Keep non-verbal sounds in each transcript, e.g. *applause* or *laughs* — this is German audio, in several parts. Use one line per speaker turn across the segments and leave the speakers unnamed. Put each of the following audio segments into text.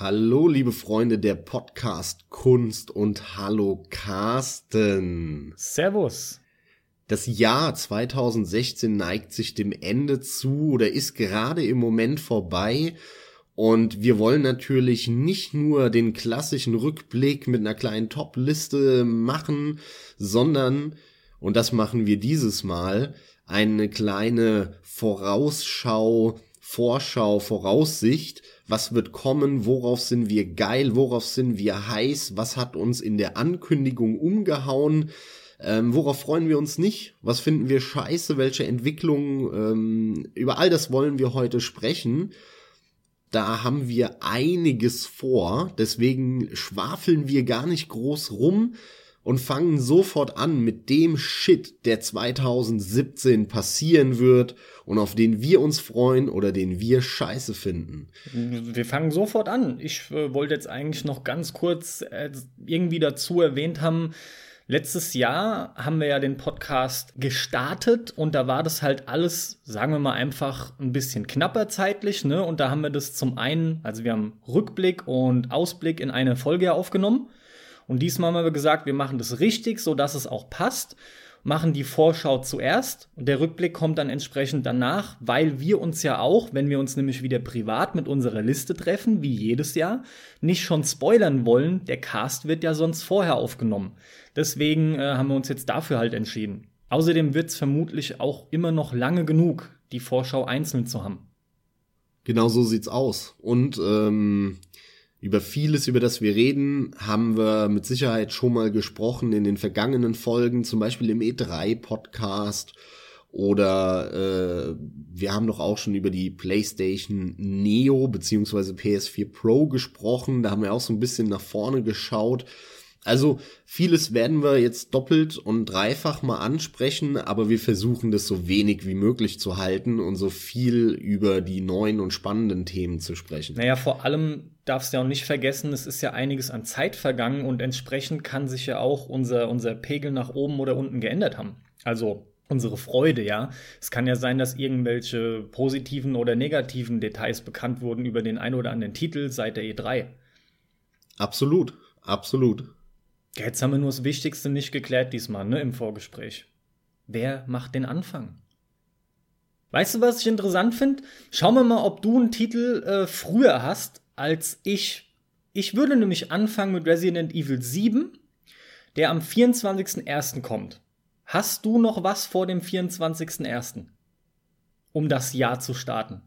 Hallo, liebe Freunde der Podcast Kunst und hallo Carsten.
Servus.
Das Jahr 2016 neigt sich dem Ende zu oder ist gerade im Moment vorbei. Und wir wollen natürlich nicht nur den klassischen Rückblick mit einer kleinen Top-Liste machen, sondern, und das machen wir dieses Mal, eine kleine Vorausschau, Vorschau, Voraussicht was wird kommen, worauf sind wir geil, worauf sind wir heiß, was hat uns in der Ankündigung umgehauen, ähm, worauf freuen wir uns nicht, was finden wir scheiße, welche Entwicklungen, ähm, über all das wollen wir heute sprechen. Da haben wir einiges vor, deswegen schwafeln wir gar nicht groß rum, und fangen sofort an mit dem Shit, der 2017 passieren wird und auf den wir uns freuen oder den wir scheiße finden.
Wir fangen sofort an. Ich äh, wollte jetzt eigentlich noch ganz kurz äh, irgendwie dazu erwähnt haben, Letztes Jahr haben wir ja den Podcast gestartet und da war das halt alles, sagen wir mal einfach, ein bisschen knapper zeitlich, ne? Und da haben wir das zum einen, also wir haben Rückblick und Ausblick in eine Folge aufgenommen. Und diesmal haben wir gesagt, wir machen das richtig, so dass es auch passt, machen die Vorschau zuerst und der Rückblick kommt dann entsprechend danach, weil wir uns ja auch, wenn wir uns nämlich wieder privat mit unserer Liste treffen, wie jedes Jahr, nicht schon spoilern wollen. Der Cast wird ja sonst vorher aufgenommen. Deswegen äh, haben wir uns jetzt dafür halt entschieden. Außerdem wird es vermutlich auch immer noch lange genug, die Vorschau einzeln zu haben.
Genau so sieht's aus. Und ähm, über vieles, über das wir reden, haben wir mit Sicherheit schon mal gesprochen in den vergangenen Folgen, zum Beispiel im E3-Podcast oder äh, wir haben doch auch schon über die PlayStation Neo beziehungsweise PS4 Pro gesprochen. Da haben wir auch so ein bisschen nach vorne geschaut. Also vieles werden wir jetzt doppelt und dreifach mal ansprechen, aber wir versuchen das so wenig wie möglich zu halten und so viel über die neuen und spannenden Themen zu sprechen.
Naja, vor allem darfst ja auch nicht vergessen, es ist ja einiges an Zeit vergangen und entsprechend kann sich ja auch unser, unser Pegel nach oben oder unten geändert haben. Also unsere Freude, ja. Es kann ja sein, dass irgendwelche positiven oder negativen Details bekannt wurden über den ein oder anderen Titel seit der E3.
Absolut, absolut.
Jetzt haben wir nur das Wichtigste nicht geklärt diesmal, ne, im Vorgespräch. Wer macht den Anfang? Weißt du, was ich interessant finde? Schauen wir mal, ob du einen Titel äh, früher hast als ich. Ich würde nämlich anfangen mit Resident Evil 7, der am 24.01. kommt. Hast du noch was vor dem 24.01., um das Jahr zu starten?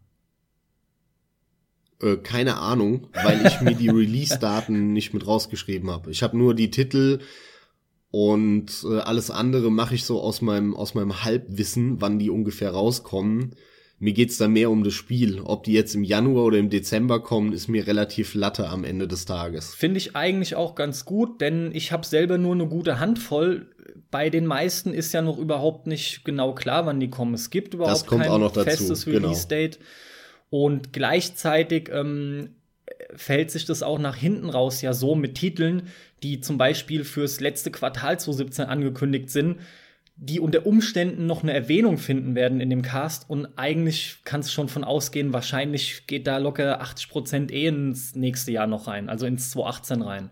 Äh, keine Ahnung, weil ich mir die *laughs* Release-Daten nicht mit rausgeschrieben habe. Ich habe nur die Titel und äh, alles andere mache ich so aus meinem aus meinem Halbwissen, wann die ungefähr rauskommen. Mir geht's da mehr um das Spiel. Ob die jetzt im Januar oder im Dezember kommen, ist mir relativ latte am Ende des Tages.
Finde ich eigentlich auch ganz gut, denn ich habe selber nur eine gute Handvoll. Bei den meisten ist ja noch überhaupt nicht genau klar, wann die kommen. Es gibt überhaupt kein festes genau. Release-Date. Genau. Und gleichzeitig ähm, fällt sich das auch nach hinten raus ja so mit Titeln, die zum Beispiel fürs letzte Quartal 2017 angekündigt sind, die unter Umständen noch eine Erwähnung finden werden in dem Cast und eigentlich kannst du schon von ausgehen, wahrscheinlich geht da locker 80 Prozent eh ins nächste Jahr noch rein, also ins 2018 rein.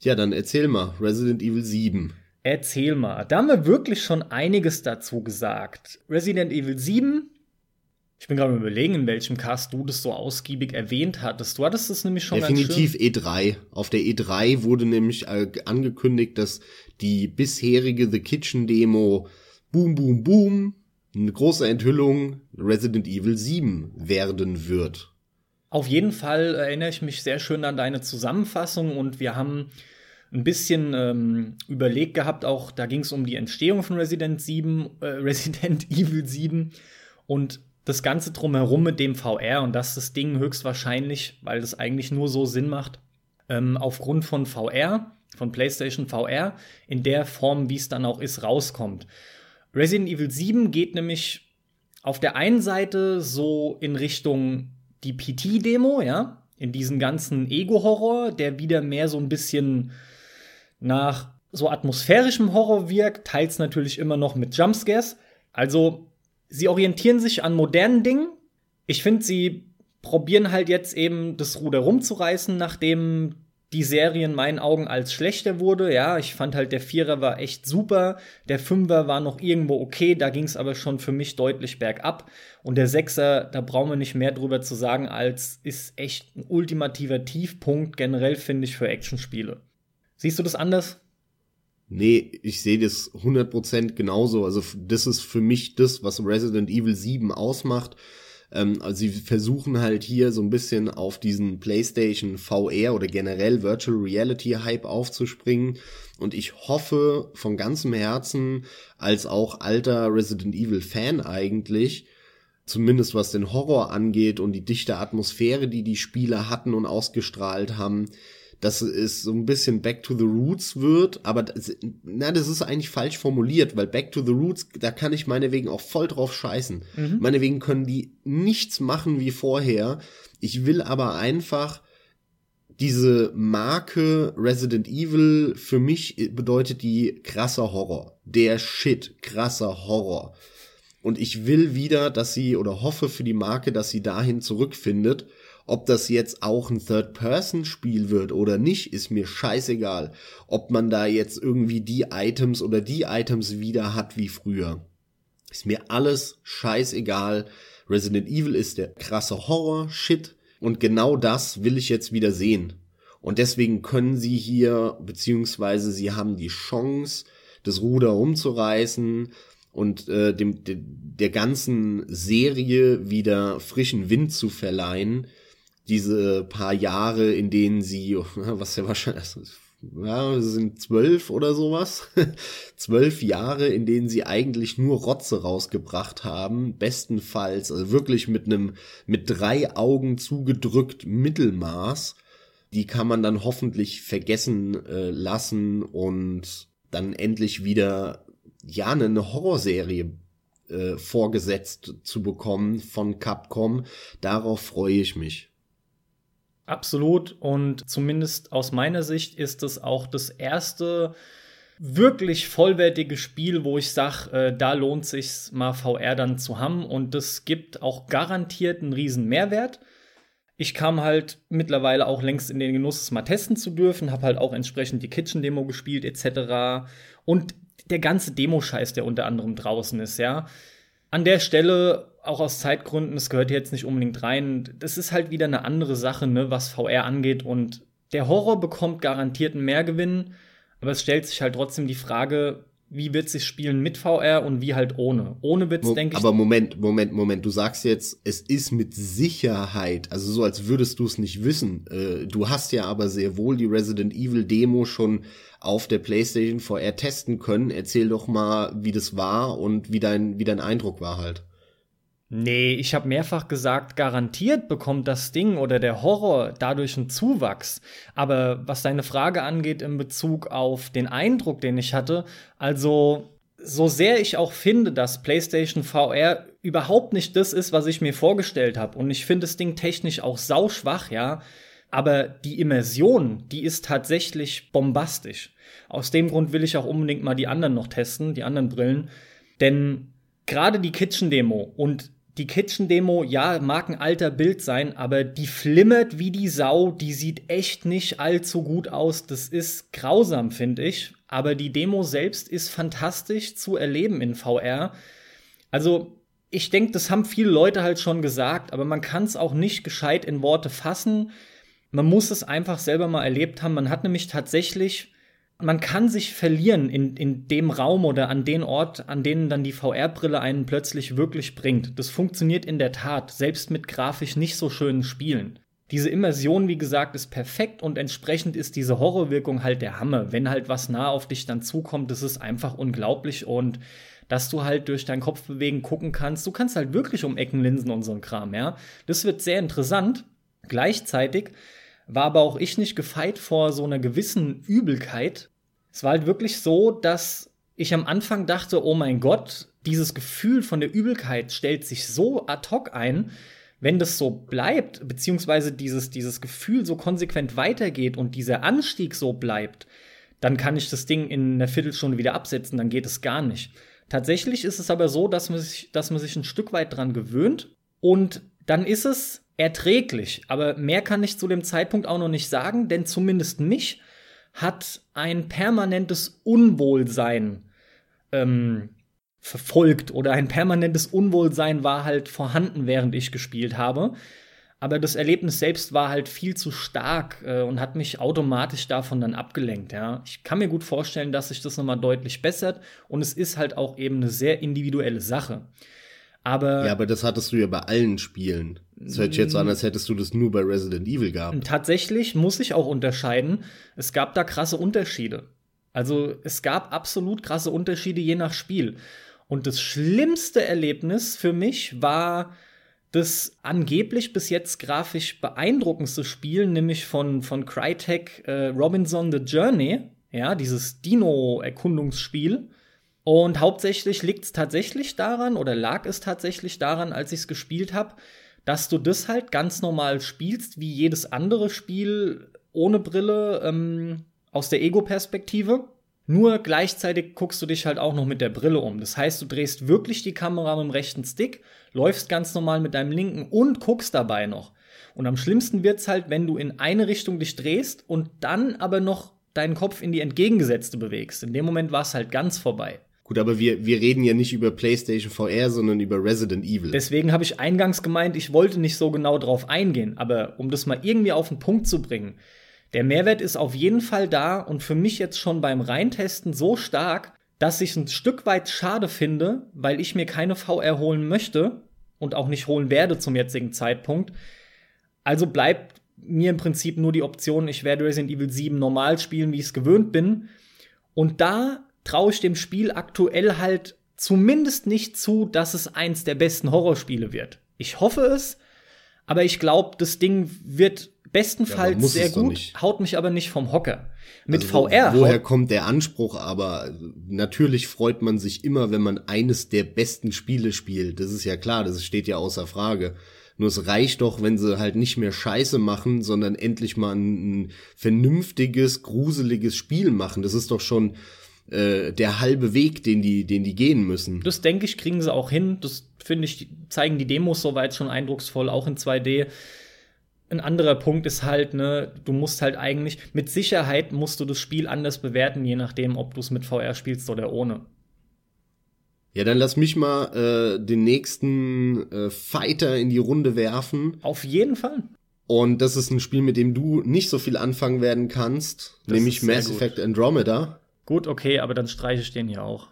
Ja, dann erzähl mal, Resident Evil 7.
Erzähl mal, da haben wir wirklich schon einiges dazu gesagt. Resident Evil 7 ich bin gerade überlegen, in welchem Cast du das so ausgiebig erwähnt hattest. Du hattest es nämlich schon
Definitiv E3. Auf der E3 wurde nämlich äh, angekündigt, dass die bisherige The Kitchen Demo. Boom Boom Boom. Eine große Enthüllung. Resident Evil 7 werden wird.
Auf jeden Fall erinnere ich mich sehr schön an deine Zusammenfassung und wir haben ein bisschen ähm, überlegt gehabt, auch da ging es um die Entstehung von Resident 7, äh, *laughs* Resident Evil 7 und das Ganze drumherum mit dem VR und dass das Ding höchstwahrscheinlich, weil das eigentlich nur so Sinn macht, ähm, aufgrund von VR, von PlayStation VR, in der Form, wie es dann auch ist, rauskommt. Resident Evil 7 geht nämlich auf der einen Seite so in Richtung die PT-Demo, ja, in diesen ganzen Ego-Horror, der wieder mehr so ein bisschen nach so atmosphärischem Horror wirkt, teils natürlich immer noch mit Jumpscares. Also Sie orientieren sich an modernen Dingen. Ich finde, sie probieren halt jetzt eben das Ruder rumzureißen, nachdem die Serie in meinen Augen als schlechter wurde. Ja, ich fand halt der Vierer war echt super, der Fünfer war noch irgendwo okay, da ging es aber schon für mich deutlich bergab. Und der Sechser, da brauchen wir nicht mehr drüber zu sagen, als ist echt ein ultimativer Tiefpunkt generell, finde ich, für Actionspiele. Siehst du das anders?
Nee, ich sehe das 100% genauso. Also das ist für mich das, was Resident Evil 7 ausmacht. Ähm, also sie versuchen halt hier so ein bisschen auf diesen PlayStation VR oder generell Virtual Reality Hype aufzuspringen. Und ich hoffe von ganzem Herzen, als auch alter Resident Evil Fan eigentlich, zumindest was den Horror angeht und die dichte Atmosphäre, die die Spiele hatten und ausgestrahlt haben, dass es so ein bisschen Back to the Roots wird, aber das, na, das ist eigentlich falsch formuliert, weil Back to the Roots, da kann ich meinetwegen auch voll drauf scheißen. Mhm. Meinetwegen können die nichts machen wie vorher. Ich will aber einfach diese Marke Resident Evil für mich bedeutet die krasser Horror. Der Shit, krasser Horror. Und ich will wieder, dass sie oder hoffe für die Marke, dass sie dahin zurückfindet ob das jetzt auch ein Third-Person-Spiel wird oder nicht, ist mir scheißegal. Ob man da jetzt irgendwie die Items oder die Items wieder hat wie früher. Ist mir alles scheißegal. Resident Evil ist der krasse Horror-Shit. Und genau das will ich jetzt wieder sehen. Und deswegen können sie hier, beziehungsweise sie haben die Chance, das Ruder umzureißen und äh, dem, de, der ganzen Serie wieder frischen Wind zu verleihen, diese paar Jahre, in denen sie, *laughs* was ja wahrscheinlich, ja, sind zwölf oder sowas, *laughs* zwölf Jahre, in denen sie eigentlich nur Rotze rausgebracht haben, bestenfalls, also wirklich mit einem, mit drei Augen zugedrückt Mittelmaß, die kann man dann hoffentlich vergessen äh, lassen und dann endlich wieder, ja, eine Horrorserie äh, vorgesetzt zu bekommen von Capcom. Darauf freue ich mich.
Absolut. Und zumindest aus meiner Sicht ist es auch das erste wirklich vollwertige Spiel, wo ich sage, äh, da lohnt sich mal VR dann zu haben. Und das gibt auch garantiert einen riesen Mehrwert. Ich kam halt mittlerweile auch längst in den Genuss, es mal testen zu dürfen, habe halt auch entsprechend die Kitchen-Demo gespielt etc. Und der ganze Demo-Scheiß, der unter anderem draußen ist, ja. An der Stelle auch aus Zeitgründen, es gehört jetzt nicht unbedingt rein. Das ist halt wieder eine andere Sache, ne, was VR angeht. Und der Horror bekommt garantiert einen Mehrgewinn, aber es stellt sich halt trotzdem die Frage, wie wird sich spielen mit VR und wie halt ohne. Ohne wird's, denke
ich. Aber Moment, Moment, Moment. Du sagst jetzt, es ist mit Sicherheit, also so als würdest du es nicht wissen. Äh, du hast ja aber sehr wohl die Resident Evil Demo schon auf der PlayStation VR testen können. Erzähl doch mal, wie das war und wie dein, wie dein Eindruck war halt.
Nee, ich habe mehrfach gesagt, garantiert bekommt das Ding oder der Horror dadurch einen Zuwachs. Aber was deine Frage angeht in Bezug auf den Eindruck, den ich hatte, also so sehr ich auch finde, dass PlayStation VR überhaupt nicht das ist, was ich mir vorgestellt habe, und ich finde das Ding technisch auch sauschwach, ja, aber die Immersion, die ist tatsächlich bombastisch. Aus dem Grund will ich auch unbedingt mal die anderen noch testen, die anderen Brillen, denn gerade die Kitchen-Demo und die Kitchen-Demo, ja, mag ein alter Bild sein, aber die flimmert wie die Sau, die sieht echt nicht allzu gut aus. Das ist grausam, finde ich. Aber die Demo selbst ist fantastisch zu erleben in VR. Also, ich denke, das haben viele Leute halt schon gesagt, aber man kann es auch nicht gescheit in Worte fassen. Man muss es einfach selber mal erlebt haben. Man hat nämlich tatsächlich man kann sich verlieren in, in dem Raum oder an den Ort, an denen dann die VR-Brille einen plötzlich wirklich bringt. Das funktioniert in der Tat, selbst mit grafisch nicht so schönen Spielen. Diese Immersion, wie gesagt, ist perfekt und entsprechend ist diese Horrorwirkung halt der Hammer. Wenn halt was nah auf dich dann zukommt, das ist einfach unglaublich und dass du halt durch dein Kopfbewegen gucken kannst. Du kannst halt wirklich um Ecken linsen und so ein Kram, ja. Das wird sehr interessant. Gleichzeitig war aber auch ich nicht gefeit vor so einer gewissen Übelkeit. Es war halt wirklich so, dass ich am Anfang dachte, oh mein Gott, dieses Gefühl von der Übelkeit stellt sich so ad hoc ein. Wenn das so bleibt, beziehungsweise dieses, dieses Gefühl so konsequent weitergeht und dieser Anstieg so bleibt, dann kann ich das Ding in einer Viertelstunde wieder absetzen, dann geht es gar nicht. Tatsächlich ist es aber so, dass man sich, dass man sich ein Stück weit dran gewöhnt und dann ist es erträglich. Aber mehr kann ich zu dem Zeitpunkt auch noch nicht sagen, denn zumindest mich hat ein permanentes Unwohlsein ähm, verfolgt oder ein permanentes Unwohlsein war halt vorhanden, während ich gespielt habe. Aber das Erlebnis selbst war halt viel zu stark äh, und hat mich automatisch davon dann abgelenkt. Ja. Ich kann mir gut vorstellen, dass sich das nochmal deutlich bessert und es ist halt auch eben eine sehr individuelle Sache. Aber
ja, aber das hattest du ja bei allen Spielen. Das hört sich jetzt an, als hättest du das nur bei Resident Evil gehabt.
Tatsächlich muss ich auch unterscheiden. Es gab da krasse Unterschiede. Also es gab absolut krasse Unterschiede je nach Spiel. Und das schlimmste Erlebnis für mich war das angeblich bis jetzt grafisch beeindruckendste Spiel, nämlich von, von Crytek äh, Robinson The Journey, ja, dieses Dino-Erkundungsspiel. Und hauptsächlich liegt es tatsächlich daran, oder lag es tatsächlich daran, als ich es gespielt habe, dass du das halt ganz normal spielst, wie jedes andere Spiel ohne Brille ähm, aus der Ego-Perspektive. Nur gleichzeitig guckst du dich halt auch noch mit der Brille um. Das heißt, du drehst wirklich die Kamera mit dem rechten Stick, läufst ganz normal mit deinem linken und guckst dabei noch. Und am schlimmsten wird's halt, wenn du in eine Richtung dich drehst und dann aber noch deinen Kopf in die entgegengesetzte bewegst. In dem Moment war es halt ganz vorbei.
Gut, aber wir, wir reden ja nicht über PlayStation VR, sondern über Resident Evil.
Deswegen habe ich eingangs gemeint, ich wollte nicht so genau drauf eingehen. Aber um das mal irgendwie auf den Punkt zu bringen, der Mehrwert ist auf jeden Fall da und für mich jetzt schon beim Reintesten so stark, dass ich ein Stück weit schade finde, weil ich mir keine VR holen möchte und auch nicht holen werde zum jetzigen Zeitpunkt. Also bleibt mir im Prinzip nur die Option, ich werde Resident Evil 7 normal spielen, wie ich es gewöhnt bin. Und da traue ich dem Spiel aktuell halt zumindest nicht zu, dass es eins der besten Horrorspiele wird. Ich hoffe es, aber ich glaube, das Ding wird bestenfalls ja, sehr gut, haut mich aber nicht vom Hocker. Mit
also, VR. Wo, woher kommt der Anspruch? Aber natürlich freut man sich immer, wenn man eines der besten Spiele spielt. Das ist ja klar, das steht ja außer Frage. Nur es reicht doch, wenn sie halt nicht mehr Scheiße machen, sondern endlich mal ein, ein vernünftiges, gruseliges Spiel machen. Das ist doch schon äh, der halbe Weg, den die, den die gehen müssen.
Das denke ich, kriegen sie auch hin. Das finde ich, zeigen die Demos soweit schon eindrucksvoll, auch in 2D ein anderer Punkt ist halt, ne, du musst halt eigentlich, mit Sicherheit musst du das Spiel anders bewerten, je nachdem, ob du es mit VR spielst oder ohne.
Ja, dann lass mich mal äh, den nächsten äh, Fighter in die Runde werfen.
Auf jeden Fall.
Und das ist ein Spiel, mit dem du nicht so viel anfangen werden kannst, das nämlich Mass Effect Andromeda.
Gut, okay, aber dann streiche ich den hier auch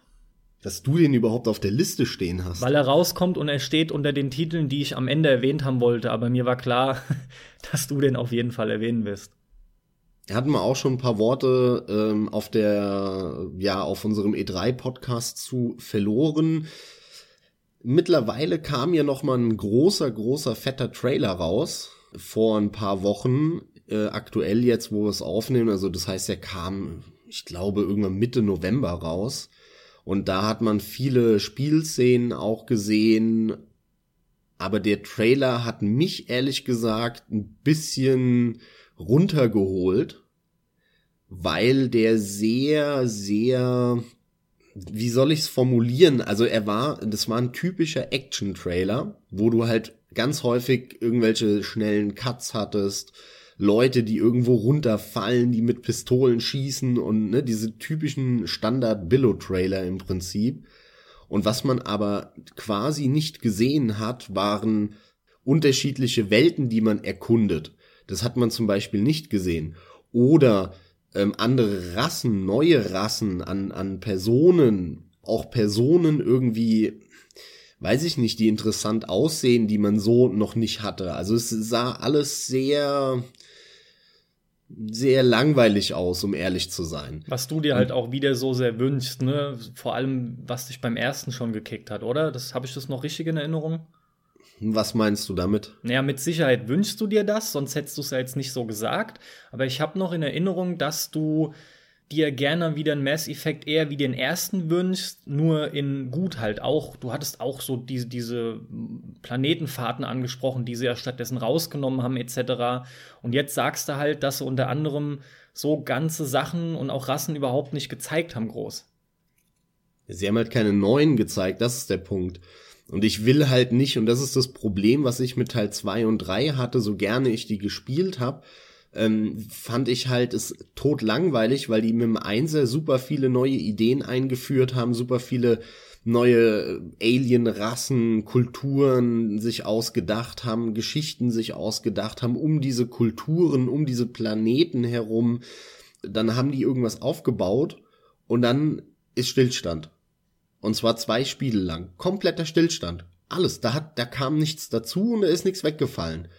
dass du den überhaupt auf der Liste stehen hast.
Weil er rauskommt und er steht unter den Titeln, die ich am Ende erwähnt haben wollte, aber mir war klar, *laughs* dass du den auf jeden Fall erwähnen wirst.
Hatten wir auch schon ein paar Worte ähm, auf der, ja, auf unserem E3-Podcast zu verloren. Mittlerweile kam ja noch mal ein großer, großer, fetter Trailer raus vor ein paar Wochen. Äh, aktuell jetzt, wo wir es aufnehmen, also das heißt, er kam, ich glaube, irgendwann Mitte November raus. Und da hat man viele Spielszenen auch gesehen. Aber der Trailer hat mich ehrlich gesagt ein bisschen runtergeholt, weil der sehr, sehr, wie soll ich es formulieren? Also er war, das war ein typischer Action-Trailer, wo du halt ganz häufig irgendwelche schnellen Cuts hattest, Leute, die irgendwo runterfallen, die mit Pistolen schießen und ne, diese typischen Standard-Billo-Trailer im Prinzip. Und was man aber quasi nicht gesehen hat, waren unterschiedliche Welten, die man erkundet. Das hat man zum Beispiel nicht gesehen. Oder ähm, andere Rassen, neue Rassen an, an Personen, auch Personen irgendwie, weiß ich nicht, die interessant aussehen, die man so noch nicht hatte. Also es sah alles sehr, sehr langweilig aus, um ehrlich zu sein.
Was du dir halt auch wieder so sehr wünschst, ne? Vor allem, was dich beim ersten schon gekickt hat, oder? Das habe ich das noch richtig in Erinnerung?
Was meinst du damit?
Naja, mit Sicherheit wünschst du dir das, sonst hättest du es ja jetzt nicht so gesagt. Aber ich habe noch in Erinnerung, dass du dir gerne wieder ein Mass Effect eher wie den ersten wünschst, nur in gut halt auch. Du hattest auch so diese, diese Planetenfahrten angesprochen, die sie ja stattdessen rausgenommen haben, etc. Und jetzt sagst du halt, dass sie unter anderem so ganze Sachen und auch Rassen überhaupt nicht gezeigt haben, groß.
Sie haben halt keine neuen gezeigt, das ist der Punkt. Und ich will halt nicht, und das ist das Problem, was ich mit Teil 2 und 3 hatte, so gerne ich die gespielt habe, ähm, fand ich halt es tot langweilig, weil die mit dem Einser super viele neue Ideen eingeführt haben, super viele neue Alien-Rassen, Kulturen sich ausgedacht haben, Geschichten sich ausgedacht haben, um diese Kulturen, um diese Planeten herum. Dann haben die irgendwas aufgebaut und dann ist Stillstand. Und zwar zwei Spiele lang. Kompletter Stillstand. Alles. Da hat, da kam nichts dazu und da ist nichts weggefallen.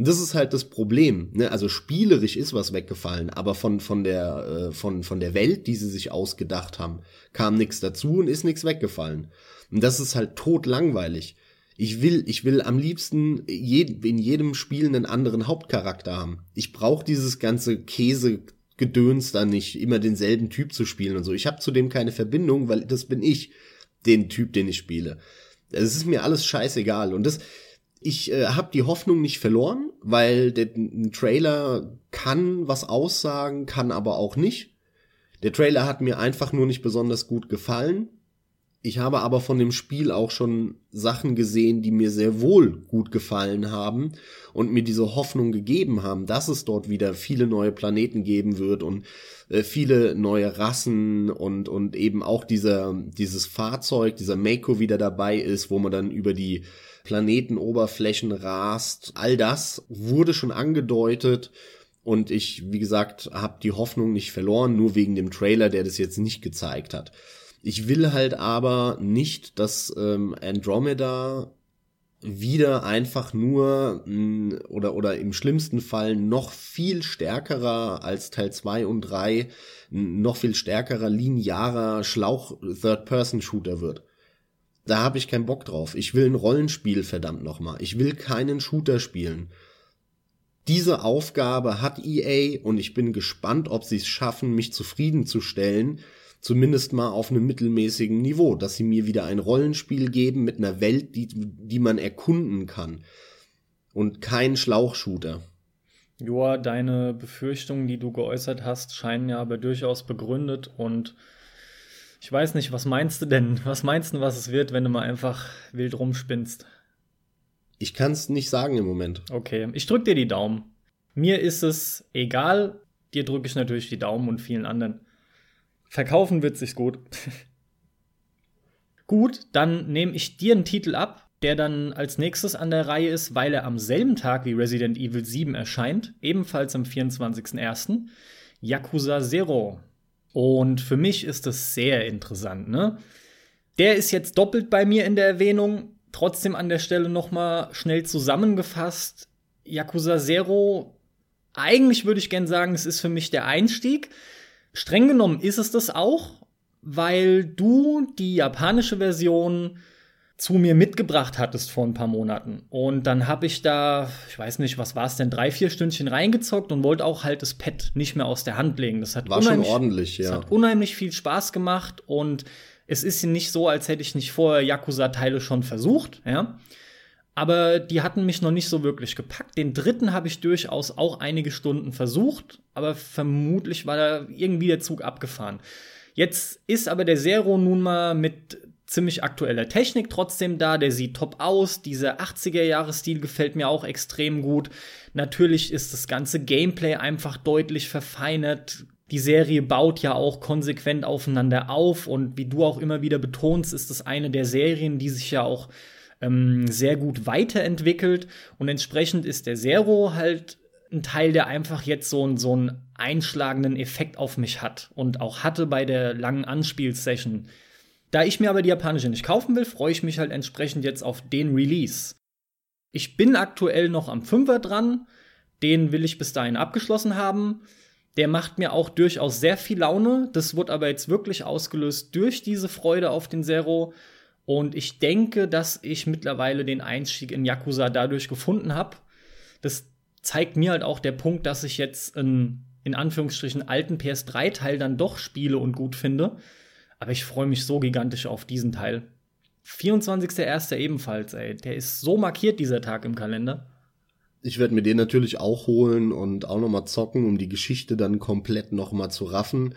Und das ist halt das Problem. Ne? Also spielerisch ist was weggefallen, aber von, von, der, äh, von, von der Welt, die sie sich ausgedacht haben, kam nichts dazu und ist nichts weggefallen. Und das ist halt tot langweilig. Ich will, ich will am liebsten je, in jedem Spiel einen anderen Hauptcharakter haben. Ich brauche dieses ganze Käsegedöns da nicht, immer denselben Typ zu spielen und so. Ich habe zudem keine Verbindung, weil das bin ich, den Typ, den ich spiele. Es ist mir alles scheißegal. Und das, ich äh, habe die Hoffnung nicht verloren, weil der Trailer kann was aussagen, kann aber auch nicht. Der Trailer hat mir einfach nur nicht besonders gut gefallen. Ich habe aber von dem Spiel auch schon Sachen gesehen, die mir sehr wohl gut gefallen haben und mir diese Hoffnung gegeben haben, dass es dort wieder viele neue Planeten geben wird und äh, viele neue Rassen und, und eben auch dieser, dieses Fahrzeug, dieser Mako wieder dabei ist, wo man dann über die Planetenoberflächen rast. All das wurde schon angedeutet. Und ich, wie gesagt, habe die Hoffnung nicht verloren, nur wegen dem Trailer, der das jetzt nicht gezeigt hat. Ich will halt aber nicht, dass ähm, Andromeda wieder einfach nur mm, oder oder im schlimmsten Fall noch viel stärkerer als Teil 2 und 3 noch viel stärkerer linearer Schlauch Third Person Shooter wird. Da habe ich keinen Bock drauf. Ich will ein Rollenspiel, verdammt nochmal. Ich will keinen Shooter spielen. Diese Aufgabe hat EA und ich bin gespannt, ob sie es schaffen, mich zufriedenzustellen, zumindest mal auf einem mittelmäßigen Niveau, dass sie mir wieder ein Rollenspiel geben mit einer Welt, die, die man erkunden kann. Und kein Schlauchshooter.
Joa, deine Befürchtungen, die du geäußert hast, scheinen ja aber durchaus begründet und ich weiß nicht, was meinst du denn? *laughs* Was meinst du, was es wird, wenn du mal einfach wild rumspinnst?
Ich kann es nicht sagen im Moment.
Okay, ich drück dir die Daumen. Mir ist es egal, dir drücke ich natürlich die Daumen und vielen anderen. Verkaufen wird sich gut. *laughs* gut, dann nehme ich dir einen Titel ab, der dann als nächstes an der Reihe ist, weil er am selben Tag wie Resident Evil 7 erscheint, ebenfalls am 24.01. Yakuza Zero. Und für mich ist das sehr interessant, ne? Der ist jetzt doppelt bei mir in der Erwähnung. Trotzdem an der Stelle noch mal schnell zusammengefasst. Yakuza Zero, eigentlich würde ich gern sagen, es ist für mich der Einstieg. Streng genommen ist es das auch, weil du die japanische Version zu mir mitgebracht hattest vor ein paar Monaten. Und dann habe ich da, ich weiß nicht, was war es denn, drei, vier Stündchen reingezockt und wollte auch halt das Pad nicht mehr aus der Hand legen. Das hat
war schon ordentlich, ja.
Das hat unheimlich viel Spaß gemacht und es ist nicht so, als hätte ich nicht vorher Yakuza-Teile schon versucht, ja. Aber die hatten mich noch nicht so wirklich gepackt. Den dritten habe ich durchaus auch einige Stunden versucht, aber vermutlich war da irgendwie der Zug abgefahren. Jetzt ist aber der Zero nun mal mit ziemlich aktueller Technik trotzdem da, der sieht top aus, dieser 80er-Jahre-Stil gefällt mir auch extrem gut. Natürlich ist das ganze Gameplay einfach deutlich verfeinert. Die Serie baut ja auch konsequent aufeinander auf und wie du auch immer wieder betonst, ist das eine der Serien, die sich ja auch ähm, sehr gut weiterentwickelt und entsprechend ist der Zero halt ein Teil, der einfach jetzt so, so einen einschlagenden Effekt auf mich hat und auch hatte bei der langen Anspielsession da ich mir aber die japanische nicht kaufen will, freue ich mich halt entsprechend jetzt auf den Release. Ich bin aktuell noch am Fünfer dran. Den will ich bis dahin abgeschlossen haben. Der macht mir auch durchaus sehr viel Laune. Das wird aber jetzt wirklich ausgelöst durch diese Freude auf den Zero. Und ich denke, dass ich mittlerweile den Einstieg in Yakuza dadurch gefunden habe. Das zeigt mir halt auch der Punkt, dass ich jetzt einen in Anführungsstrichen alten PS3-Teil dann doch spiele und gut finde. Aber ich freue mich so gigantisch auf diesen Teil. 24.01. ebenfalls, ey. Der ist so markiert, dieser Tag im Kalender.
Ich werde mir den natürlich auch holen und auch noch mal zocken, um die Geschichte dann komplett noch mal zu raffen.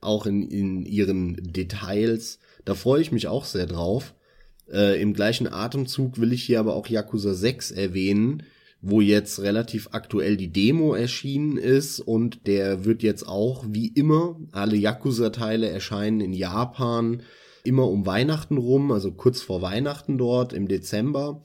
Auch in, in ihren Details. Da freue ich mich auch sehr drauf. Äh, Im gleichen Atemzug will ich hier aber auch Yakuza 6 erwähnen, wo jetzt relativ aktuell die Demo erschienen ist und der wird jetzt auch wie immer, alle Yakuza-Teile erscheinen in Japan immer um Weihnachten rum, also kurz vor Weihnachten dort im Dezember.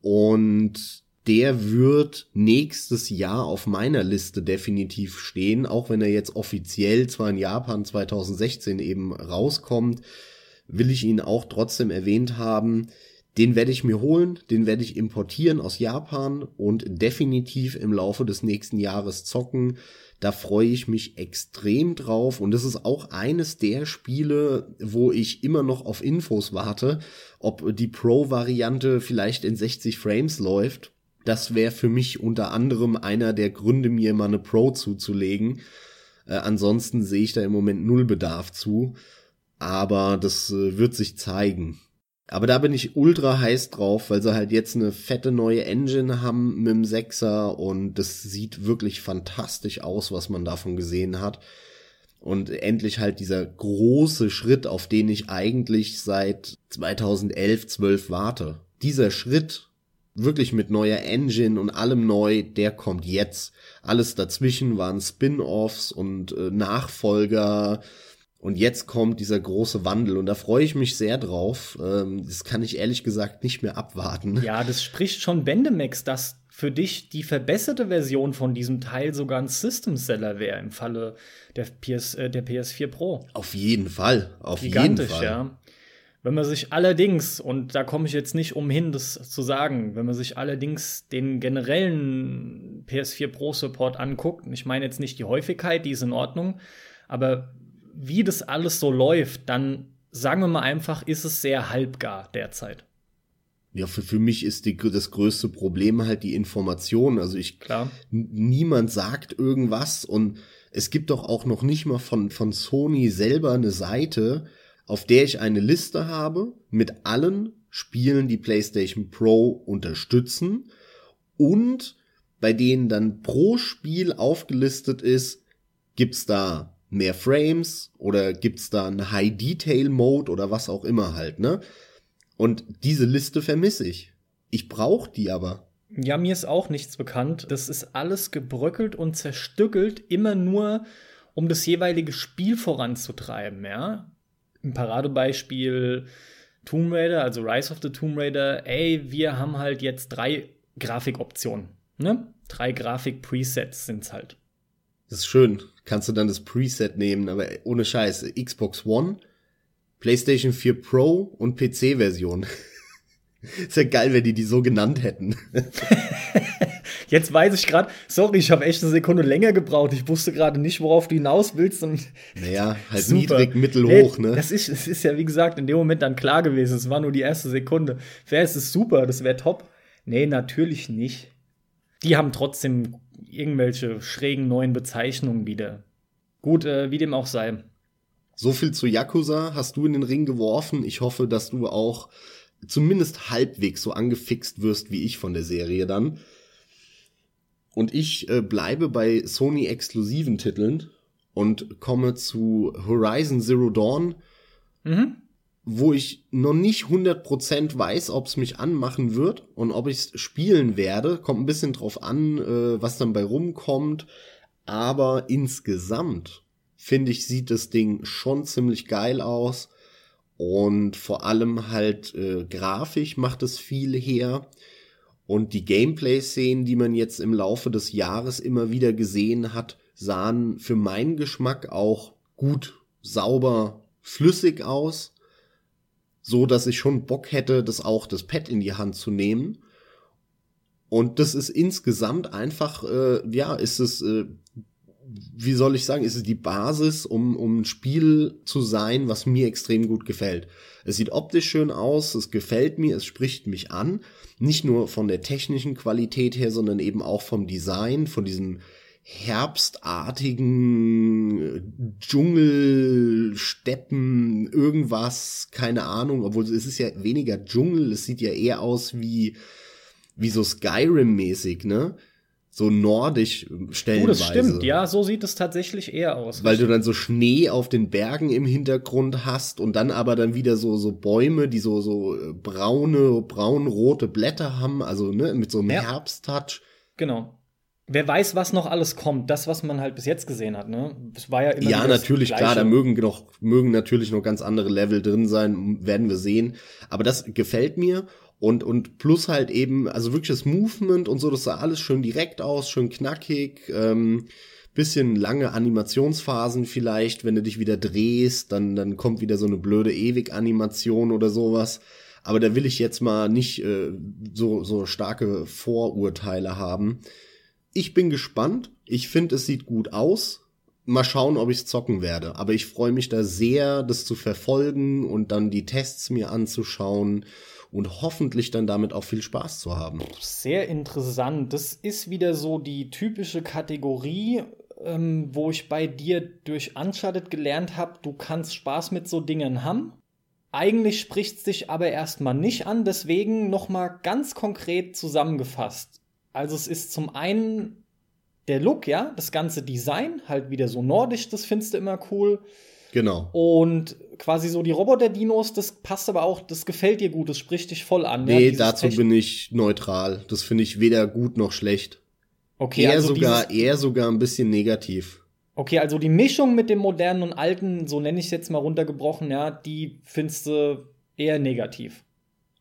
Und der wird nächstes Jahr auf meiner Liste definitiv stehen, auch wenn er jetzt offiziell zwar in Japan 2016 eben rauskommt, will ich ihn auch trotzdem erwähnt haben. Den werde ich mir holen, den werde ich importieren aus Japan und definitiv im Laufe des nächsten Jahres zocken. Da freue ich mich extrem drauf und das ist auch eines der Spiele, wo ich immer noch auf Infos warte, ob die Pro-Variante vielleicht in 60 Frames läuft. Das wäre für mich unter anderem einer der Gründe, mir mal eine Pro zuzulegen. Äh, ansonsten sehe ich da im Moment null Bedarf zu. Aber das äh, wird sich zeigen. Aber da bin ich ultra heiß drauf, weil sie halt jetzt eine fette neue Engine haben mit dem Sechser und das sieht wirklich fantastisch aus, was man davon gesehen hat. Und endlich halt dieser große Schritt, auf den ich eigentlich seit 2011, 12 warte. Dieser Schritt, wirklich mit neuer Engine und allem neu, der kommt jetzt. Alles dazwischen waren Spin-offs und äh, Nachfolger, und jetzt kommt dieser große Wandel und da freue ich mich sehr drauf. Ähm, das kann ich ehrlich gesagt nicht mehr abwarten.
Ja, das spricht schon Bendemax, dass für dich die verbesserte Version von diesem Teil sogar ein System-Seller wäre im Falle der, PS, äh, der PS4 Pro.
Auf jeden Fall, auf
Gigantisch,
jeden Fall.
ja. Wenn man sich allerdings, und da komme ich jetzt nicht umhin, das zu sagen, wenn man sich allerdings den generellen PS4 Pro Support anguckt, ich meine jetzt nicht die Häufigkeit, die ist in Ordnung, aber wie das alles so läuft, dann sagen wir mal einfach, ist es sehr halbgar derzeit.
Ja, für, für mich ist die, das größte Problem halt die Information. Also ich,
Klar.
niemand sagt irgendwas und es gibt doch auch noch nicht mal von, von Sony selber eine Seite, auf der ich eine Liste habe mit allen Spielen, die PlayStation Pro unterstützen und bei denen dann pro Spiel aufgelistet ist, gibt's da mehr Frames oder gibt's da einen High Detail Mode oder was auch immer halt, ne? Und diese Liste vermisse ich. Ich brauche die aber.
Ja, mir ist auch nichts bekannt. Das ist alles gebröckelt und zerstückelt, immer nur um das jeweilige Spiel voranzutreiben, ja? Ein Paradebeispiel Tomb Raider, also Rise of the Tomb Raider, ey, wir haben halt jetzt drei Grafikoptionen, ne? Drei Grafik-Presets sind's halt.
Das ist schön. Kannst du dann das Preset nehmen, aber ohne Scheiß. Xbox One, PlayStation 4 Pro und PC-Version. *laughs* ist ja geil, wenn die die so genannt hätten. *laughs*
Jetzt weiß ich gerade, sorry, ich habe echt eine Sekunde länger gebraucht. Ich wusste gerade nicht, worauf du hinaus willst. Und *laughs*
naja, halt super. niedrig, mittel, hoch, ne?
Das ist, das ist ja, wie gesagt, in dem Moment dann klar gewesen. Es war nur die erste Sekunde. Wäre es super, das wäre top. Nee, natürlich nicht. Die haben trotzdem irgendwelche schrägen neuen Bezeichnungen wieder. Gut, äh, wie dem auch sei.
So viel zu Yakuza hast du in den Ring geworfen. Ich hoffe, dass du auch zumindest halbwegs so angefixt wirst wie ich von der Serie dann. Und ich äh, bleibe bei Sony exklusiven Titeln und komme zu Horizon Zero Dawn. Mhm wo ich noch nicht 100% weiß, ob es mich anmachen wird und ob ich es spielen werde. Kommt ein bisschen drauf an, äh, was dann bei rumkommt. Aber insgesamt, finde ich, sieht das Ding schon ziemlich geil aus. Und vor allem halt äh, grafisch macht es viel her. Und die Gameplay-Szenen, die man jetzt im Laufe des Jahres immer wieder gesehen hat, sahen für meinen Geschmack auch gut, sauber, flüssig aus so dass ich schon Bock hätte, das auch das Pad in die Hand zu nehmen. Und das ist insgesamt einfach, äh, ja, ist es, äh, wie soll ich sagen, ist es die Basis, um, um ein Spiel zu sein, was mir extrem gut gefällt. Es sieht optisch schön aus, es gefällt mir, es spricht mich an. Nicht nur von der technischen Qualität her, sondern eben auch vom Design, von diesem herbstartigen Dschungel, Steppen, irgendwas, keine Ahnung, obwohl es ist ja weniger Dschungel, es sieht ja eher aus wie, wie so Skyrim-mäßig, ne? so nordisch stellenweise. Oh, das stimmt,
ja, so sieht es tatsächlich eher aus.
Weil du dann so Schnee auf den Bergen im Hintergrund hast und dann aber dann wieder so so Bäume, die so so äh, braune, braunrote Blätter haben, also ne, mit so einem ja. Herbsttouch.
Genau. Wer weiß, was noch alles kommt, das, was man halt bis jetzt gesehen hat, ne?
Das war ja immer Ja, natürlich, klar, da mögen noch, mögen natürlich noch ganz andere Level drin sein, werden wir sehen. Aber das gefällt mir und, und plus halt eben, also wirklich das Movement und so, das sah alles schön direkt aus, schön knackig, ähm, bisschen lange Animationsphasen vielleicht, wenn du dich wieder drehst, dann, dann kommt wieder so eine blöde Ewig-Animation oder sowas. Aber da will ich jetzt mal nicht äh, so, so starke Vorurteile haben. Ich bin gespannt. Ich finde, es sieht gut aus. Mal schauen, ob ich zocken werde. Aber ich freue mich da sehr, das zu verfolgen und dann die Tests mir anzuschauen und hoffentlich dann damit auch viel Spaß zu haben.
Sehr interessant. Das ist wieder so die typische Kategorie, ähm, wo ich bei dir durch Uncharted gelernt habe, du kannst Spaß mit so Dingen haben. Eigentlich spricht es dich aber erstmal nicht an, deswegen nochmal ganz konkret zusammengefasst. Also es ist zum einen der Look, ja, das ganze Design, halt wieder so nordisch, das findest du immer cool.
Genau.
Und quasi so die Roboter-Dinos, das passt aber auch, das gefällt dir gut, das spricht dich voll an.
Nee, ja, dazu Techn bin ich neutral. Das finde ich weder gut noch schlecht. Okay, eher also sogar, eher sogar ein bisschen negativ.
Okay, also die Mischung mit dem modernen und alten, so nenne ich es jetzt mal runtergebrochen, ja, die findest du eher negativ.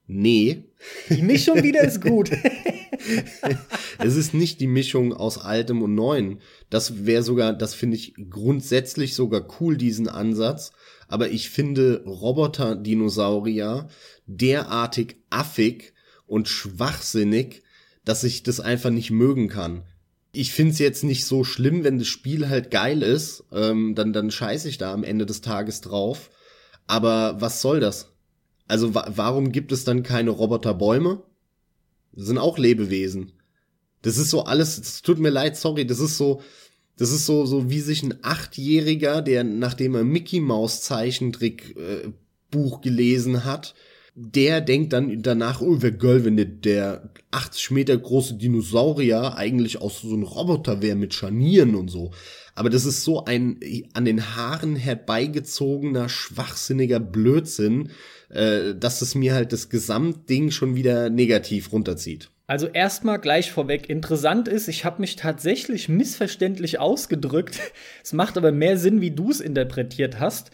Nee.
Die Mischung wieder ist gut. *laughs* *laughs*
es ist nicht die Mischung aus altem und neuen. Das wäre sogar, das finde ich grundsätzlich sogar cool, diesen Ansatz. Aber ich finde Roboter-Dinosaurier derartig affig und schwachsinnig, dass ich das einfach nicht mögen kann. Ich find's jetzt nicht so schlimm, wenn das Spiel halt geil ist, ähm, dann, dann scheiße ich da am Ende des Tages drauf. Aber was soll das? Also wa warum gibt es dann keine Roboterbäume? Sind auch Lebewesen. Das ist so alles, es tut mir leid, sorry, das ist so, das ist so, so wie sich ein Achtjähriger, der nachdem er Mickey Maus Zeichentrick äh, Buch gelesen hat, der denkt dann danach, oh, wäre geil, wenn der, der 80 Meter große Dinosaurier eigentlich aus so einem Roboter wäre mit Scharnieren und so. Aber das ist so ein an den Haaren herbeigezogener, schwachsinniger Blödsinn, äh, dass es mir halt das Gesamtding schon wieder negativ runterzieht.
Also erstmal gleich vorweg, interessant ist, ich habe mich tatsächlich missverständlich ausgedrückt. *laughs* Es macht aber mehr Sinn, wie du es interpretiert hast.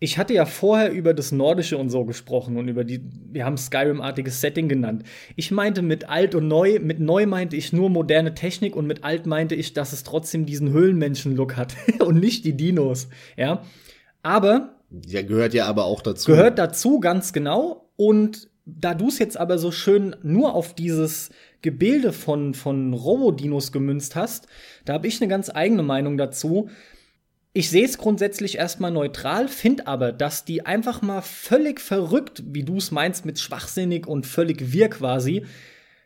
Ich hatte ja vorher über das Nordische und so gesprochen und über die, wir haben Skyrim-artiges Setting genannt. Ich meinte mit alt und neu, mit neu meinte ich nur moderne Technik und mit alt meinte ich, dass es trotzdem diesen Höhlenmenschen-Look hat *laughs* und nicht die Dinos, ja. Aber
ja, gehört ja aber auch dazu.
Gehört dazu, ganz genau. Und da du es jetzt aber so schön nur auf dieses Gebilde von, von Robodinos gemünzt hast, da habe ich eine ganz eigene Meinung dazu. Ich sehe es grundsätzlich erstmal neutral, finde aber, dass die einfach mal völlig verrückt, wie du es meinst, mit schwachsinnig und völlig wir quasi,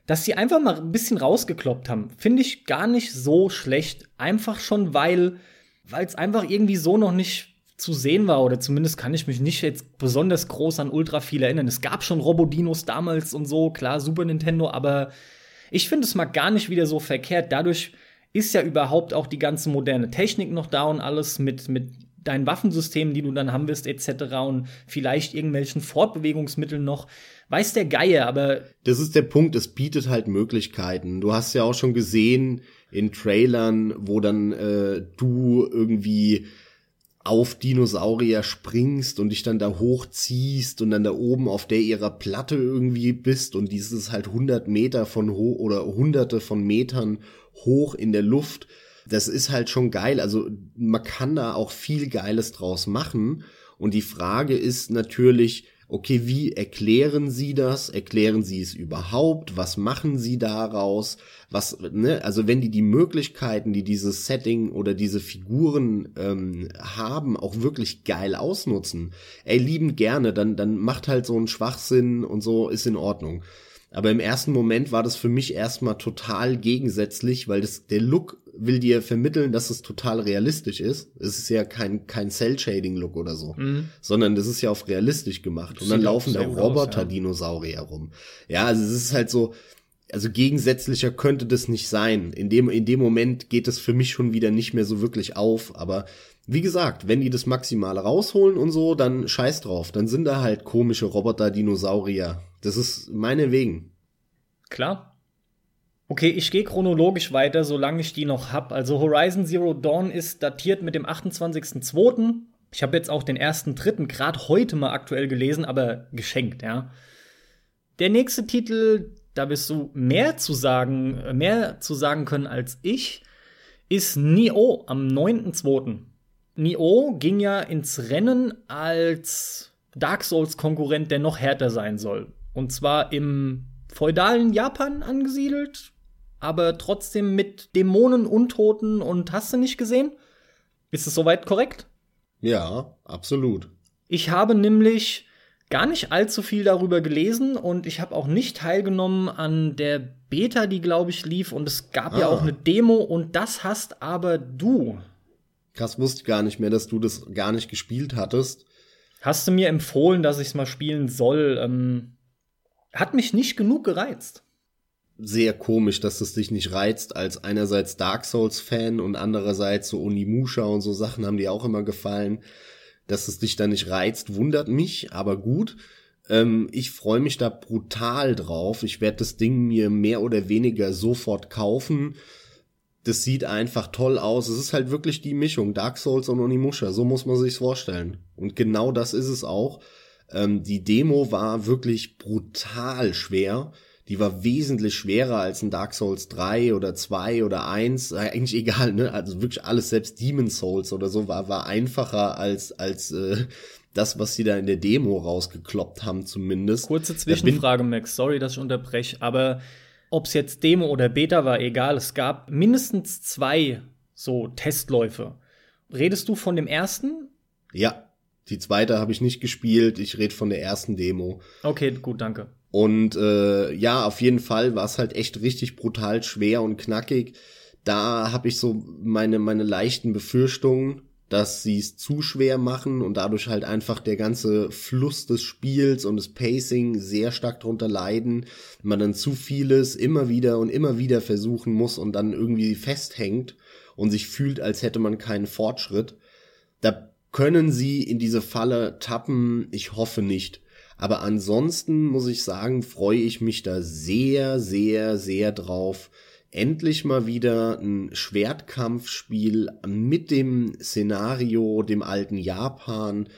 dass sie einfach mal ein bisschen rausgekloppt haben. Finde ich gar nicht so schlecht. Einfach schon, weil es einfach irgendwie so noch nicht zu sehen war, oder zumindest kann ich mich nicht jetzt besonders groß an ultra viel erinnern. Es gab schon Robodinos damals und so, klar, Super Nintendo, aber ich finde es mal gar nicht wieder so verkehrt. Dadurch ist ja überhaupt auch die ganze moderne Technik noch da und alles mit, mit deinen Waffensystemen, die du dann haben wirst, etc. und vielleicht irgendwelchen Fortbewegungsmitteln noch. Weiß der Geier, aber.
Das ist der Punkt, es bietet halt Möglichkeiten. Du hast ja auch schon gesehen in Trailern, wo dann äh, du irgendwie auf Dinosaurier springst und dich dann da hochziehst und dann da oben auf der ihrer Platte irgendwie bist und dieses halt 100 Meter von hoch oder hunderte von Metern hoch in der Luft. Das ist halt schon geil. Also man kann da auch viel Geiles draus machen. Und die Frage ist natürlich, okay, wie erklären Sie das? Erklären Sie es überhaupt? Was machen Sie daraus? Was, ne, also wenn die die Möglichkeiten, die dieses Setting oder diese Figuren ähm, haben, auch wirklich geil ausnutzen, ey, lieben gerne, dann, dann macht halt so ein Schwachsinn und so, ist in Ordnung. Aber im ersten Moment war das für mich erstmal total gegensätzlich, weil das, der Look will dir vermitteln, dass es total realistisch ist. Es ist ja kein, kein Cell-Shading-Look oder so, mhm. sondern das ist ja auf realistisch gemacht. Und dann laufen da Roboter-Dinosaurier ja. rum. Ja, also es ist halt so, also gegensätzlicher könnte das nicht sein. In dem, in dem Moment geht es für mich schon wieder nicht mehr so wirklich auf. Aber wie gesagt, wenn die das Maximale rausholen und so, dann scheiß drauf. Dann sind da halt komische Roboter-Dinosaurier. Das ist meine Wegen.
Klar. Okay, ich gehe chronologisch weiter, solange ich die noch hab. Also Horizon Zero Dawn ist datiert mit dem 28.02. Ich habe jetzt auch den ersten dritten gerade heute mal aktuell gelesen, aber geschenkt, ja. Der nächste Titel, da wirst du mehr zu sagen, mehr zu sagen können als ich, ist Nio am 9.2. Nio ging ja ins Rennen als Dark Souls-Konkurrent, der noch härter sein soll. Und zwar im feudalen Japan angesiedelt, aber trotzdem mit Dämonen, Untoten und hast du nicht gesehen? Ist es soweit korrekt?
Ja, absolut.
Ich habe nämlich gar nicht allzu viel darüber gelesen und ich habe auch nicht teilgenommen an der Beta, die glaube ich lief und es gab ah. ja auch eine Demo und das hast aber du.
Krass, wusste ich gar nicht mehr, dass du das gar nicht gespielt hattest.
Hast du mir empfohlen, dass ich es mal spielen soll? Ähm, hat mich nicht genug gereizt.
Sehr komisch, dass es dich nicht reizt, als einerseits Dark Souls-Fan und andererseits so Onimusha und so Sachen haben dir auch immer gefallen dass es dich da nicht reizt, wundert mich, aber gut. Ähm, ich freue mich da brutal drauf. Ich werde das Ding mir mehr oder weniger sofort kaufen. Das sieht einfach toll aus. Es ist halt wirklich die Mischung Dark Souls und Onimusha. So muss man sich's vorstellen. Und genau das ist es auch. Ähm, die Demo war wirklich brutal schwer die war wesentlich schwerer als ein Dark Souls 3 oder 2 oder 1. Äh, eigentlich egal, ne? Also wirklich alles, selbst Demon Souls oder so, war, war einfacher als, als äh, das, was sie da in der Demo rausgekloppt haben, zumindest.
Kurze Zwischenfrage, Max, sorry, dass ich unterbreche, aber ob es jetzt Demo oder Beta war, egal, es gab mindestens zwei so Testläufe. Redest du von dem ersten?
Ja, die zweite habe ich nicht gespielt, ich rede von der ersten Demo.
Okay, gut, danke.
Und äh, ja, auf jeden Fall war es halt echt richtig brutal schwer und knackig. Da habe ich so meine, meine leichten Befürchtungen, dass sie es zu schwer machen und dadurch halt einfach der ganze Fluss des Spiels und das Pacing sehr stark drunter leiden. Man dann zu vieles immer wieder und immer wieder versuchen muss und dann irgendwie festhängt und sich fühlt, als hätte man keinen Fortschritt. Da können sie in diese Falle tappen. Ich hoffe nicht. Aber ansonsten muss ich sagen, freue ich mich da sehr, sehr, sehr drauf. Endlich mal wieder ein Schwertkampfspiel mit dem Szenario, dem alten Japan.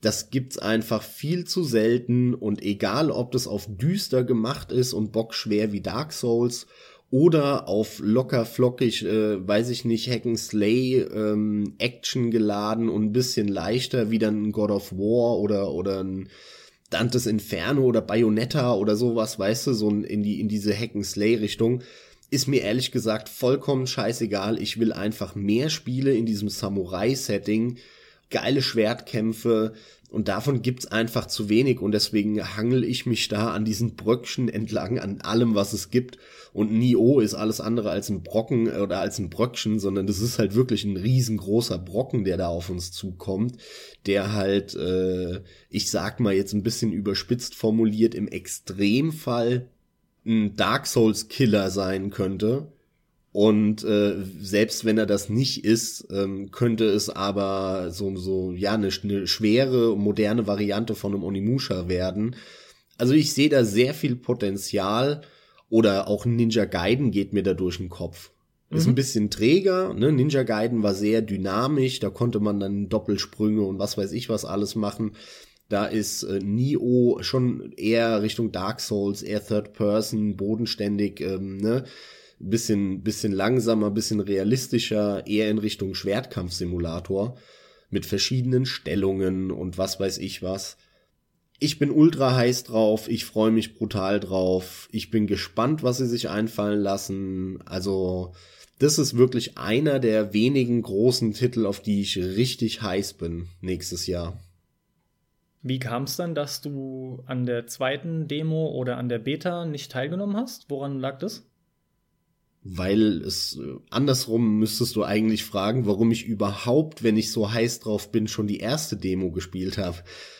Das gibt's einfach viel zu selten und egal, ob das auf düster gemacht ist und bockschwer wie Dark Souls oder auf locker flockig, äh, weiß ich nicht, Hacken Slay, ähm, Action geladen und ein bisschen leichter wie dann God of War oder, oder ein Dantes Inferno oder Bayonetta oder sowas, weißt du, so in die, in diese Hack-and-Slay-Richtung, ist mir ehrlich gesagt vollkommen scheißegal. Ich will einfach mehr Spiele in diesem Samurai-Setting, geile Schwertkämpfe, und davon gibt's einfach zu wenig und deswegen hangel ich mich da an diesen Bröckchen entlang, an allem, was es gibt. Und Nio ist alles andere als ein Brocken äh, oder als ein Bröckchen, sondern das ist halt wirklich ein riesengroßer Brocken, der da auf uns zukommt, der halt, äh, ich sag mal jetzt ein bisschen überspitzt formuliert, im Extremfall ein Dark Souls Killer sein könnte und äh, selbst wenn er das nicht ist, ähm, könnte es aber so, so ja, eine, eine schwere, moderne Variante von einem Onimusha werden. Also ich sehe da sehr viel Potenzial oder auch Ninja Gaiden geht mir da durch den Kopf. Mhm. Ist ein bisschen träger, ne? Ninja Gaiden war sehr dynamisch, da konnte man dann Doppelsprünge und was weiß ich was alles machen. Da ist äh, Nio schon eher Richtung Dark Souls, eher Third Person, bodenständig, ähm, ne? Bisschen, bisschen langsamer, bisschen realistischer, eher in Richtung Schwertkampfsimulator mit verschiedenen Stellungen und was weiß ich was. Ich bin ultra heiß drauf, ich freue mich brutal drauf, ich bin gespannt, was sie sich einfallen lassen. Also, das ist wirklich einer der wenigen großen Titel, auf die ich richtig heiß bin nächstes Jahr.
Wie kam es dann, dass du an der zweiten Demo oder an der Beta nicht teilgenommen hast? Woran lag das?
Weil es äh, andersrum müsstest du eigentlich fragen, warum ich überhaupt, wenn ich so heiß drauf bin, schon die erste Demo gespielt habe.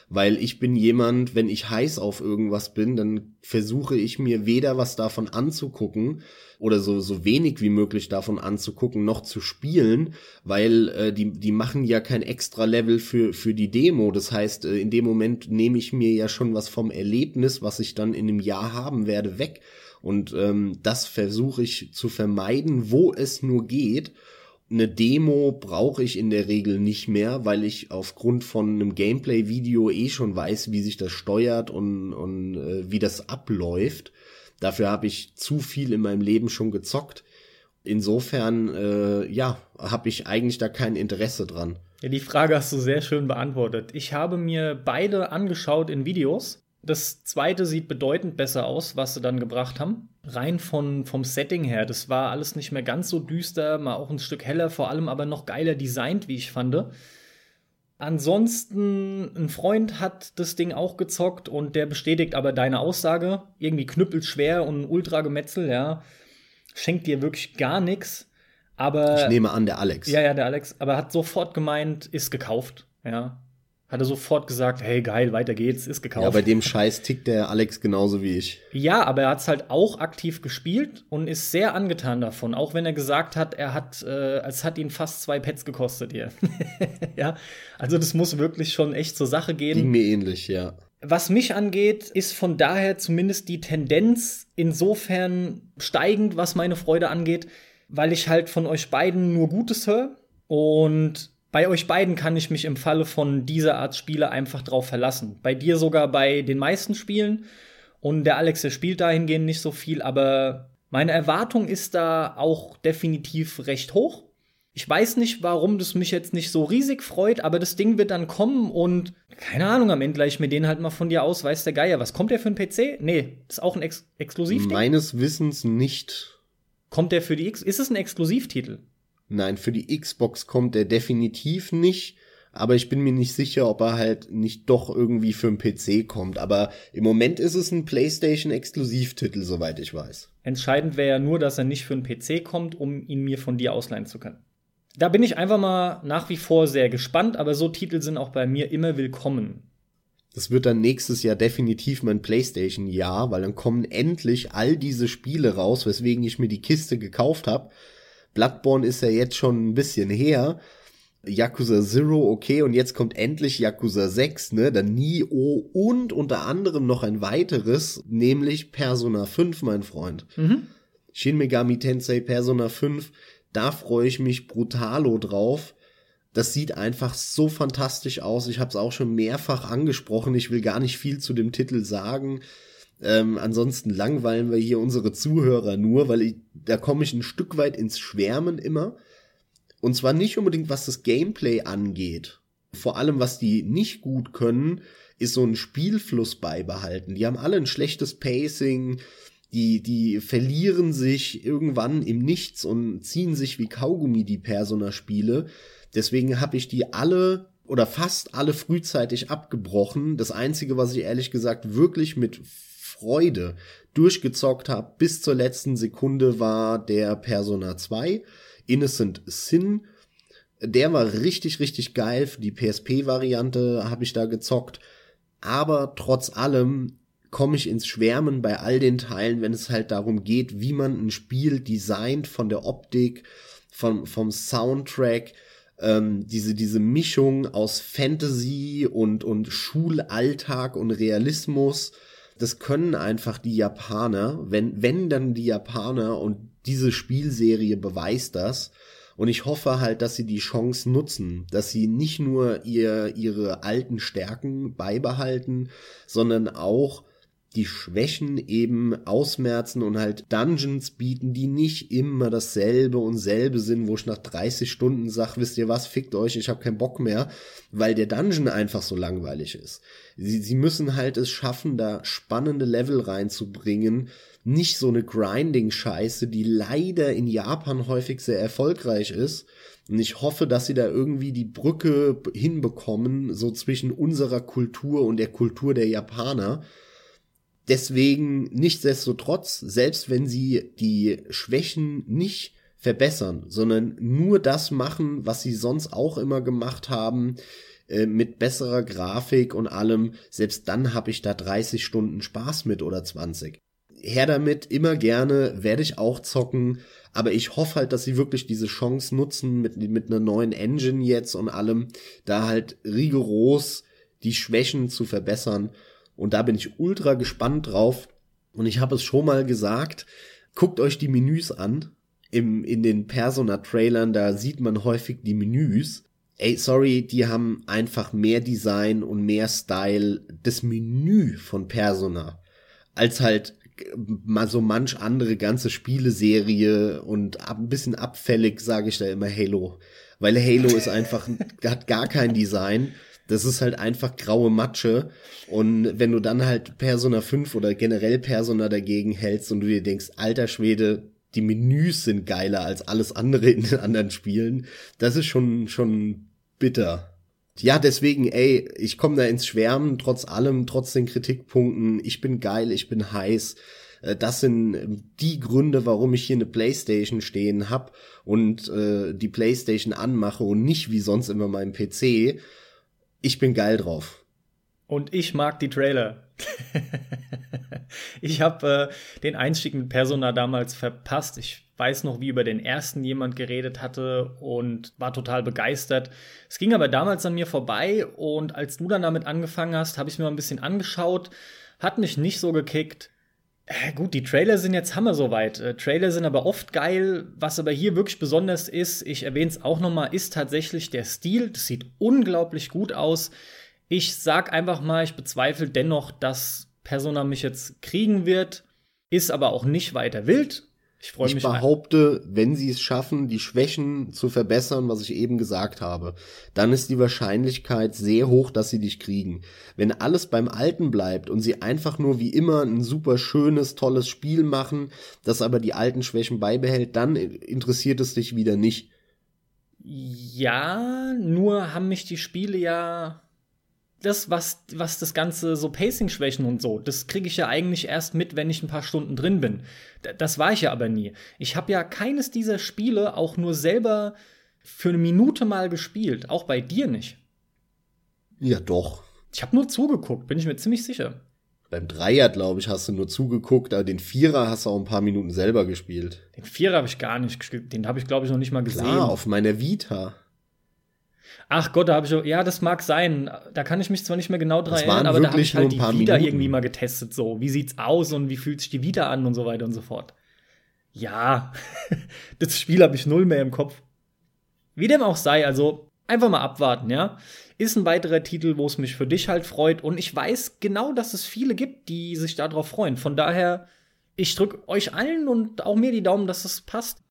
Weil ich bin jemand, wenn ich heiß auf irgendwas bin, dann versuche ich mir weder was davon anzugucken oder so, so wenig wie möglich davon anzugucken, noch zu spielen, weil äh, die, die machen ja kein extra Level für, für die Demo. Das heißt, äh, in dem Moment nehme ich mir ja schon was vom Erlebnis, was ich dann in einem Jahr haben werde, weg. Und ähm, das versuche ich zu vermeiden, wo es nur geht. Eine Demo brauche ich in der Regel nicht mehr, weil ich aufgrund von einem Gameplay-Video eh schon weiß, wie sich das steuert und, und äh, wie das abläuft. Dafür habe ich zu viel in meinem Leben schon gezockt. Insofern, äh, ja, habe ich eigentlich da kein Interesse dran.
Ja, die Frage hast du sehr schön beantwortet. Ich habe mir beide angeschaut in Videos. Das zweite sieht bedeutend besser aus, was sie dann gebracht haben. Rein von, vom Setting her, das war alles nicht mehr ganz so düster, mal auch ein Stück heller, vor allem aber noch geiler designt, wie ich fand. Ansonsten, ein Freund hat das Ding auch gezockt und der bestätigt aber deine Aussage. Irgendwie knüppelschwer und ultra Gemetzel, ja. Schenkt dir wirklich gar nichts. Aber.
Ich nehme an, der Alex.
Ja, ja, der Alex. Aber hat sofort gemeint, ist gekauft, ja hat er sofort gesagt, hey geil, weiter geht's, ist gekauft. Ja,
bei dem Scheiß tickt der Alex genauso wie ich.
Ja, aber er hat's halt auch aktiv gespielt und ist sehr angetan davon, auch wenn er gesagt hat, er hat, äh, es hat ihn fast zwei Pets gekostet hier. *laughs* ja, also das muss wirklich schon echt zur Sache gehen.
Ging mir ähnlich, ja.
Was mich angeht, ist von daher zumindest die Tendenz insofern steigend, was meine Freude angeht, weil ich halt von euch beiden nur Gutes höre und bei euch beiden kann ich mich im Falle von dieser Art Spiele einfach drauf verlassen. Bei dir sogar bei den meisten Spielen. Und der Alex, der spielt dahingehend nicht so viel, aber meine Erwartung ist da auch definitiv recht hoch. Ich weiß nicht, warum das mich jetzt nicht so riesig freut, aber das Ding wird dann kommen und keine Ahnung, am Ende gleich ich mir den halt mal von dir aus, weiß der Geier. Was kommt der für ein PC? Nee, ist auch ein Ex Exklusivding?
Meines Wissens nicht.
Kommt der für die X? Ist es ein Exklusivtitel?
Nein, für die Xbox kommt er definitiv nicht. Aber ich bin mir nicht sicher, ob er halt nicht doch irgendwie für einen PC kommt. Aber im Moment ist es ein PlayStation-Exklusivtitel, soweit ich weiß.
Entscheidend wäre ja nur, dass er nicht für einen PC kommt, um ihn mir von dir ausleihen zu können. Da bin ich einfach mal nach wie vor sehr gespannt, aber so Titel sind auch bei mir immer willkommen.
Das wird dann nächstes Jahr definitiv mein PlayStation-Jahr, weil dann kommen endlich all diese Spiele raus, weswegen ich mir die Kiste gekauft habe Bloodborne ist ja jetzt schon ein bisschen her. Yakuza Zero, okay, und jetzt kommt endlich Yakuza 6, ne, dann Nio und unter anderem noch ein weiteres, nämlich Persona 5, mein Freund. Mhm. Shin Megami Tensei Persona 5, da freue ich mich brutalo drauf. Das sieht einfach so fantastisch aus. Ich habe es auch schon mehrfach angesprochen. Ich will gar nicht viel zu dem Titel sagen. Ähm, ansonsten langweilen wir hier unsere Zuhörer nur, weil ich, da komme ich ein Stück weit ins Schwärmen immer. Und zwar nicht unbedingt, was das Gameplay angeht. Vor allem, was die nicht gut können, ist so ein Spielfluss beibehalten. Die haben alle ein schlechtes Pacing, die, die verlieren sich irgendwann im Nichts und ziehen sich wie Kaugummi die Persona-Spiele. Deswegen habe ich die alle oder fast alle frühzeitig abgebrochen. Das Einzige, was ich ehrlich gesagt wirklich mit Freude durchgezockt habe bis zur letzten Sekunde war der Persona 2 Innocent Sin. Der war richtig, richtig geil. Für die PSP-Variante habe ich da gezockt. Aber trotz allem komme ich ins Schwärmen bei all den Teilen, wenn es halt darum geht, wie man ein Spiel designt von der Optik, vom, vom Soundtrack, ähm, diese, diese Mischung aus Fantasy und, und Schulalltag und Realismus das können einfach die Japaner, wenn, wenn dann die Japaner und diese Spielserie beweist das. Und ich hoffe halt, dass sie die Chance nutzen, dass sie nicht nur ihr, ihre alten Stärken beibehalten, sondern auch die Schwächen eben ausmerzen und halt Dungeons bieten, die nicht immer dasselbe und selbe sind, wo ich nach 30 Stunden sag, wisst ihr was, fickt euch, ich habe keinen Bock mehr, weil der Dungeon einfach so langweilig ist. Sie, sie müssen halt es schaffen, da spannende Level reinzubringen, nicht so eine Grinding-Scheiße, die leider in Japan häufig sehr erfolgreich ist. Und ich hoffe, dass sie da irgendwie die Brücke hinbekommen, so zwischen unserer Kultur und der Kultur der Japaner Deswegen, nichtsdestotrotz, selbst wenn sie die Schwächen nicht verbessern, sondern nur das machen, was sie sonst auch immer gemacht haben, äh, mit besserer Grafik und allem, selbst dann habe ich da 30 Stunden Spaß mit oder 20. Her damit, immer gerne, werde ich auch zocken, aber ich hoffe halt, dass sie wirklich diese Chance nutzen mit, mit einer neuen Engine jetzt und allem, da halt rigoros die Schwächen zu verbessern. Und da bin ich ultra gespannt drauf. Und ich habe es schon mal gesagt, guckt euch die Menüs an. Im, in den Persona-Trailern, da sieht man häufig die Menüs. Ey, sorry, die haben einfach mehr Design und mehr Style, das Menü von Persona, als halt mal so manch andere ganze Spieleserie und ein bisschen abfällig sage ich da immer Halo, weil Halo ist einfach *laughs* hat gar kein Design. Das ist halt einfach graue Matsche. Und wenn du dann halt Persona 5 oder generell Persona dagegen hältst und du dir denkst, alter Schwede, die Menüs sind geiler als alles andere in den anderen Spielen, das ist schon, schon bitter. Ja, deswegen, ey, ich komme da ins Schwärmen, trotz allem, trotz den Kritikpunkten. Ich bin geil, ich bin heiß. Äh, das sind die Gründe, warum ich hier eine Playstation stehen hab und äh, die Playstation anmache und nicht wie sonst immer meinem PC. Ich bin geil drauf.
Und ich mag die Trailer. *laughs* ich habe äh, den Einstieg mit Persona damals verpasst. Ich weiß noch, wie über den ersten jemand geredet hatte und war total begeistert. Es ging aber damals an mir vorbei und als du dann damit angefangen hast, habe ich mir mal ein bisschen angeschaut, hat mich nicht so gekickt. Äh, gut, die Trailer sind jetzt hammer soweit. Äh, Trailer sind aber oft geil. Was aber hier wirklich besonders ist, ich erwähne es auch nochmal, ist tatsächlich der Stil. Das sieht unglaublich gut aus. Ich sag einfach mal, ich bezweifle dennoch, dass Persona mich jetzt kriegen wird. Ist aber auch nicht weiter wild.
Ich freue mich. Ich behaupte, wenn sie es schaffen, die Schwächen zu verbessern, was ich eben gesagt habe, dann ist die Wahrscheinlichkeit sehr hoch, dass sie dich kriegen. Wenn alles beim Alten bleibt und sie einfach nur wie immer ein super schönes, tolles Spiel machen, das aber die alten Schwächen beibehält, dann interessiert es dich wieder nicht.
Ja, nur haben mich die Spiele ja das, was, was das Ganze so Pacing-Schwächen und so, das kriege ich ja eigentlich erst mit, wenn ich ein paar Stunden drin bin. Das war ich ja aber nie. Ich habe ja keines dieser Spiele auch nur selber für eine Minute mal gespielt. Auch bei dir nicht.
Ja, doch.
Ich habe nur zugeguckt, bin ich mir ziemlich sicher.
Beim Dreier, glaube ich, hast du nur zugeguckt, aber den Vierer hast du auch ein paar Minuten selber gespielt.
Den Vierer habe ich gar nicht gespielt. Den habe ich, glaube ich, noch nicht mal gesehen. Klar,
auf meiner Vita.
Ach Gott, da habe ich ja, das mag sein. Da kann ich mich zwar nicht mehr genau dran erinnern, aber da habe ich halt die Vita Minuten. irgendwie mal getestet. So, wie sieht's aus und wie fühlt sich die Vita an und so weiter und so fort. Ja, *laughs* das Spiel habe ich null mehr im Kopf. Wie dem auch sei, also einfach mal abwarten, ja. Ist ein weiterer Titel, wo es mich für dich halt freut und ich weiß genau, dass es viele gibt, die sich darauf freuen. Von daher, ich drücke euch allen und auch mir die Daumen, dass es passt.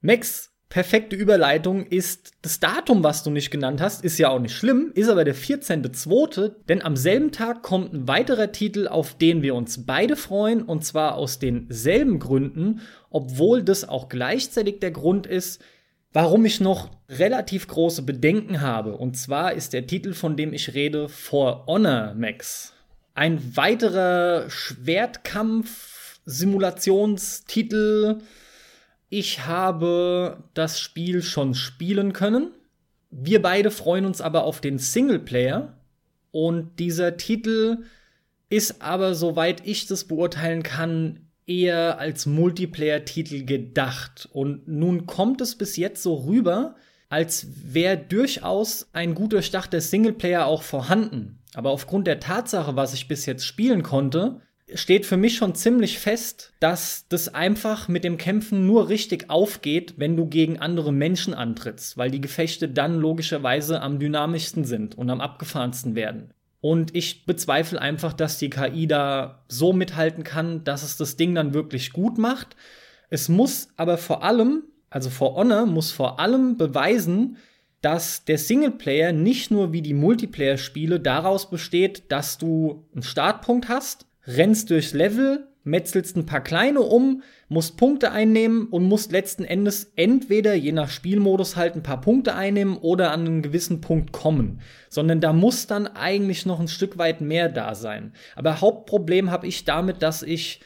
Max, perfekte Überleitung ist das Datum, was du nicht genannt hast, ist ja auch nicht schlimm, ist aber der 14.2., denn am selben Tag kommt ein weiterer Titel, auf den wir uns beide freuen, und zwar aus denselben Gründen, obwohl das auch gleichzeitig der Grund ist, warum ich noch relativ große Bedenken habe. Und zwar ist der Titel, von dem ich rede, For Honor Max. Ein weiterer Schwertkampf-Simulationstitel, ich habe das Spiel schon spielen können. Wir beide freuen uns aber auf den Singleplayer. Und dieser Titel ist aber, soweit ich das beurteilen kann, eher als Multiplayer-Titel gedacht. Und nun kommt es bis jetzt so rüber, als wäre durchaus ein Start der Singleplayer auch vorhanden. Aber aufgrund der Tatsache, was ich bis jetzt spielen konnte, steht für mich schon ziemlich fest, dass das einfach mit dem Kämpfen nur richtig aufgeht, wenn du gegen andere Menschen antrittst, weil die Gefechte dann logischerweise am dynamischsten sind und am abgefahrensten werden. Und ich bezweifle einfach, dass die KI da so mithalten kann, dass es das Ding dann wirklich gut macht. Es muss aber vor allem, also For Honor muss vor allem beweisen, dass der Singleplayer nicht nur wie die Multiplayer-Spiele daraus besteht, dass du einen Startpunkt hast, rennst durchs Level, metzelst ein paar kleine um, musst Punkte einnehmen und musst letzten Endes entweder je nach Spielmodus halt ein paar Punkte einnehmen oder an einen gewissen Punkt kommen. Sondern da muss dann eigentlich noch ein Stück weit mehr da sein. Aber Hauptproblem habe ich damit, dass ich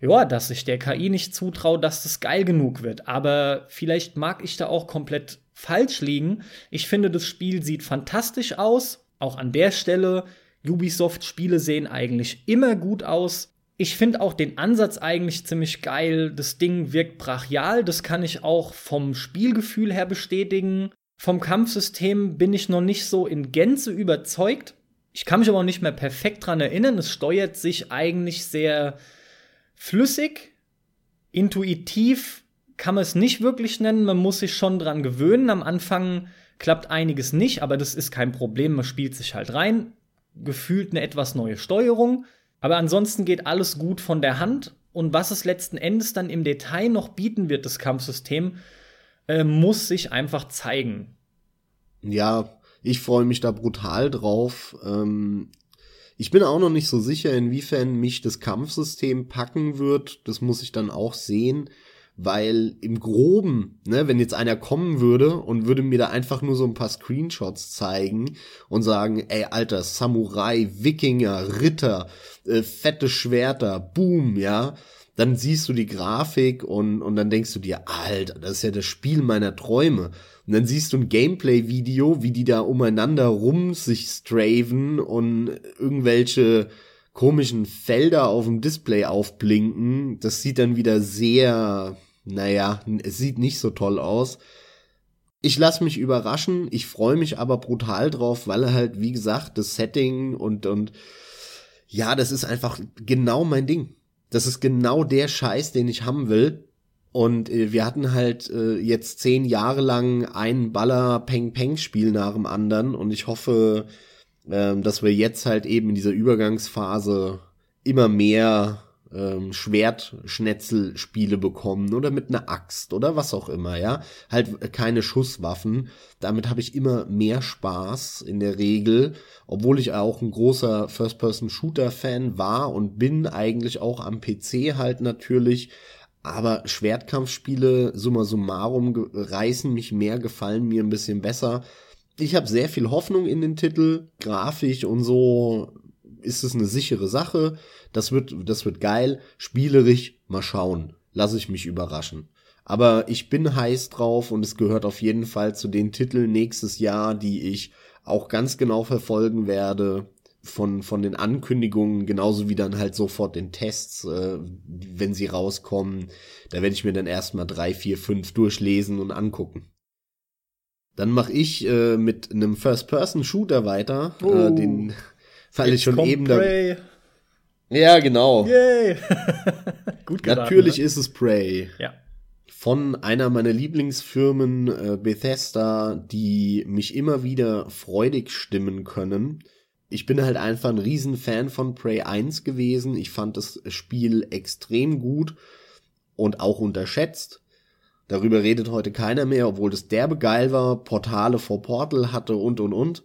ja, dass ich der KI nicht zutraue, dass das geil genug wird. Aber vielleicht mag ich da auch komplett falsch liegen. Ich finde, das Spiel sieht fantastisch aus. Auch an der Stelle. Ubisoft-Spiele sehen eigentlich immer gut aus. Ich finde auch den Ansatz eigentlich ziemlich geil. Das Ding wirkt brachial. Das kann ich auch vom Spielgefühl her bestätigen. Vom Kampfsystem bin ich noch nicht so in Gänze überzeugt. Ich kann mich aber auch nicht mehr perfekt dran erinnern. Es steuert sich eigentlich sehr flüssig, intuitiv kann man es nicht wirklich nennen. Man muss sich schon dran gewöhnen. Am Anfang klappt einiges nicht, aber das ist kein Problem. Man spielt sich halt rein. Gefühlt eine etwas neue Steuerung. Aber ansonsten geht alles gut von der Hand. Und was es letzten Endes dann im Detail noch bieten wird, das Kampfsystem, äh, muss sich einfach zeigen.
Ja, ich freue mich da brutal drauf. Ähm, ich bin auch noch nicht so sicher, inwiefern mich das Kampfsystem packen wird. Das muss ich dann auch sehen weil im Groben, ne, wenn jetzt einer kommen würde und würde mir da einfach nur so ein paar Screenshots zeigen und sagen, ey, alter, Samurai, Wikinger, Ritter, äh, fette Schwerter, boom, ja, dann siehst du die Grafik und, und dann denkst du dir, alter, das ist ja das Spiel meiner Träume. Und dann siehst du ein Gameplay-Video, wie die da umeinander rum sich straven und irgendwelche komischen Felder auf dem Display aufblinken. Das sieht dann wieder sehr, naja, es sieht nicht so toll aus. Ich lasse mich überraschen, ich freue mich aber brutal drauf, weil halt, wie gesagt, das Setting und, und ja, das ist einfach genau mein Ding. Das ist genau der Scheiß, den ich haben will. Und äh, wir hatten halt äh, jetzt zehn Jahre lang ein Baller-Peng-Peng-Spiel nach dem anderen und ich hoffe, ähm, dass wir jetzt halt eben in dieser Übergangsphase immer mehr ähm, Schwertschnetzelspiele bekommen oder mit einer Axt oder was auch immer, ja. Halt keine Schusswaffen. Damit habe ich immer mehr Spaß in der Regel, obwohl ich auch ein großer First-Person-Shooter-Fan war und bin eigentlich auch am PC halt natürlich. Aber Schwertkampfspiele, summa summarum, reißen mich mehr, gefallen mir ein bisschen besser ich habe sehr viel Hoffnung in den Titel. Grafisch und so ist es eine sichere Sache. Das wird, das wird geil. Spielerisch, mal schauen. Lass ich mich überraschen. Aber ich bin heiß drauf und es gehört auf jeden Fall zu den Titeln nächstes Jahr, die ich auch ganz genau verfolgen werde. Von, von den Ankündigungen, genauso wie dann halt sofort den Tests, äh, wenn sie rauskommen. Da werde ich mir dann erstmal drei, vier, fünf durchlesen und angucken. Dann mache ich äh, mit einem First-Person-Shooter weiter. Äh, oh. Äh, den *laughs* fand ich schon eben da. Ja, genau. Yay. *laughs* Gut geraten, Natürlich ne? ist es Prey.
Ja.
Von einer meiner Lieblingsfirmen äh, Bethesda, die mich immer wieder freudig stimmen können. Ich bin halt einfach ein Riesenfan von Prey 1 gewesen. Ich fand das Spiel extrem gut und auch unterschätzt. Darüber redet heute keiner mehr, obwohl das derbe geil war, Portale vor Portal hatte und und und.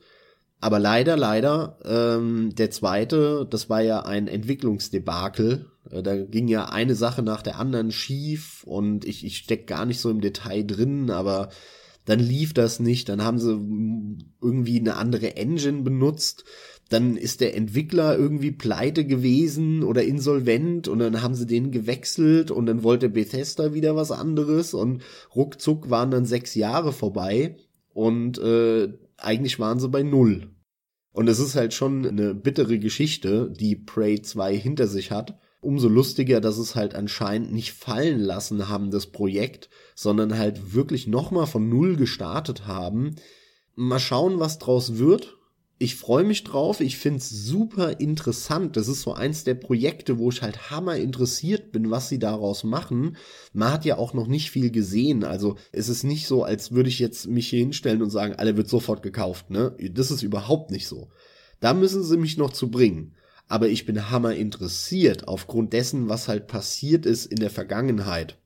Aber leider, leider, ähm, der zweite, das war ja ein Entwicklungsdebakel. Äh, da ging ja eine Sache nach der anderen schief und ich, ich steck gar nicht so im Detail drin, aber dann lief das nicht, dann haben sie irgendwie eine andere Engine benutzt dann ist der Entwickler irgendwie pleite gewesen oder insolvent und dann haben sie den gewechselt und dann wollte Bethesda wieder was anderes und ruckzuck waren dann sechs Jahre vorbei und äh, eigentlich waren sie bei null. Und es ist halt schon eine bittere Geschichte, die Prey 2 hinter sich hat. Umso lustiger, dass es halt anscheinend nicht fallen lassen haben, das Projekt, sondern halt wirklich nochmal von Null gestartet haben. Mal schauen, was draus wird ich freue mich drauf. Ich find's super interessant. Das ist so eins der Projekte, wo ich halt hammer interessiert bin, was sie daraus machen. Man hat ja auch noch nicht viel gesehen. Also es ist nicht so, als würde ich jetzt mich hier hinstellen und sagen, alle wird sofort gekauft. Ne? Das ist überhaupt nicht so. Da müssen sie mich noch zu bringen. Aber ich bin hammer interessiert aufgrund dessen, was halt passiert ist in der Vergangenheit.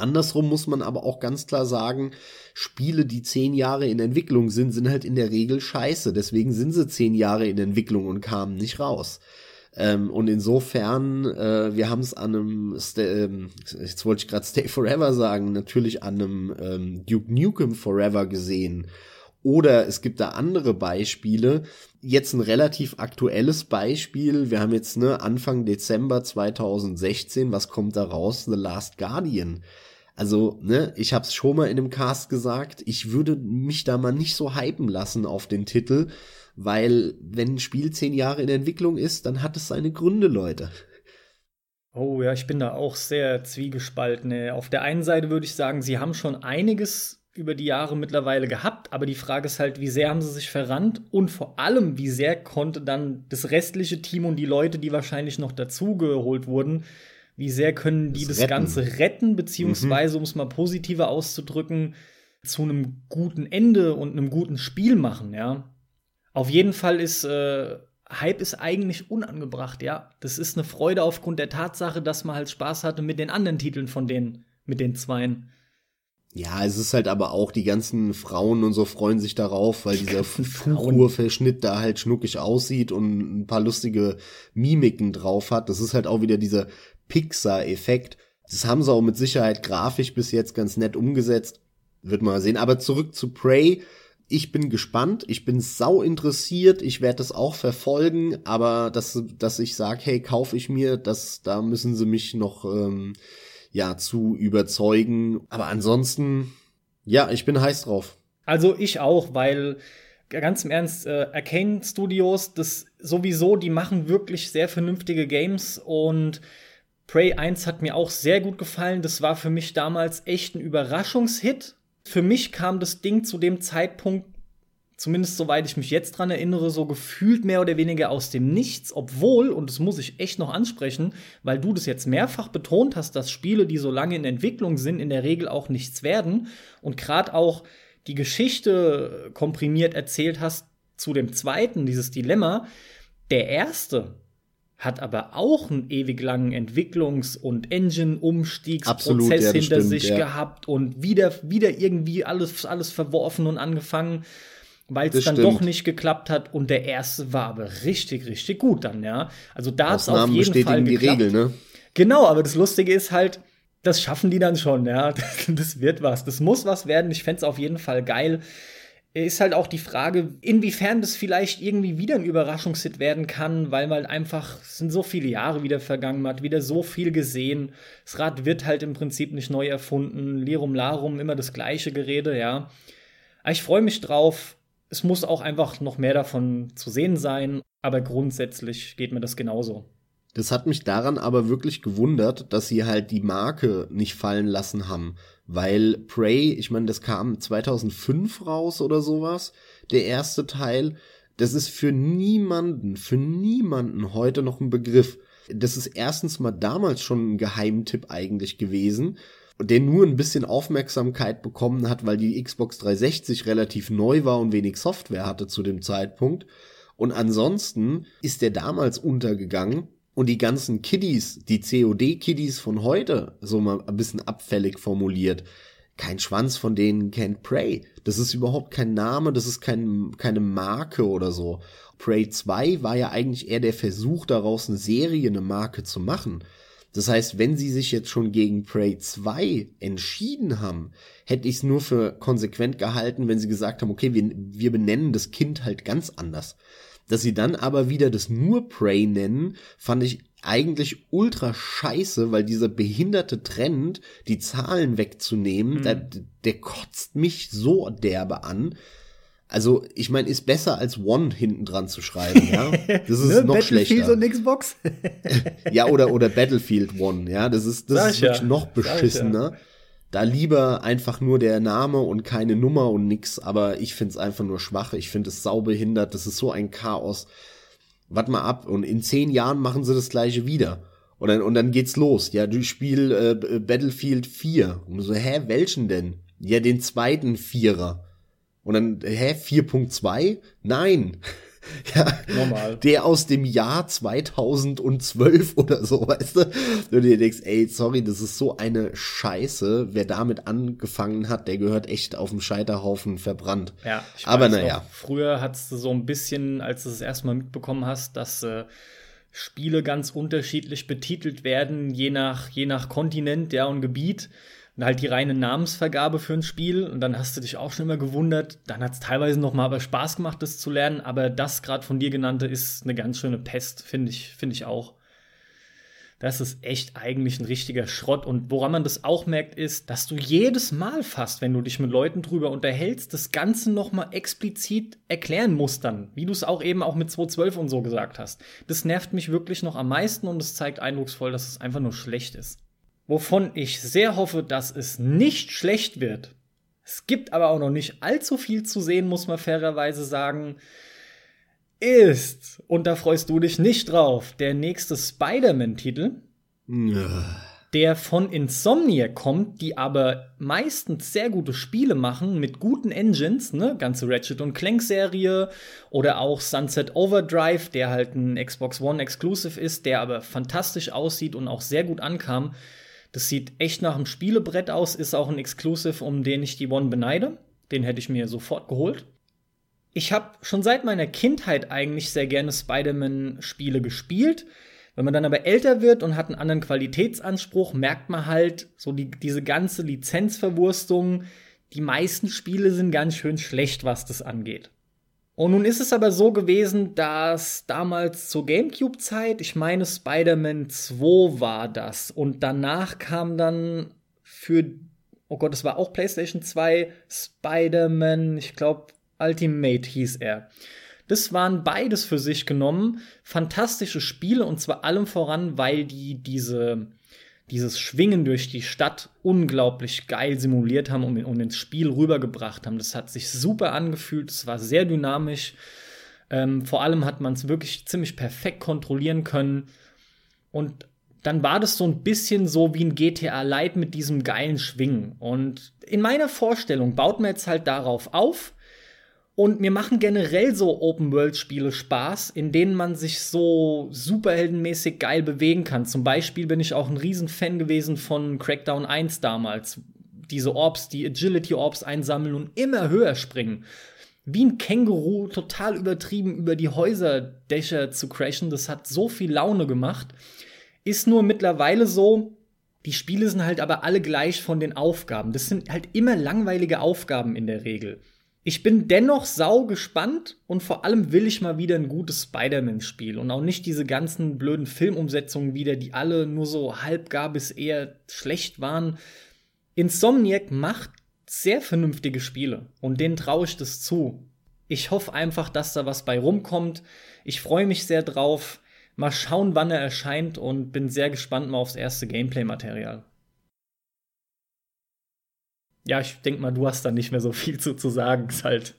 Andersrum muss man aber auch ganz klar sagen, Spiele, die zehn Jahre in Entwicklung sind, sind halt in der Regel scheiße. Deswegen sind sie zehn Jahre in Entwicklung und kamen nicht raus. Ähm, und insofern, äh, wir haben es an einem, ähm, jetzt wollte ich gerade Stay Forever sagen, natürlich an einem ähm, Duke Nukem Forever gesehen. Oder es gibt da andere Beispiele. Jetzt ein relativ aktuelles Beispiel. Wir haben jetzt ne, Anfang Dezember 2016. Was kommt da raus? The Last Guardian. Also, ne, ich hab's schon mal in dem Cast gesagt, ich würde mich da mal nicht so hypen lassen auf den Titel, weil wenn ein Spiel zehn Jahre in Entwicklung ist, dann hat es seine Gründe, Leute.
Oh ja, ich bin da auch sehr zwiegespalten. Auf der einen Seite würde ich sagen, sie haben schon einiges über die Jahre mittlerweile gehabt, aber die Frage ist halt, wie sehr haben sie sich verrannt und vor allem, wie sehr konnte dann das restliche Team und die Leute, die wahrscheinlich noch dazugeholt wurden, wie sehr können die das, das Ganze retten, beziehungsweise, mhm. um es mal positiver auszudrücken, zu einem guten Ende und einem guten Spiel machen, ja. Auf jeden Fall ist äh, Hype ist eigentlich unangebracht, ja. Das ist eine Freude aufgrund der Tatsache, dass man halt Spaß hatte mit den anderen Titeln von denen, mit den Zweien.
Ja, es ist halt aber auch, die ganzen Frauen und so freuen sich darauf, weil dieser Fuchurverschnitt da halt schnuckig aussieht und ein paar lustige Mimiken drauf hat. Das ist halt auch wieder dieser Pixar-Effekt. Das haben sie auch mit Sicherheit grafisch bis jetzt ganz nett umgesetzt. Wird mal sehen. Aber zurück zu Prey ich bin gespannt, ich bin sau interessiert, ich werde das auch verfolgen, aber dass, dass ich sage, hey, kaufe ich mir, das, da müssen sie mich noch ähm, ja zu überzeugen. Aber ansonsten, ja, ich bin heiß drauf.
Also ich auch, weil ganz im Ernst, äh, Arcane Studios, das sowieso, die machen wirklich sehr vernünftige Games und Prey 1 hat mir auch sehr gut gefallen. Das war für mich damals echt ein Überraschungshit. Für mich kam das Ding zu dem Zeitpunkt, zumindest soweit ich mich jetzt dran erinnere, so gefühlt mehr oder weniger aus dem Nichts, obwohl, und das muss ich echt noch ansprechen, weil du das jetzt mehrfach betont hast, dass Spiele, die so lange in Entwicklung sind, in der Regel auch nichts werden. Und gerade auch die Geschichte komprimiert erzählt hast zu dem zweiten, dieses Dilemma, der erste hat aber auch einen ewig langen Entwicklungs- und Engine-Umstiegsprozess ja, hinter stimmt, sich ja. gehabt und wieder, wieder irgendwie alles, alles verworfen und angefangen, weil es dann stimmt. doch nicht geklappt hat. Und der erste war aber richtig, richtig gut dann, ja. Also da hat es auf jeden Fall geklappt. die Regel, ne? Genau, aber das Lustige ist halt, das schaffen die dann schon, ja. *laughs* Das wird was. Das muss was werden. Ich fände es auf jeden Fall geil ist halt auch die Frage, inwiefern das vielleicht irgendwie wieder ein Überraschungshit werden kann, weil man einfach, sind so viele Jahre wieder vergangen, hat wieder so viel gesehen. Das Rad wird halt im Prinzip nicht neu erfunden, Lirum Larum, immer das gleiche Gerede, ja. Aber ich freue mich drauf. Es muss auch einfach noch mehr davon zu sehen sein, aber grundsätzlich geht mir das genauso.
Das hat mich daran aber wirklich gewundert, dass sie halt die Marke nicht fallen lassen haben weil Prey, ich meine, das kam 2005 raus oder sowas, der erste Teil. Das ist für niemanden, für niemanden heute noch ein Begriff. Das ist erstens mal damals schon ein Geheimtipp eigentlich gewesen, der nur ein bisschen Aufmerksamkeit bekommen hat, weil die Xbox 360 relativ neu war und wenig Software hatte zu dem Zeitpunkt. Und ansonsten ist der damals untergegangen und die ganzen Kiddies, die COD-Kiddies von heute, so mal ein bisschen abfällig formuliert, kein Schwanz von denen kennt Prey. Das ist überhaupt kein Name, das ist kein, keine Marke oder so. Prey 2 war ja eigentlich eher der Versuch daraus, eine Serie, eine Marke zu machen. Das heißt, wenn sie sich jetzt schon gegen Prey 2 entschieden haben, hätte ich es nur für konsequent gehalten, wenn sie gesagt haben, okay, wir, wir benennen das Kind halt ganz anders. Dass sie dann aber wieder das nur Prey nennen, fand ich eigentlich ultra scheiße, weil dieser behinderte Trend, die Zahlen wegzunehmen, mhm. der, der kotzt mich so derbe an. Also, ich meine, ist besser als One hinten dran zu schreiben, ja. *laughs* Das ist ne? noch Battlefield schlechter. und Xbox? *laughs* ja, oder, oder Battlefield One, ja. Das ist, das ist wirklich ja. noch beschissener. Ja. Da lieber einfach nur der Name und keine Nummer und nix, aber ich find's einfach nur schwach. Ich find es saubehindert. Das ist so ein Chaos. Warte mal ab. Und in zehn Jahren machen sie das gleiche wieder. Und dann, und dann geht's los. Ja, du spiel äh, Battlefield 4. Und so, hä, welchen denn? Ja, den zweiten Vierer. Und dann, hä, 4.2? Nein. *laughs* *laughs* ja, Normal. der aus dem Jahr 2012 oder so, weißt du? Du dir denkst, ey, sorry, das ist so eine Scheiße. Wer damit angefangen hat, der gehört echt auf dem Scheiterhaufen verbrannt.
Ja, Aber naja. Früher hattest du so ein bisschen, als du es erstmal mitbekommen hast, dass äh, Spiele ganz unterschiedlich betitelt werden, je nach, je nach Kontinent ja, und Gebiet. Halt die reine Namensvergabe für ein Spiel. Und dann hast du dich auch schon immer gewundert. Dann hat es teilweise noch mal aber Spaß gemacht, das zu lernen. Aber das gerade von dir genannte ist eine ganz schöne Pest, finde ich, finde ich auch. Das ist echt eigentlich ein richtiger Schrott. Und woran man das auch merkt, ist, dass du jedes Mal fast, wenn du dich mit Leuten drüber unterhältst, das Ganze nochmal explizit erklären musst dann. Wie du es auch eben auch mit 212 und so gesagt hast. Das nervt mich wirklich noch am meisten und es zeigt eindrucksvoll, dass es einfach nur schlecht ist. Wovon ich sehr hoffe, dass es nicht schlecht wird. Es gibt aber auch noch nicht allzu viel zu sehen, muss man fairerweise sagen ist, und da freust du dich nicht drauf, der nächste Spider-Man-Titel, der von Insomniac kommt, die aber meistens sehr gute Spiele machen mit guten Engines, ne, ganze Ratchet und Clank Serie oder auch Sunset Overdrive, der halt ein Xbox One Exclusive ist, der aber fantastisch aussieht und auch sehr gut ankam. Das sieht echt nach einem Spielebrett aus, ist auch ein Exclusive, um den ich die One beneide. Den hätte ich mir sofort geholt ich habe schon seit meiner Kindheit eigentlich sehr gerne Spider-Man-Spiele gespielt. Wenn man dann aber älter wird und hat einen anderen Qualitätsanspruch, merkt man halt so die, diese ganze Lizenzverwurstung. Die meisten Spiele sind ganz schön schlecht, was das angeht. Und nun ist es aber so gewesen, dass damals zur GameCube-Zeit, ich meine Spider-Man 2 war das. Und danach kam dann für, oh Gott, es war auch PlayStation 2, Spider-Man, ich glaube, Ultimate hieß er. Das waren beides für sich genommen fantastische Spiele und zwar allem voran, weil die diese dieses Schwingen durch die Stadt unglaublich geil simuliert haben und, und ins Spiel rübergebracht haben. Das hat sich super angefühlt, es war sehr dynamisch. Ähm, vor allem hat man es wirklich ziemlich perfekt kontrollieren können. Und dann war das so ein bisschen so wie ein GTA Light mit diesem geilen Schwingen. Und in meiner Vorstellung baut man jetzt halt darauf auf, und mir machen generell so Open-World-Spiele Spaß, in denen man sich so superheldenmäßig geil bewegen kann. Zum Beispiel bin ich auch ein Riesenfan gewesen von Crackdown 1 damals. Diese Orbs, die Agility-Orbs einsammeln und immer höher springen. Wie ein Känguru total übertrieben über die Häuserdächer zu crashen. Das hat so viel Laune gemacht. Ist nur mittlerweile so, die Spiele sind halt aber alle gleich von den Aufgaben. Das sind halt immer langweilige Aufgaben in der Regel. Ich bin dennoch sau gespannt und vor allem will ich mal wieder ein gutes Spider-Man-Spiel und auch nicht diese ganzen blöden Filmumsetzungen wieder, die alle nur so halbgar bis eher schlecht waren. Insomniac macht sehr vernünftige Spiele und denen traue ich das zu. Ich hoffe einfach, dass da was bei rumkommt. Ich freue mich sehr drauf. Mal schauen, wann er erscheint und bin sehr gespannt mal aufs erste Gameplay-Material. Ja, ich denke mal, du hast da nicht mehr so viel zu, zu sagen. Ist halt.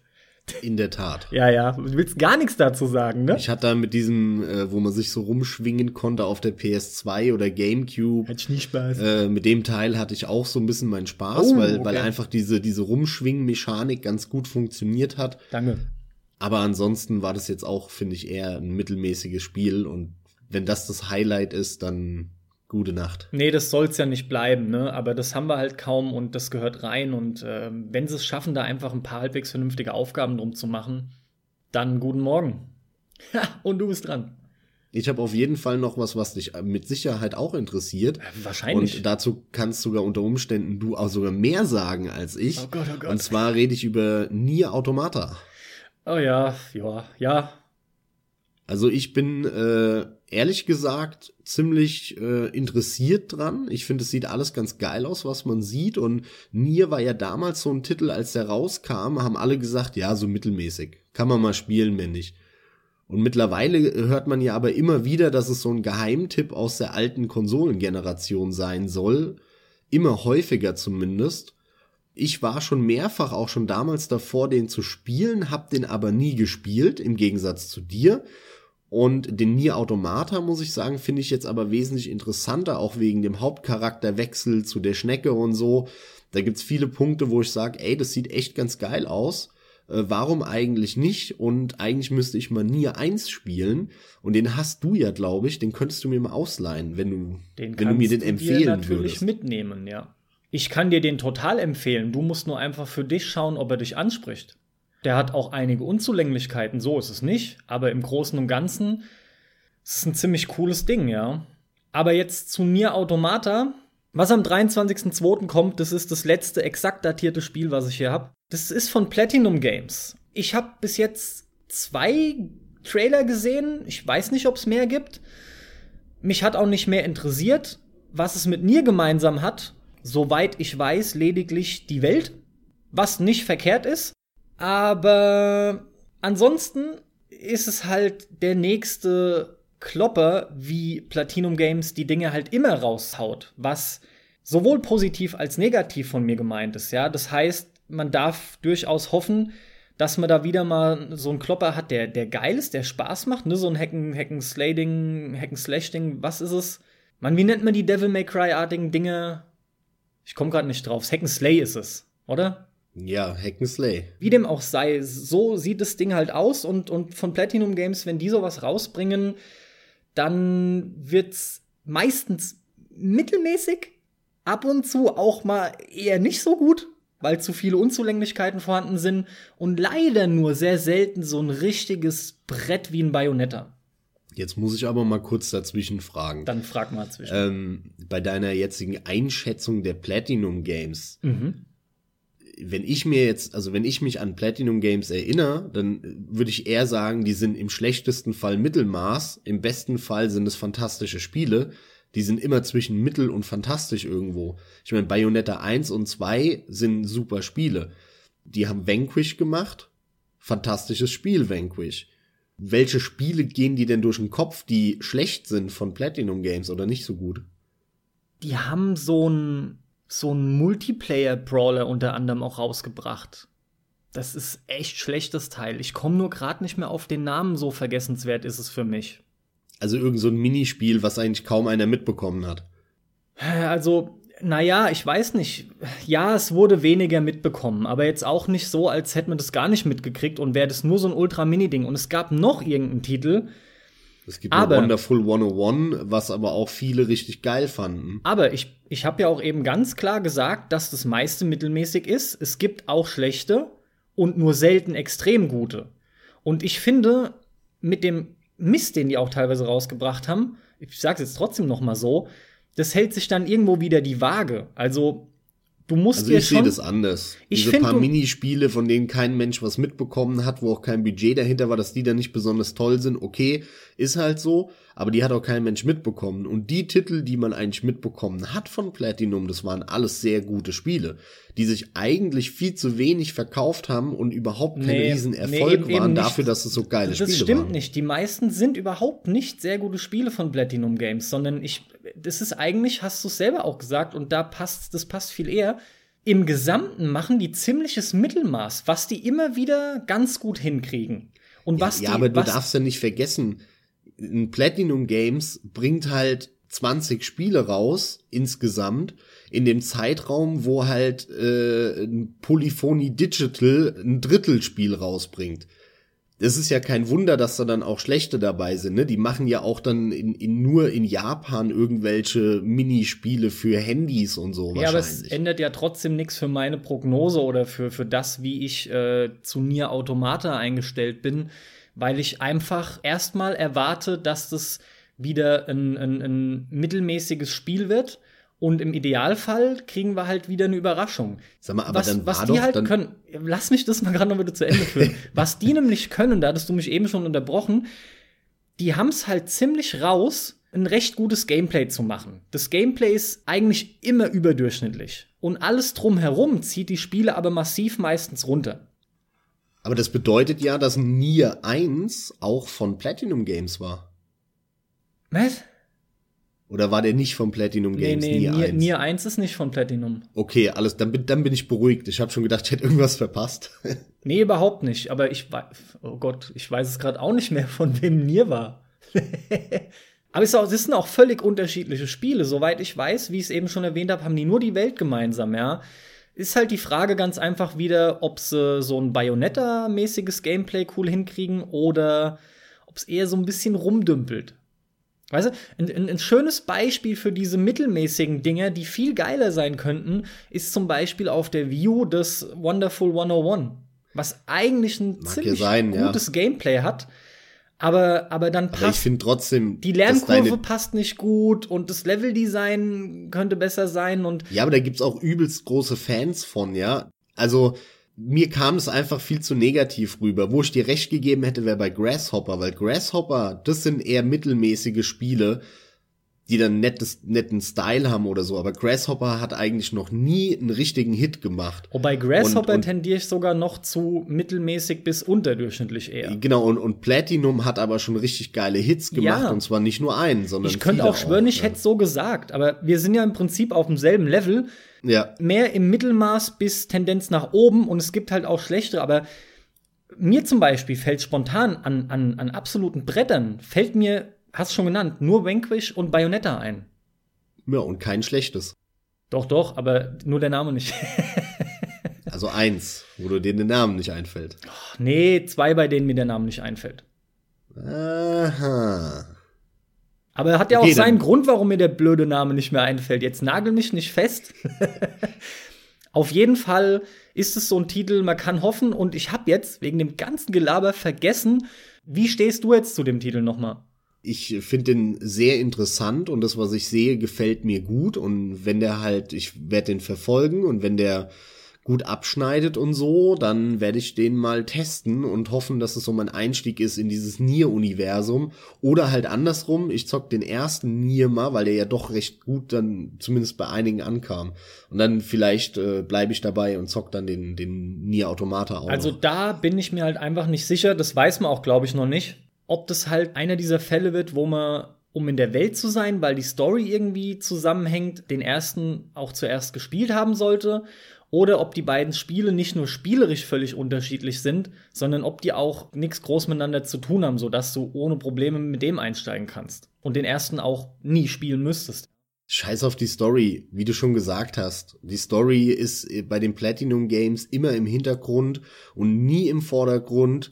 In der Tat.
Ja, ja. Du willst gar nichts dazu sagen, ne?
Ich hatte da mit diesem, äh, wo man sich so rumschwingen konnte auf der PS2 oder GameCube.
Hätte ich nie Spaß.
Äh, mit dem Teil hatte ich auch so ein bisschen meinen Spaß, oh, weil, okay. weil einfach diese, diese Rumschwingen-Mechanik ganz gut funktioniert hat.
Danke.
Aber ansonsten war das jetzt auch, finde ich, eher ein mittelmäßiges Spiel und wenn das das Highlight ist, dann Gute Nacht.
Nee, das soll es ja nicht bleiben, ne? Aber das haben wir halt kaum und das gehört rein. Und äh, wenn sie es schaffen, da einfach ein paar halbwegs vernünftige Aufgaben drum zu machen, dann guten Morgen. *laughs* Ja, und du bist dran.
Ich habe auf jeden Fall noch was, was dich mit Sicherheit auch interessiert.
Äh, wahrscheinlich.
Und dazu kannst sogar unter Umständen du auch sogar mehr sagen als ich.
Oh Gott, oh Gott.
Und zwar rede ich über Nier Automata.
Oh ja, ja, ja.
Also ich bin äh, ehrlich gesagt ziemlich äh, interessiert dran. Ich finde, es sieht alles ganz geil aus, was man sieht. Und Nier war ja damals so ein Titel, als der rauskam, haben alle gesagt, ja, so mittelmäßig. Kann man mal spielen, wenn nicht. Und mittlerweile hört man ja aber immer wieder, dass es so ein Geheimtipp aus der alten Konsolengeneration sein soll. Immer häufiger zumindest. Ich war schon mehrfach auch schon damals davor, den zu spielen, hab den aber nie gespielt, im Gegensatz zu dir. Und den Nier Automata, muss ich sagen, finde ich jetzt aber wesentlich interessanter, auch wegen dem Hauptcharakterwechsel zu der Schnecke und so. Da gibt's viele Punkte, wo ich sage, ey, das sieht echt ganz geil aus. Äh, warum eigentlich nicht? Und eigentlich müsste ich mal Nier 1 spielen. Und den hast du ja, glaube ich. Den könntest du mir mal ausleihen, wenn du,
den
wenn du mir den empfehlen dir
natürlich
würdest.
mitnehmen, ja. Ich kann dir den total empfehlen. Du musst nur einfach für dich schauen, ob er dich anspricht. Der hat auch einige Unzulänglichkeiten, so ist es nicht, aber im Großen und Ganzen ist ein ziemlich cooles Ding, ja. Aber jetzt zu Nier Automata. Was am 23.02. kommt, das ist das letzte exakt datierte Spiel, was ich hier habe. Das ist von Platinum Games. Ich habe bis jetzt zwei Trailer gesehen. Ich weiß nicht, ob es mehr gibt. Mich hat auch nicht mehr interessiert. Was es mit Nier gemeinsam hat, soweit ich weiß, lediglich die Welt. Was nicht verkehrt ist. Aber ansonsten ist es halt der nächste Klopper, wie Platinum Games die Dinge halt immer raushaut, was sowohl positiv als negativ von mir gemeint ist, ja. Das heißt, man darf durchaus hoffen, dass man da wieder mal so einen Klopper hat, der, der geil ist, der Spaß macht, ne? So ein Hacken, Hacken Slading, Hacken Slash-Ding, was ist es? Man, wie nennt man die Devil May Cry-artigen Dinge? Ich komme gerade nicht drauf. Hacken Slay ist es, oder?
Ja, Hacken Slay.
Wie dem auch sei, so sieht das Ding halt aus und, und von Platinum Games, wenn die sowas rausbringen, dann wird's meistens mittelmäßig, ab und zu auch mal eher nicht so gut, weil zu viele Unzulänglichkeiten vorhanden sind und leider nur sehr selten so ein richtiges Brett wie ein Bayonetta.
Jetzt muss ich aber mal kurz dazwischen fragen.
Dann frag mal dazwischen.
Ähm, bei deiner jetzigen Einschätzung der Platinum Games,
mhm.
Wenn ich mir jetzt, also wenn ich mich an Platinum Games erinnere, dann würde ich eher sagen, die sind im schlechtesten Fall Mittelmaß, im besten Fall sind es fantastische Spiele. Die sind immer zwischen mittel und fantastisch irgendwo. Ich meine, Bayonetta 1 und 2 sind super Spiele. Die haben Vanquish gemacht. Fantastisches Spiel, Vanquish welche Spiele gehen die denn durch den Kopf, die schlecht sind von Platinum Games oder nicht so gut?
Die haben so ein so ein Multiplayer-Brawler unter anderem auch rausgebracht. Das ist echt schlechtes Teil. Ich komme nur gerade nicht mehr auf den Namen, so vergessenswert ist es für mich.
Also irgend so ein Minispiel, was eigentlich kaum einer mitbekommen hat.
Also naja, ich weiß nicht. Ja, es wurde weniger mitbekommen, aber jetzt auch nicht so, als hätte man das gar nicht mitgekriegt und wäre das nur so ein Ultra-Mini-Ding. Und es gab noch irgendeinen Titel.
Es gibt aber, Wonderful 101, was aber auch viele richtig geil fanden.
Aber ich, ich habe ja auch eben ganz klar gesagt, dass das meiste mittelmäßig ist. Es gibt auch schlechte und nur selten extrem gute. Und ich finde, mit dem Mist, den die auch teilweise rausgebracht haben, ich sag's jetzt trotzdem noch mal so, das hält sich dann irgendwo wieder die Waage. Also du musst
also ich sehe das anders. Ich Diese paar Minispiele, von denen kein Mensch was mitbekommen hat, wo auch kein Budget dahinter war, dass die dann nicht besonders toll sind, okay, ist halt so, aber die hat auch kein Mensch mitbekommen. Und die Titel, die man eigentlich mitbekommen hat von Platinum, das waren alles sehr gute Spiele, die sich eigentlich viel zu wenig verkauft haben und überhaupt kein nee, Riesenerfolg nee, waren dafür, dass es so geile das Spiele waren. Das
stimmt nicht. Die meisten sind überhaupt nicht sehr gute Spiele von Platinum Games, sondern ich das ist eigentlich, hast du es selber auch gesagt, und da passt, das passt viel eher. Im Gesamten machen die ziemliches Mittelmaß, was die immer wieder ganz gut hinkriegen. Und
ja,
was die,
ja, aber du darfst ja nicht vergessen, ein Platinum Games bringt halt 20 Spiele raus insgesamt in dem Zeitraum, wo halt äh, Polyphony Digital ein Drittelspiel rausbringt es ist ja kein Wunder, dass da dann auch schlechte dabei sind. Ne? Die machen ja auch dann in, in nur in Japan irgendwelche Minispiele für Handys und so.
Ja, aber es ändert ja trotzdem nichts für meine Prognose oder für, für das, wie ich äh, zu Nier Automata eingestellt bin, weil ich einfach erstmal erwarte, dass das wieder ein, ein, ein mittelmäßiges Spiel wird und im Idealfall kriegen wir halt wieder eine Überraschung.
Sag mal, aber was, dann
was die halt können, lass mich das mal gerade noch wieder zu Ende führen. *laughs* was die nämlich können, da hattest du mich eben schon unterbrochen, die haben es halt ziemlich raus, ein recht gutes Gameplay zu machen. Das Gameplay ist eigentlich immer überdurchschnittlich. Und alles drumherum zieht die Spiele aber massiv meistens runter.
Aber das bedeutet ja, dass Nier 1 auch von Platinum Games war.
Was?
Oder war der nicht von Platinum Games?
Nee, nee, Nier, 1? Nier 1 ist nicht von Platinum.
Okay, alles, dann bin, dann bin ich beruhigt. Ich habe schon gedacht, ich hätte irgendwas verpasst. *laughs*
nee, überhaupt nicht. Aber ich weiß, oh Gott, ich weiß es gerade auch nicht mehr, von wem Nier war. *laughs* Aber es sind auch völlig unterschiedliche Spiele. Soweit ich weiß, wie ich es eben schon erwähnt habe, haben die nur die Welt gemeinsam, ja. Ist halt die Frage ganz einfach wieder, ob sie so ein Bayonetta-mäßiges Gameplay cool hinkriegen oder ob es eher so ein bisschen rumdümpelt. Weißt du, ein, ein, schönes Beispiel für diese mittelmäßigen Dinge, die viel geiler sein könnten, ist zum Beispiel auf der View das Wonderful 101, was eigentlich ein Mag ziemlich sein, gutes ja. Gameplay hat, Aber, aber dann passt.
Aber ich finde trotzdem.
Die Lernkurve passt nicht gut und das Leveldesign könnte besser sein und.
Ja, aber da gibt's auch übelst große Fans von, ja. Also, mir kam es einfach viel zu negativ rüber. Wo ich dir recht gegeben hätte, wäre bei Grasshopper, weil Grasshopper, das sind eher mittelmäßige Spiele, die dann nettes, netten Style haben oder so. Aber Grasshopper hat eigentlich noch nie einen richtigen Hit gemacht.
Wobei Grasshopper und, und, tendiere ich sogar noch zu mittelmäßig bis unterdurchschnittlich eher.
Genau, und, und Platinum hat aber schon richtig geile Hits gemacht. Ja. Und zwar nicht nur einen, sondern
Ich könnte auch schwören, ich ja. hätte so gesagt. Aber wir sind ja im Prinzip auf demselben Level.
Ja.
Mehr im Mittelmaß bis Tendenz nach oben. Und es gibt halt auch schlechtere. Aber mir zum Beispiel fällt spontan an, an, an absoluten Brettern, fällt mir hast schon genannt, nur Vanquish und Bayonetta ein.
Ja, und kein schlechtes.
Doch, doch, aber nur der Name nicht. *laughs*
also eins, wo du dir der Name nicht einfällt.
Oh, nee, zwei, bei denen mir der Name nicht einfällt.
Aha.
Aber er hat ja auch seinen Grund, warum mir der blöde Name nicht mehr einfällt. Jetzt nagel mich nicht fest. *laughs* Auf jeden Fall ist es so ein Titel, man kann hoffen. Und ich habe jetzt wegen dem ganzen Gelaber vergessen, wie stehst du jetzt zu dem Titel nochmal?
Ich finde den sehr interessant und das, was ich sehe, gefällt mir gut. Und wenn der halt, ich werde den verfolgen und wenn der gut abschneidet und so, dann werde ich den mal testen und hoffen, dass es so mein Einstieg ist in dieses Nier-Universum. Oder halt andersrum, ich zock den ersten Nier mal, weil der ja doch recht gut dann zumindest bei einigen ankam. Und dann vielleicht äh, bleibe ich dabei und zock dann den, den Nier Automata auch.
Also
noch.
da bin ich mir halt einfach nicht sicher. Das weiß man auch, glaube ich, noch nicht ob das halt einer dieser Fälle wird, wo man, um in der Welt zu sein, weil die Story irgendwie zusammenhängt, den ersten auch zuerst gespielt haben sollte. Oder ob die beiden Spiele nicht nur spielerisch völlig unterschiedlich sind, sondern ob die auch nichts groß miteinander zu tun haben, sodass du ohne Probleme mit dem einsteigen kannst. Und den ersten auch nie spielen müsstest.
Scheiß auf die Story, wie du schon gesagt hast. Die Story ist bei den Platinum Games immer im Hintergrund und nie im Vordergrund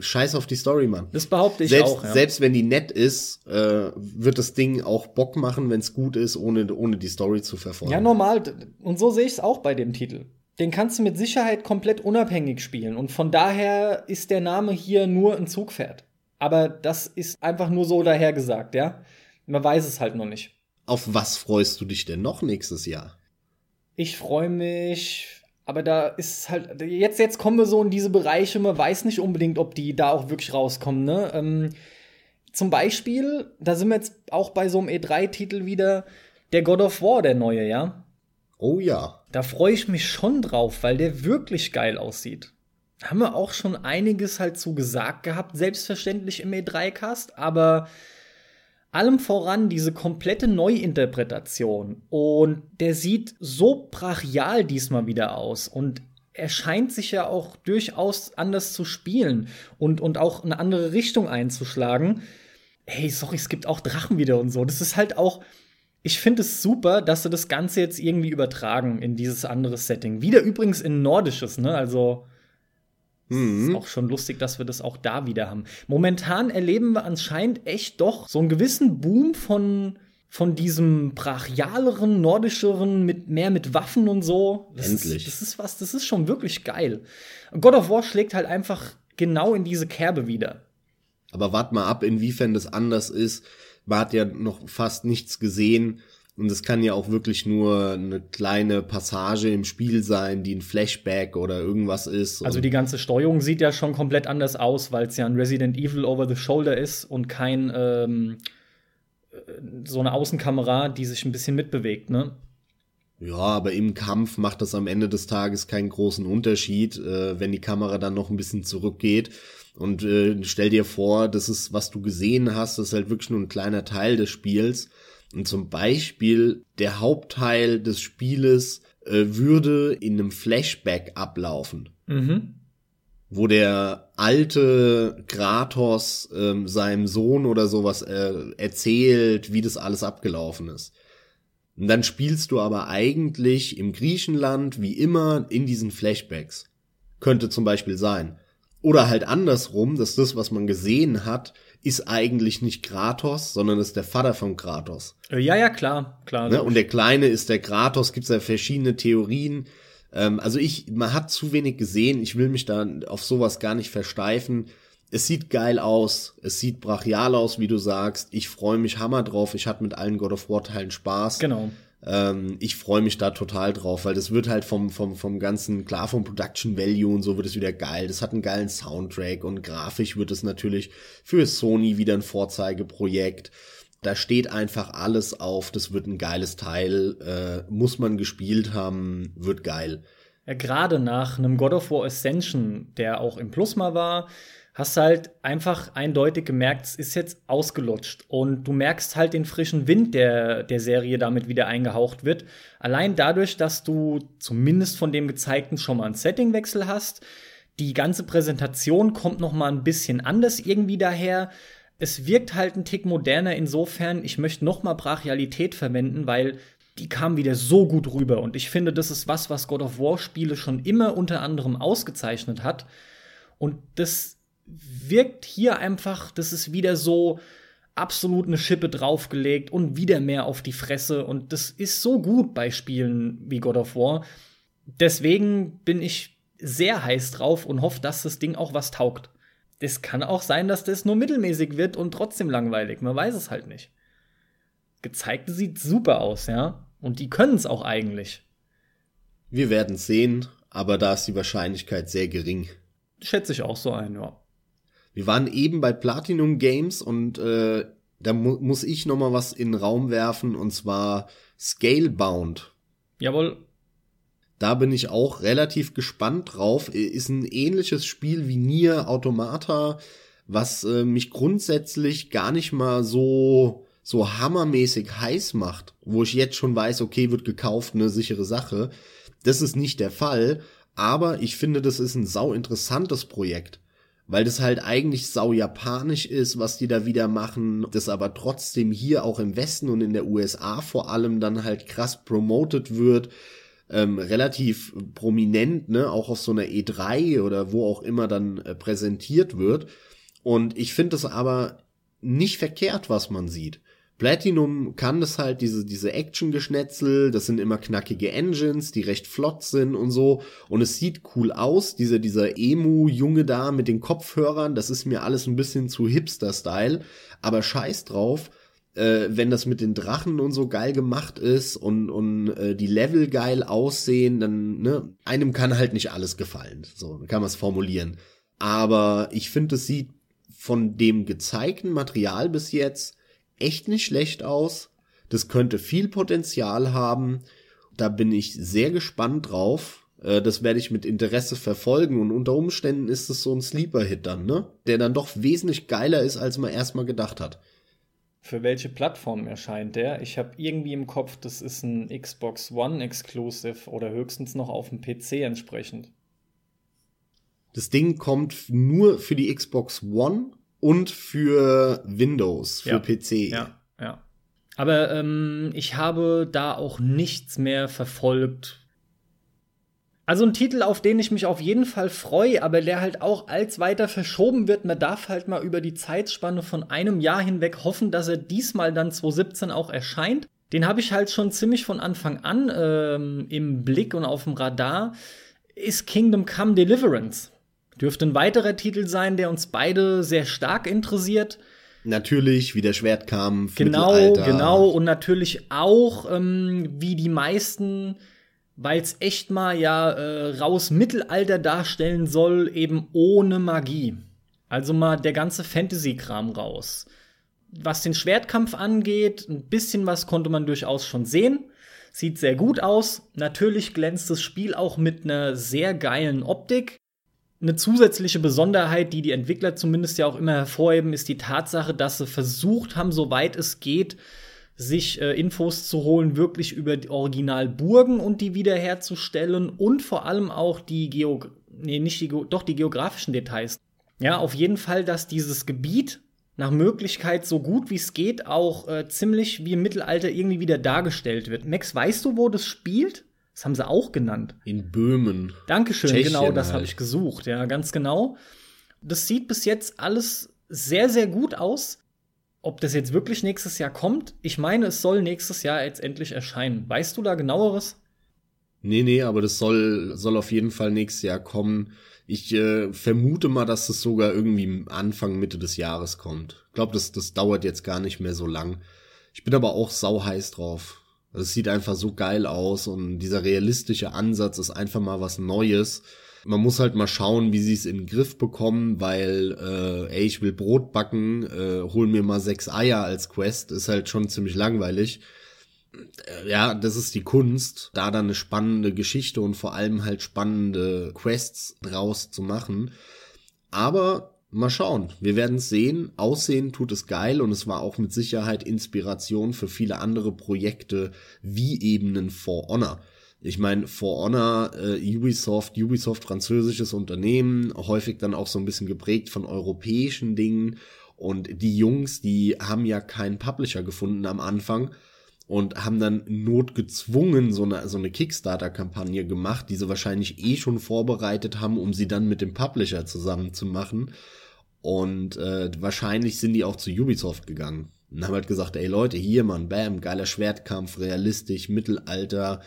scheiß auf die Story, Mann.
Das behaupte ich
selbst,
auch. Ja.
Selbst wenn die nett ist, äh, wird das Ding auch Bock machen, wenn es gut ist, ohne, ohne die Story zu verfolgen.
Ja, normal. Und so sehe ich es auch bei dem Titel. Den kannst du mit Sicherheit komplett unabhängig spielen. Und von daher ist der Name hier nur ein Zugpferd. Aber das ist einfach nur so dahergesagt, ja. Man weiß es halt noch nicht.
Auf was freust du dich denn noch nächstes Jahr?
Ich freue mich aber da ist halt, jetzt, jetzt kommen wir so in diese Bereiche, man weiß nicht unbedingt, ob die da auch wirklich rauskommen, ne? Ähm, zum Beispiel, da sind wir jetzt auch bei so einem E3-Titel wieder, der God of War, der neue, ja?
Oh ja.
Da freue ich mich schon drauf, weil der wirklich geil aussieht. Haben wir auch schon einiges halt zu gesagt gehabt, selbstverständlich im E3-Cast, aber allem voran diese komplette Neuinterpretation. Und der sieht so brachial diesmal wieder aus. Und er scheint sich ja auch durchaus anders zu spielen und, und auch eine andere Richtung einzuschlagen. Hey, sorry, es gibt auch Drachen wieder und so. Das ist halt auch. Ich finde es super, dass sie das Ganze jetzt irgendwie übertragen in dieses andere Setting. Wieder übrigens in nordisches, ne? Also Mhm. Ist auch schon lustig, dass wir das auch da wieder haben. Momentan erleben wir anscheinend echt doch so einen gewissen Boom von von diesem brachialeren, nordischeren, mit mehr mit Waffen und so.
Das Endlich.
Ist, das ist was, das ist schon wirklich geil. God of War schlägt halt einfach genau in diese Kerbe wieder.
Aber wart mal ab, inwiefern das anders ist. Man hat ja noch fast nichts gesehen. Und es kann ja auch wirklich nur eine kleine Passage im Spiel sein, die ein Flashback oder irgendwas ist.
Also die ganze Steuerung sieht ja schon komplett anders aus, weil es ja ein Resident Evil over the Shoulder ist und kein ähm, so eine Außenkamera, die sich ein bisschen mitbewegt, ne?
Ja, aber im Kampf macht das am Ende des Tages keinen großen Unterschied, äh, wenn die Kamera dann noch ein bisschen zurückgeht. Und äh, stell dir vor, das ist, was du gesehen hast, das ist halt wirklich nur ein kleiner Teil des Spiels. Und zum Beispiel der Hauptteil des Spieles äh, würde in einem Flashback ablaufen.
Mhm.
Wo der alte Kratos ähm, seinem Sohn oder sowas äh, erzählt, wie das alles abgelaufen ist. Und dann spielst du aber eigentlich im Griechenland wie immer in diesen Flashbacks. Könnte zum Beispiel sein. Oder halt andersrum, dass das, was man gesehen hat, ist eigentlich nicht Kratos, sondern ist der Vater von Kratos.
Äh, ja, ja, klar, klar.
Ne? Und der Kleine ist der Kratos, gibt's ja verschiedene Theorien. Ähm, also ich, man hat zu wenig gesehen, ich will mich da auf sowas gar nicht versteifen. es sieht geil aus, es sieht brachial aus, wie du sagst. Ich freue mich hammer drauf. Ich hatte mit allen God of War Teilen Spaß.
Genau.
Ähm, ich freue mich da total drauf, weil das wird halt vom, vom, vom ganzen, klar vom Production Value und so wird es wieder geil. Das hat einen geilen Soundtrack und grafisch wird es natürlich für Sony wieder ein Vorzeigeprojekt. Da steht einfach alles auf, das wird ein geiles Teil, äh, muss man gespielt haben, wird geil.
Ja, gerade nach einem God of War Ascension, der auch im Plusma war, hast halt einfach eindeutig gemerkt, es ist jetzt ausgelutscht. Und du merkst halt den frischen Wind, der der Serie damit wieder eingehaucht wird. Allein dadurch, dass du zumindest von dem gezeigten schon mal einen Settingwechsel hast. Die ganze Präsentation kommt noch mal ein bisschen anders irgendwie daher. Es wirkt halt ein Tick moderner insofern, ich möchte noch mal Brachialität verwenden, weil die kam wieder so gut rüber. Und ich finde, das ist was, was God of War Spiele schon immer unter anderem ausgezeichnet hat. Und das wirkt hier einfach, das ist wieder so absolut eine Schippe draufgelegt und wieder mehr auf die Fresse. Und das ist so gut bei Spielen wie God of War. Deswegen bin ich sehr heiß drauf und hoffe, dass das Ding auch was taugt. Es kann auch sein, dass das nur mittelmäßig wird und trotzdem langweilig. Man weiß es halt nicht. Gezeigt sieht super aus, ja. Und die können es auch eigentlich.
Wir werden sehen, aber da ist die Wahrscheinlichkeit sehr gering.
Schätze ich auch so ein, ja.
Wir waren eben bei Platinum Games und äh, da mu muss ich noch mal was in den Raum werfen und zwar Scalebound.
Jawohl.
Da bin ich auch relativ gespannt drauf. Ist ein ähnliches Spiel wie Nier Automata, was äh, mich grundsätzlich gar nicht mal so so hammermäßig heiß macht, wo ich jetzt schon weiß, okay, wird gekauft, eine sichere Sache. Das ist nicht der Fall, aber ich finde, das ist ein sau interessantes Projekt weil das halt eigentlich sau japanisch ist, was die da wieder machen, das aber trotzdem hier auch im Westen und in der USA vor allem dann halt krass promoted wird, ähm, relativ prominent, ne, auch auf so einer E3 oder wo auch immer dann äh, präsentiert wird. Und ich finde es aber nicht verkehrt, was man sieht. Platinum kann das halt, diese, diese Action-Geschnetzel, das sind immer knackige Engines, die recht flott sind und so. Und es sieht cool aus, dieser, dieser Emu-Junge da mit den Kopfhörern, das ist mir alles ein bisschen zu Hipster-Style. Aber scheiß drauf, äh, wenn das mit den Drachen und so geil gemacht ist und, und äh, die Level geil aussehen, dann, ne, einem kann halt nicht alles gefallen. So kann man es formulieren. Aber ich finde, es sieht von dem gezeigten Material bis jetzt echt nicht schlecht aus. Das könnte viel Potenzial haben. Da bin ich sehr gespannt drauf. Äh, das werde ich mit Interesse verfolgen und unter Umständen ist es so ein Sleeper-Hit dann, ne? Der dann doch wesentlich geiler ist, als man erstmal gedacht hat.
Für welche Plattform erscheint der? Ich habe irgendwie im Kopf, das ist ein Xbox One Exclusive oder höchstens noch auf dem PC entsprechend.
Das Ding kommt nur für die Xbox One und für Windows, für
ja.
PC.
Ja, ja. Aber ähm, ich habe da auch nichts mehr verfolgt. Also ein Titel, auf den ich mich auf jeden Fall freue, aber der halt auch als weiter verschoben wird. Man darf halt mal über die Zeitspanne von einem Jahr hinweg hoffen, dass er diesmal dann 2017 auch erscheint. Den habe ich halt schon ziemlich von Anfang an ähm, im Blick und auf dem Radar. Ist Kingdom Come Deliverance. Dürfte ein weiterer Titel sein, der uns beide sehr stark interessiert.
Natürlich, wie der Schwertkampf.
Genau, genau. Und natürlich auch, ähm, wie die meisten, weil es echt mal ja äh, raus Mittelalter darstellen soll, eben ohne Magie. Also mal der ganze Fantasy-Kram raus. Was den Schwertkampf angeht, ein bisschen was konnte man durchaus schon sehen. Sieht sehr gut aus. Natürlich glänzt das Spiel auch mit einer sehr geilen Optik. Eine zusätzliche Besonderheit, die die Entwickler zumindest ja auch immer hervorheben, ist die Tatsache, dass sie versucht haben, soweit es geht, sich äh, Infos zu holen, wirklich über die Originalburgen und die wiederherzustellen und vor allem auch die Geo nee, nicht die doch die geografischen Details. Ja, auf jeden Fall, dass dieses Gebiet nach Möglichkeit so gut wie es geht auch äh, ziemlich wie im Mittelalter irgendwie wieder dargestellt wird. Max, weißt du, wo das spielt? Das haben sie auch genannt.
In Böhmen.
Dankeschön, Tschechien genau, das halt. habe ich gesucht. Ja, ganz genau. Das sieht bis jetzt alles sehr, sehr gut aus. Ob das jetzt wirklich nächstes Jahr kommt, ich meine, es soll nächstes Jahr jetzt endlich erscheinen. Weißt du da genaueres?
Nee, nee, aber das soll, soll auf jeden Fall nächstes Jahr kommen. Ich äh, vermute mal, dass es sogar irgendwie Anfang, Mitte des Jahres kommt. Ich glaube, das, das dauert jetzt gar nicht mehr so lang. Ich bin aber auch sau heiß drauf. Also es sieht einfach so geil aus und dieser realistische Ansatz ist einfach mal was Neues. Man muss halt mal schauen, wie sie es in den Griff bekommen, weil, äh, ey, ich will Brot backen, äh, hol mir mal sechs Eier als Quest, ist halt schon ziemlich langweilig. Äh, ja, das ist die Kunst, da dann eine spannende Geschichte und vor allem halt spannende Quests draus zu machen. Aber mal schauen, wir werden es sehen. Aussehen tut es geil und es war auch mit Sicherheit Inspiration für viele andere Projekte wie eben For Honor. Ich meine, For Honor, äh, Ubisoft, Ubisoft französisches Unternehmen, häufig dann auch so ein bisschen geprägt von europäischen Dingen. Und die Jungs, die haben ja keinen Publisher gefunden am Anfang und haben dann notgezwungen so eine, so eine Kickstarter-Kampagne gemacht, die sie wahrscheinlich eh schon vorbereitet haben, um sie dann mit dem Publisher zusammen zu machen. Und äh, wahrscheinlich sind die auch zu Ubisoft gegangen und haben halt gesagt, ey Leute, hier man, bam, geiler Schwertkampf, realistisch, Mittelalter,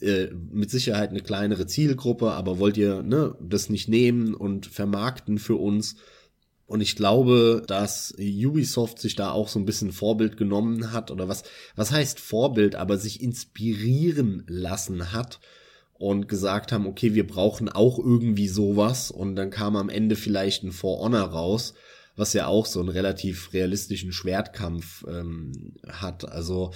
äh, mit Sicherheit eine kleinere Zielgruppe, aber wollt ihr ne, das nicht nehmen und vermarkten für uns? Und ich glaube, dass Ubisoft sich da auch so ein bisschen Vorbild genommen hat oder was, was heißt Vorbild, aber sich inspirieren lassen hat und gesagt haben, okay, wir brauchen auch irgendwie sowas und dann kam am Ende vielleicht ein For Honor raus, was ja auch so einen relativ realistischen Schwertkampf ähm, hat. Also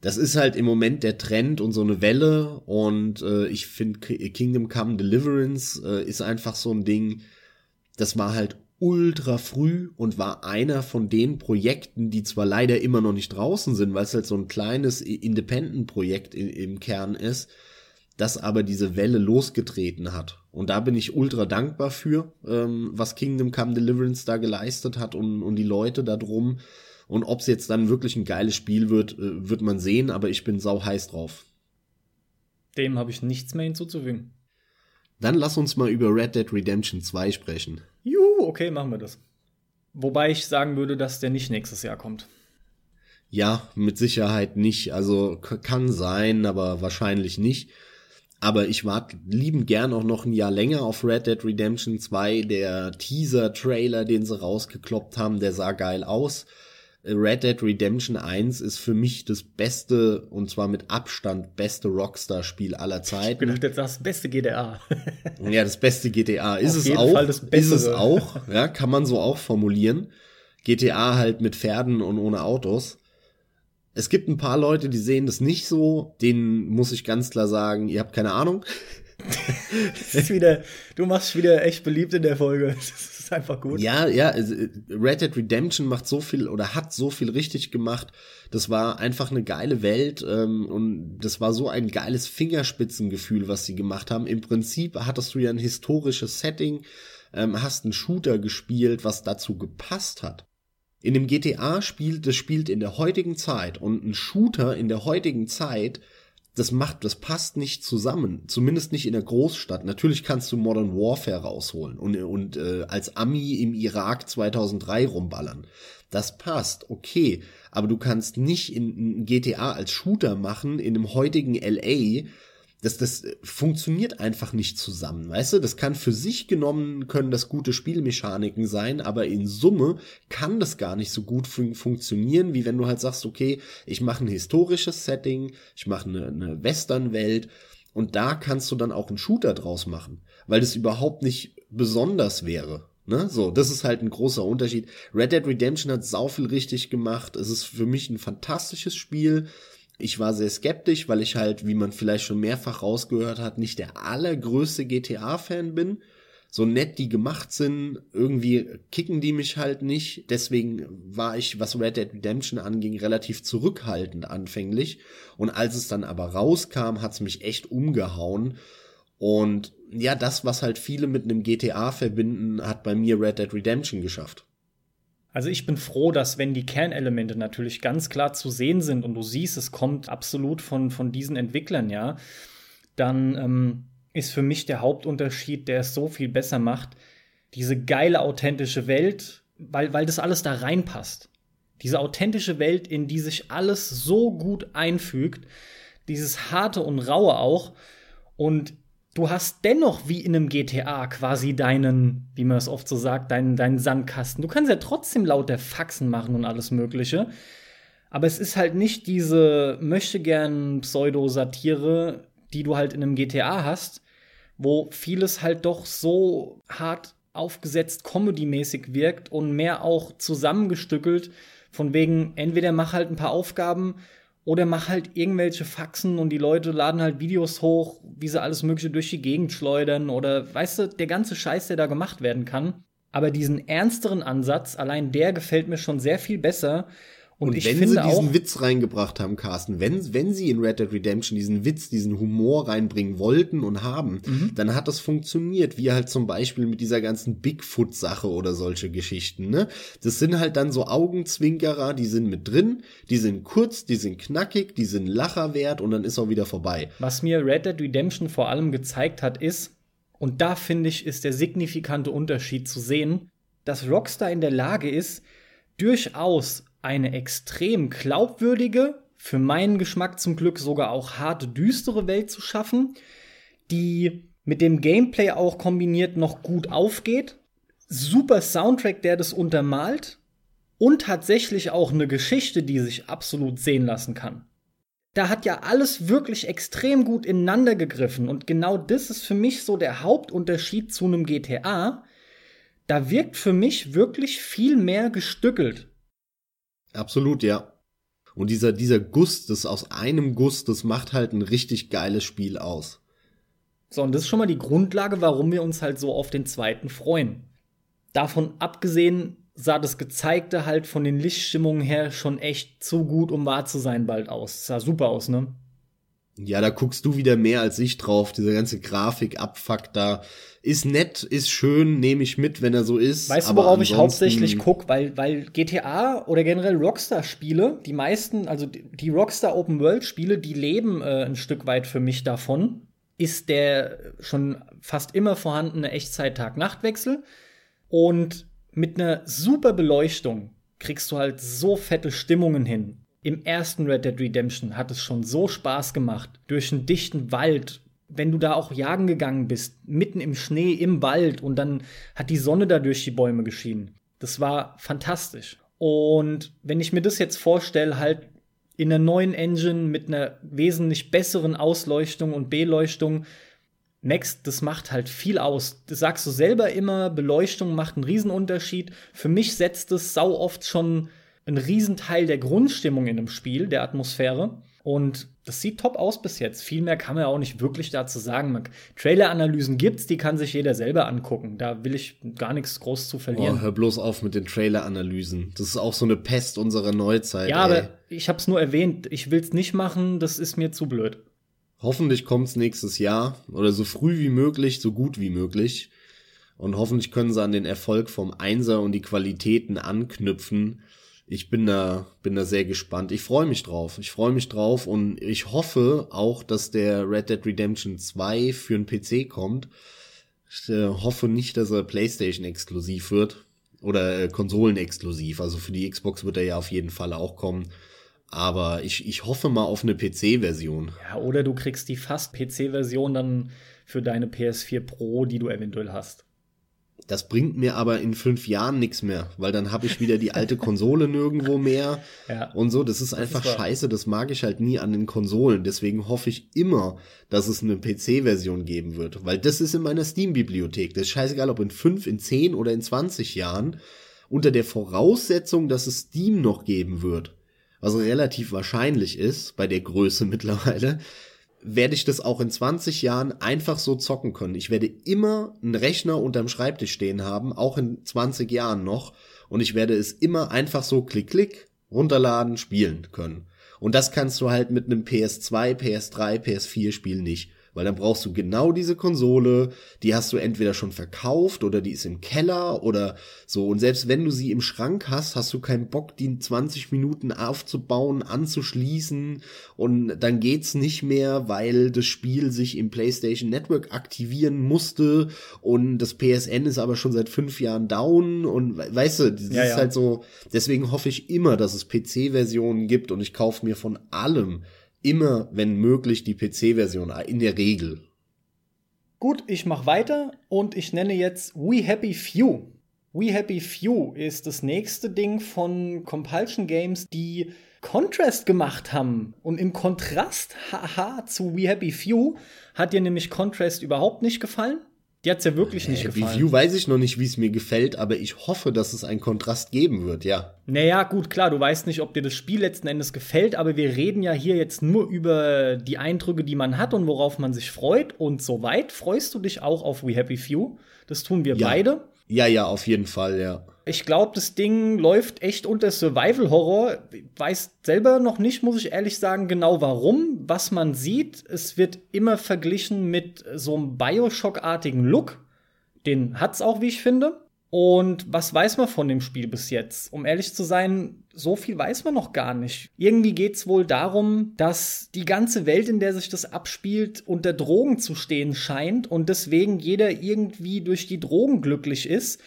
das ist halt im Moment der Trend und so eine Welle und äh, ich finde Kingdom Come Deliverance äh, ist einfach so ein Ding, das war halt ultra früh und war einer von den Projekten, die zwar leider immer noch nicht draußen sind, weil es halt so ein kleines Independent-Projekt im Kern ist, das aber diese Welle losgetreten hat. Und da bin ich ultra dankbar für, ähm, was Kingdom Come Deliverance da geleistet hat und, und die Leute da drum. Und ob es jetzt dann wirklich ein geiles Spiel wird, äh, wird man sehen, aber ich bin sau heiß drauf.
Dem habe ich nichts mehr hinzuzufügen.
Dann lass uns mal über Red Dead Redemption 2 sprechen.
Juhu, okay, machen wir das. Wobei ich sagen würde, dass der nicht nächstes Jahr kommt.
Ja, mit Sicherheit nicht. Also kann sein, aber wahrscheinlich nicht. Aber ich warte liebend gern auch noch ein Jahr länger auf Red Dead Redemption 2. Der Teaser-Trailer, den sie rausgekloppt haben, der sah geil aus. Red Dead Redemption 1 ist für mich das beste und zwar mit Abstand beste Rockstar-Spiel aller Zeiten. Ich
bin jetzt das beste GTA. *laughs*
ja, das beste GTA ist Auf es jeden auch. Fall das Ist es auch, ja, kann man so auch formulieren. GTA halt mit Pferden und ohne Autos. Es gibt ein paar Leute, die sehen das nicht so. Denen muss ich ganz klar sagen, ihr habt keine Ahnung. *laughs*
wieder, du machst wieder echt beliebt in der Folge. Das ist einfach gut.
Ja, ja, Red Dead Redemption macht so viel oder hat so viel richtig gemacht. Das war einfach eine geile Welt ähm, und das war so ein geiles Fingerspitzengefühl, was sie gemacht haben. Im Prinzip hattest du ja ein historisches Setting, ähm, hast einen Shooter gespielt, was dazu gepasst hat. In dem GTA spielt, das spielt in der heutigen Zeit und ein Shooter in der heutigen Zeit das macht, das passt nicht zusammen. Zumindest nicht in der Großstadt. Natürlich kannst du Modern Warfare rausholen und, und äh, als Ami im Irak 2003 rumballern. Das passt, okay. Aber du kannst nicht in, in GTA als Shooter machen in dem heutigen LA, das, das funktioniert einfach nicht zusammen, weißt du? Das kann für sich genommen, können das gute Spielmechaniken sein, aber in Summe kann das gar nicht so gut fun funktionieren, wie wenn du halt sagst, okay, ich mache ein historisches Setting, ich mache eine, eine Western-Welt und da kannst du dann auch einen Shooter draus machen, weil das überhaupt nicht besonders wäre. Ne? So, das ist halt ein großer Unterschied. Red Dead Redemption hat sau viel richtig gemacht. Es ist für mich ein fantastisches Spiel. Ich war sehr skeptisch, weil ich halt, wie man vielleicht schon mehrfach rausgehört hat, nicht der allergrößte GTA-Fan bin. So nett die gemacht sind, irgendwie kicken die mich halt nicht. Deswegen war ich, was Red Dead Redemption anging, relativ zurückhaltend anfänglich. Und als es dann aber rauskam, hat's mich echt umgehauen. Und ja, das, was halt viele mit einem GTA verbinden, hat bei mir Red Dead Redemption geschafft.
Also ich bin froh, dass wenn die Kernelemente natürlich ganz klar zu sehen sind und du siehst, es kommt absolut von, von diesen Entwicklern, ja, dann ähm, ist für mich der Hauptunterschied, der es so viel besser macht, diese geile, authentische Welt, weil, weil das alles da reinpasst. Diese authentische Welt, in die sich alles so gut einfügt, dieses harte und raue auch. Und du hast dennoch wie in einem GTA quasi deinen, wie man es oft so sagt, deinen, deinen Sandkasten. Du kannst ja trotzdem lauter Faxen machen und alles Mögliche. Aber es ist halt nicht diese möchte gern Pseudo-Satire, die du halt in einem GTA hast, wo vieles halt doch so hart aufgesetzt Comedy-mäßig wirkt und mehr auch zusammengestückelt, von wegen entweder mach halt ein paar Aufgaben oder mach halt irgendwelche Faxen und die Leute laden halt Videos hoch, wie sie alles Mögliche durch die Gegend schleudern oder weißt du, der ganze Scheiß, der da gemacht werden kann. Aber diesen ernsteren Ansatz, allein der gefällt mir schon sehr viel besser
und, und wenn sie diesen auch, Witz reingebracht haben, Carsten, wenn, wenn sie in Red Dead Redemption diesen Witz, diesen Humor reinbringen wollten und haben, mhm. dann hat das funktioniert, wie halt zum Beispiel mit dieser ganzen Bigfoot-Sache oder solche Geschichten, ne? Das sind halt dann so Augenzwinkerer, die sind mit drin, die sind kurz, die sind knackig, die sind Lacherwert und dann ist auch wieder vorbei.
Was mir Red Dead Redemption vor allem gezeigt hat, ist, und da finde ich, ist der signifikante Unterschied zu sehen, dass Rockstar in der Lage ist, durchaus eine extrem glaubwürdige, für meinen Geschmack zum Glück sogar auch harte, düstere Welt zu schaffen, die mit dem Gameplay auch kombiniert noch gut aufgeht. Super Soundtrack, der das untermalt. Und tatsächlich auch eine Geschichte, die sich absolut sehen lassen kann. Da hat ja alles wirklich extrem gut ineinander gegriffen. Und genau das ist für mich so der Hauptunterschied zu einem GTA. Da wirkt für mich wirklich viel mehr gestückelt.
Absolut, ja. Und dieser, dieser Guss, das aus einem Guss, das macht halt ein richtig geiles Spiel aus.
So, und das ist schon mal die Grundlage, warum wir uns halt so auf den zweiten freuen. Davon abgesehen sah das Gezeigte halt von den Lichtstimmungen her schon echt zu gut, um wahr zu sein, bald aus. Das sah super aus, ne?
Ja, da guckst du wieder mehr als ich drauf. Diese ganze Grafik, Abfuck da. Ist nett, ist schön, nehme ich mit, wenn er so ist.
Weißt du, worauf ich hauptsächlich guck? Weil, weil GTA oder generell Rockstar-Spiele, die meisten, also die Rockstar Open World-Spiele, die leben äh, ein Stück weit für mich davon, ist der schon fast immer vorhandene Echtzeit-Tag-Nacht-Wechsel. Und mit einer super Beleuchtung kriegst du halt so fette Stimmungen hin im ersten Red Dead Redemption hat es schon so Spaß gemacht, durch einen dichten Wald, wenn du da auch jagen gegangen bist, mitten im Schnee, im Wald und dann hat die Sonne da durch die Bäume geschienen. Das war fantastisch. Und wenn ich mir das jetzt vorstelle, halt in einer neuen Engine mit einer wesentlich besseren Ausleuchtung und Beleuchtung, Max, das macht halt viel aus. Das sagst du selber immer, Beleuchtung macht einen Riesenunterschied. Für mich setzt es sau oft schon ein Riesenteil der Grundstimmung in einem Spiel, der Atmosphäre. Und das sieht top aus bis jetzt. Viel mehr kann man ja auch nicht wirklich dazu sagen. Trailer-Analysen gibt's, die kann sich jeder selber angucken. Da will ich gar nichts groß zu verlieren.
Oh, hör bloß auf mit den Trailer-Analysen. Das ist auch so eine Pest unserer Neuzeit.
Ja, ey. aber ich hab's nur erwähnt. Ich will's nicht machen, das ist mir zu blöd.
Hoffentlich kommt's nächstes Jahr oder so früh wie möglich, so gut wie möglich. Und hoffentlich können sie an den Erfolg vom Einser und die Qualitäten anknüpfen ich bin da, bin da sehr gespannt. Ich freue mich drauf. Ich freue mich drauf und ich hoffe auch, dass der Red Dead Redemption 2 für einen PC kommt. Ich äh, hoffe nicht, dass er PlayStation exklusiv wird oder äh, Konsolen exklusiv. Also für die Xbox wird er ja auf jeden Fall auch kommen. Aber ich, ich hoffe mal auf eine PC-Version.
Ja, oder du kriegst die fast PC-Version dann für deine PS4 Pro, die du eventuell hast.
Das bringt mir aber in fünf Jahren nichts mehr, weil dann habe ich wieder die alte *laughs* Konsole nirgendwo mehr ja. und so. Das ist einfach das ist scheiße. Das mag ich halt nie an den Konsolen. Deswegen hoffe ich immer, dass es eine PC-Version geben wird, weil das ist in meiner Steam-Bibliothek. Das ist scheißegal, ob in fünf, in zehn oder in zwanzig Jahren. Unter der Voraussetzung, dass es Steam noch geben wird, was relativ wahrscheinlich ist bei der Größe *laughs* mittlerweile, werde ich das auch in 20 Jahren einfach so zocken können. Ich werde immer einen Rechner unterm Schreibtisch stehen haben, auch in 20 Jahren noch. Und ich werde es immer einfach so klick, klick, runterladen, spielen können. Und das kannst du halt mit einem PS2, PS3, PS4 Spiel nicht. Weil dann brauchst du genau diese Konsole, die hast du entweder schon verkauft oder die ist im Keller oder so. Und selbst wenn du sie im Schrank hast, hast du keinen Bock, die in 20 Minuten aufzubauen, anzuschließen. Und dann geht's nicht mehr, weil das Spiel sich im PlayStation Network aktivieren musste. Und das PSN ist aber schon seit fünf Jahren down. Und weißt du, das ja, ist ja. halt so, deswegen hoffe ich immer, dass es PC-Versionen gibt. Und ich kaufe mir von allem immer, wenn möglich, die PC-Version, in der Regel.
Gut, ich mache weiter und ich nenne jetzt We Happy Few. We Happy Few ist das nächste Ding von Compulsion Games, die Contrast gemacht haben. Und im Kontrast, haha, zu We Happy Few hat dir nämlich Contrast überhaupt nicht gefallen. Die hat's ja wirklich nicht
Happy
gefallen.
Few weiß ich noch nicht, wie es mir gefällt, aber ich hoffe, dass es einen Kontrast geben wird, ja.
Naja, gut, klar, du weißt nicht, ob dir das Spiel letzten Endes gefällt, aber wir reden ja hier jetzt nur über die Eindrücke, die man hat und worauf man sich freut. Und soweit freust du dich auch auf We Happy Few. Das tun wir
Ja.
beide.
Ja, ja, auf jeden Fall, ja.
Ich glaube, das Ding läuft echt unter Survival Horror. Ich weiß selber noch nicht, muss ich ehrlich sagen, genau warum. Was man sieht, es wird immer verglichen mit so einem Bioshock-artigen Look. Den hat's auch, wie ich finde. Und was weiß man von dem Spiel bis jetzt? Um ehrlich zu sein, so viel weiß man noch gar nicht. Irgendwie geht's wohl darum, dass die ganze Welt, in der sich das abspielt, unter Drogen zu stehen scheint und deswegen jeder irgendwie durch die Drogen glücklich ist.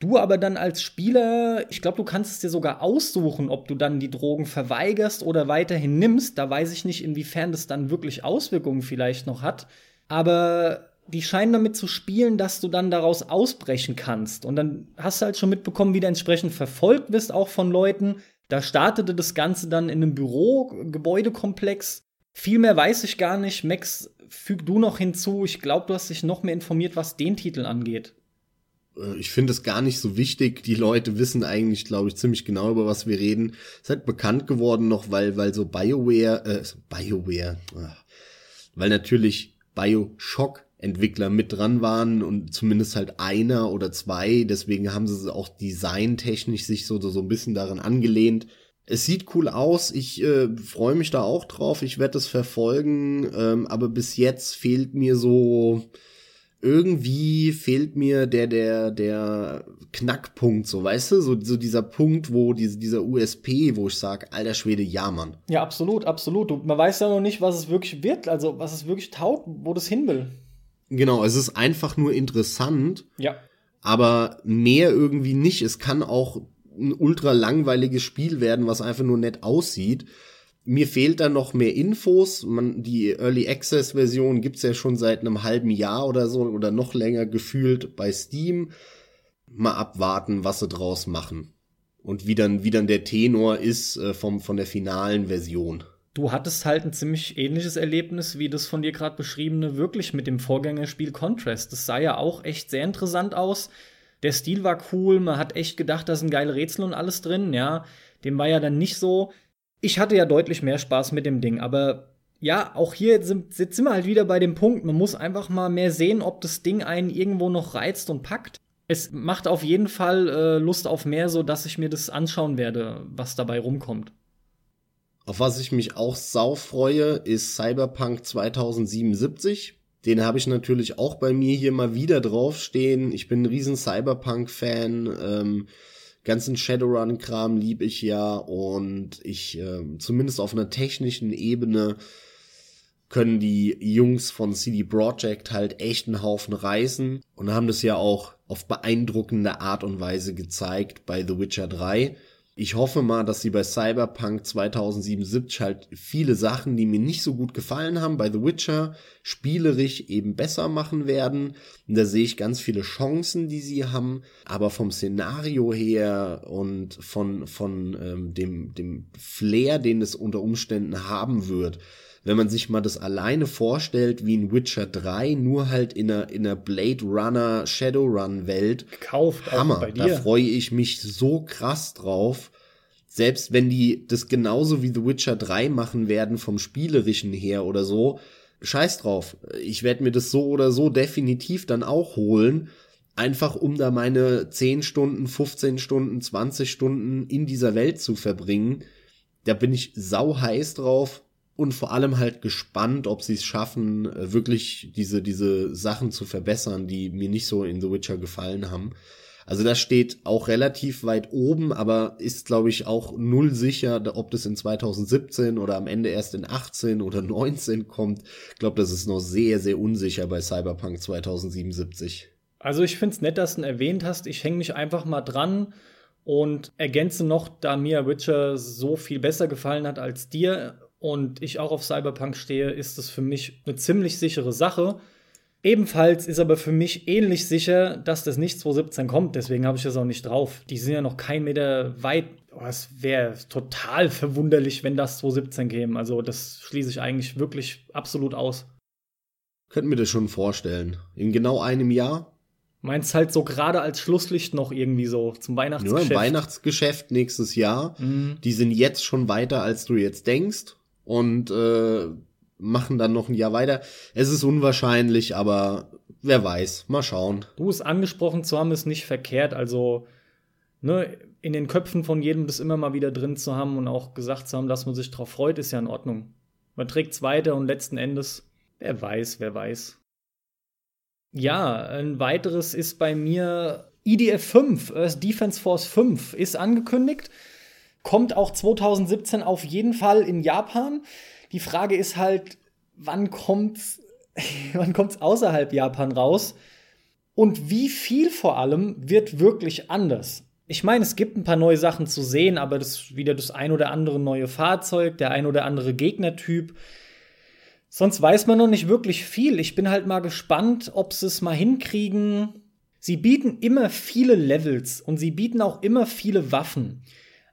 Du aber dann als Spieler, ich glaube, du kannst es dir sogar aussuchen, ob du dann die Drogen verweigerst oder weiterhin nimmst. Da weiß ich nicht, inwiefern das dann wirklich Auswirkungen vielleicht noch hat. Aber die scheinen damit zu spielen, dass du dann daraus ausbrechen kannst. Und dann hast du halt schon mitbekommen, wie du entsprechend verfolgt wirst, auch von Leuten. Da startete das Ganze dann in einem Büro-Gebäudekomplex. Viel mehr weiß ich gar nicht. Max, füg du noch hinzu. Ich glaube, du hast dich noch mehr informiert, was den Titel angeht.
Äh, Ich finde es gar nicht so wichtig. Die Leute wissen eigentlich, glaube ich, ziemlich genau, über was wir reden. Es ist halt bekannt geworden noch, weil, weil so BioWare, äh, BioWare, ach, weil natürlich Bioshock Entwickler mit dran waren und zumindest halt einer oder zwei. Deswegen haben sie auch designtechnisch sich so, so ein bisschen daran angelehnt. Es sieht cool aus. Ich äh, freue mich da auch drauf. Ich werde es verfolgen. Ähm, aber bis jetzt fehlt mir so irgendwie fehlt mir der der der Knackpunkt so weißt du so so dieser Punkt wo diese, dieser USP wo ich sag alter Schwede ja Mann
Ja, absolut, absolut. Du, man weiß ja noch nicht, was es wirklich wird, also was es wirklich taugt, wo das hin will.
genau es ist einfach nur interessant
Ja.
aber mehr irgendwie nicht. Es kann auch ein ultra langweiliges Spiel werden, was einfach nur nett aussieht. Mir fehlt da noch mehr Infos. Man, die Early Access Version gibt's ja schon seit einem halben Jahr oder so oder noch länger gefühlt bei Steam. Mal abwarten, was sie draus machen. Und wie dann, wie dann der Tenor ist äh, vom, von der finalen Version.
Du hattest halt ein ziemlich ähnliches Erlebnis wie das von dir gerade beschriebene, wirklich mit dem Vorgängerspiel Contrast. Das sah ja auch echt sehr interessant aus. Der Stil war cool, man hat echt gedacht, da sind geile Rätsel und alles drin, ja. Dem war ja dann nicht so. Ich hatte ja deutlich mehr Spaß mit dem Ding, aber ja, auch hier sind, sind wir halt wieder bei dem Punkt, man muss einfach mal mehr sehen, ob das Ding einen irgendwo noch reizt und packt. Es macht auf jeden Fall äh, Lust auf mehr, so dass ich mir das anschauen werde, was dabei rumkommt.
Auf was ich mich auch sau freue, ist Cyberpunk 2077. Den habe ich natürlich auch bei mir hier mal wieder draufstehen. Ich bin ein riesen Cyberpunk-Fan. Ähm, ganzen Shadowrun-Kram lieb ich ja. Und ich, ähm, zumindest auf einer technischen Ebene, können die Jungs von CD Projekt halt echt einen Haufen reißen und haben das ja auch auf beeindruckende Art und Weise gezeigt bei The Witcher 3. Ich hoffe mal, dass sie bei Cyberpunk 2077 halt viele Sachen, die mir nicht so gut gefallen haben, bei The Witcher spielerisch eben besser machen werden. Und da sehe ich ganz viele Chancen, die sie haben. Aber vom Szenario her und von, von ähm, dem, dem Flair, den es unter Umständen haben wird, wenn man sich mal das alleine vorstellt, wie ein Witcher 3, nur halt in einer, in einer Blade Runner, Shadowrun Welt.
Gekauft,
Hammer.
bei
Da
dir.
freue ich mich so krass drauf. Selbst wenn die das genauso wie The Witcher 3 machen werden, vom Spielerischen her oder so, scheiß drauf. Ich werde mir das so oder so definitiv dann auch holen. Einfach um da meine 10 Stunden, 15 Stunden, 20 Stunden in dieser Welt zu verbringen. Da bin ich sau heiß drauf und vor allem halt gespannt, ob sie es schaffen, äh, wirklich diese, diese Sachen zu verbessern, die mir nicht so in The Witcher gefallen haben. Also das steht auch relativ weit oben, aber ist, glaube ich, auch null sicher, ob das in 2017 oder am Ende erst in 18 oder *laughs* 19 kommt. Ich glaube, das ist noch sehr, sehr unsicher bei Cyberpunk 2077.
Also ich finde es nett, dass du ihn erwähnt hast. Ich hänge mich einfach mal dran und ergänze noch, da mir Witcher so viel besser gefallen hat als dir und ich auch auf Cyberpunk stehe, ist es für mich eine ziemlich sichere Sache. Ebenfalls ist aber für mich ähnlich sicher, dass das nicht 2017 kommt, deswegen habe ich das auch nicht drauf. Die sind ja noch kein Meter weit. Oh, es wäre total verwunderlich, wenn das 2017 käme. Also, das schließe ich eigentlich wirklich absolut aus.
Könnten wir das schon vorstellen. In genau einem Jahr?
Meinst halt so gerade als Schlusslicht noch irgendwie so zum Weihnachtsgeschäft?
Ja, Weihnachtsgeschäft nächstes Jahr. Mhm. Die sind jetzt schon weiter, als du jetzt denkst. Und äh, machen dann noch ein Jahr weiter. Es ist unwahrscheinlich, aber wer weiß. Mal schauen.
Du es angesprochen zu haben, ist nicht verkehrt. Also, ne, in den Köpfen von jedem das immer mal wieder drin zu haben und auch gesagt zu haben, dass man sich darauf freut, ist ja in Ordnung. Man trägt es weiter und letzten Endes, wer weiß, wer weiß. Ja, ein weiteres ist bei mir IDF 5, Earth Defense Force 5, ist angekündigt. Kommt auch 2017 auf jeden Fall in Japan. Die Frage ist halt, wann kommt's, *laughs* wann kommt's außerhalb Japan raus? Und wie viel vor allem wird wirklich anders? Ich meine, es gibt ein paar neue Sachen zu sehen, aber das ist wieder das ein oder andere neue Fahrzeug, der ein oder andere Gegnertyp. Sonst weiß man noch nicht wirklich viel. Ich bin halt mal gespannt, ob sie es mal hinkriegen. Sie bieten immer viele Levels und sie bieten auch immer viele Waffen.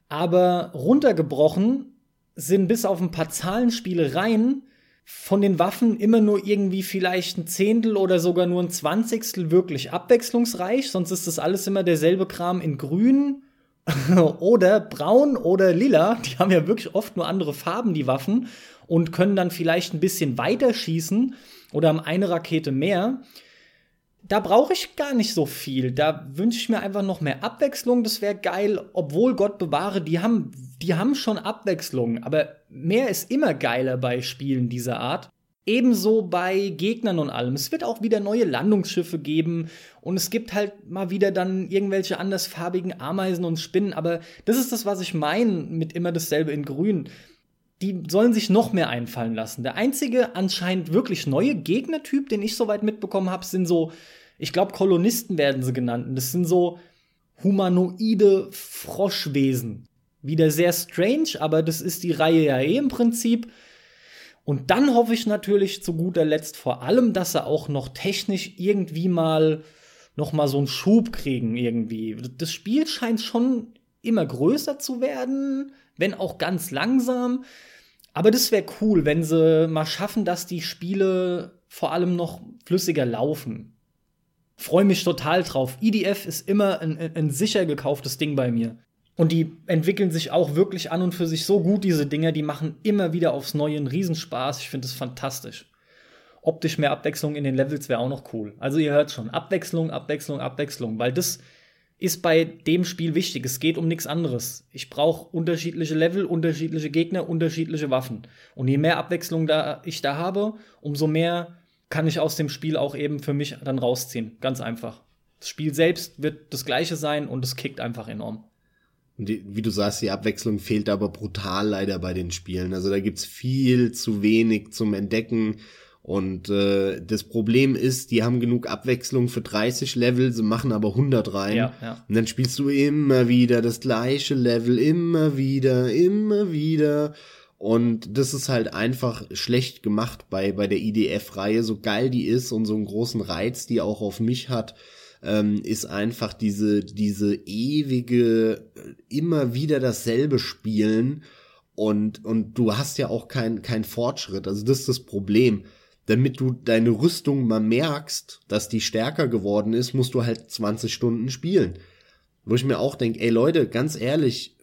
Aber runtergebrochen sind bis auf ein paar Zahlenspielereien von den Waffen immer nur irgendwie vielleicht ein Zehntel oder sogar nur ein Zwanzigstel wirklich abwechslungsreich. Sonst ist das alles immer derselbe Kram in grün *laughs* oder braun oder lila. Die haben ja wirklich oft nur andere Farben, die Waffen, und können dann vielleicht ein bisschen weiter schießen oder haben eine Rakete mehr da brauche ich gar nicht so viel. Da wünsche ich mir einfach noch mehr Abwechslung. Das wäre geil. Obwohl Gott bewahre, die haben, die haben schon Abwechslung. Aber mehr ist immer geiler bei Spielen dieser Art. Ebenso bei Gegnern und allem. Es wird auch wieder neue Landungsschiffe geben und es gibt halt mal wieder dann irgendwelche andersfarbigen Ameisen und Spinnen. Aber das ist das, was ich meine mit immer dasselbe in Grün. Die sollen sich noch mehr einfallen lassen. Der einzige anscheinend wirklich neue Gegnertyp, den ich soweit mitbekommen habe, sind so ich glaube, Kolonisten werden sie genannt. Das sind so humanoide Froschwesen. Wieder sehr strange, aber das ist die Reihe ja eh im Prinzip. Und dann hoffe ich natürlich zu guter Letzt vor allem, dass sie auch noch technisch irgendwie mal noch mal so einen Schub kriegen irgendwie. Das Spiel scheint schon immer größer zu werden, wenn auch ganz langsam. Aber das wäre cool, wenn sie mal schaffen, dass die Spiele vor allem noch flüssiger laufen. Freue mich total drauf. EDF ist immer ein, ein sicher gekauftes Ding bei mir. Und die entwickeln sich auch wirklich an und für sich so gut, diese Dinger. Die machen immer wieder aufs Neue einen Riesenspaß. Ich finde es fantastisch. Optisch mehr Abwechslung in den Levels wäre auch noch cool. Also ihr hört schon, Abwechslung, Abwechslung, Abwechslung. Weil das ist bei dem Spiel wichtig. Es geht um nichts anderes. Ich brauche unterschiedliche Level, unterschiedliche Gegner, unterschiedliche Waffen. Und je mehr Abwechslung da ich da habe, umso mehr kann ich aus dem Spiel auch eben für mich dann rausziehen. Ganz einfach. Das Spiel selbst wird das gleiche sein und es kickt einfach enorm.
Die, wie du sagst, die Abwechslung fehlt aber brutal leider bei den Spielen. Also da gibt's viel zu wenig zum Entdecken. Und äh, das Problem ist, die haben genug Abwechslung für 30 Level, sie machen aber 100 rein.
Ja, ja.
Und dann spielst du immer wieder das gleiche Level, immer wieder, immer wieder. Und das ist halt einfach schlecht gemacht bei, bei der IDF-Reihe, so geil die ist und so einen großen Reiz, die auch auf mich hat, ähm, ist einfach diese, diese ewige, immer wieder dasselbe Spielen und, und du hast ja auch kein, kein Fortschritt. Also das ist das Problem. Damit du deine Rüstung mal merkst, dass die stärker geworden ist, musst du halt 20 Stunden spielen. Wo ich mir auch denke, ey Leute, ganz ehrlich,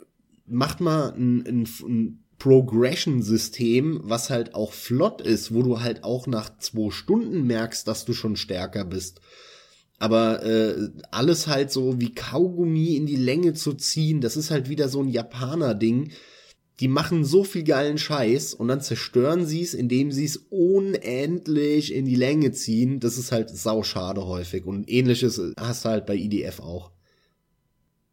macht mal ein, ein, ein Progression-System, was halt auch flott ist, wo du halt auch nach zwei Stunden merkst, dass du schon stärker bist. Aber äh, alles halt so wie Kaugummi in die Länge zu ziehen, das ist halt wieder so ein Japaner-Ding. Die machen so viel geilen Scheiß und dann zerstören sie es, indem sie es unendlich in die Länge ziehen. Das ist halt sauschade häufig. Und ähnliches hast du halt bei IDF auch.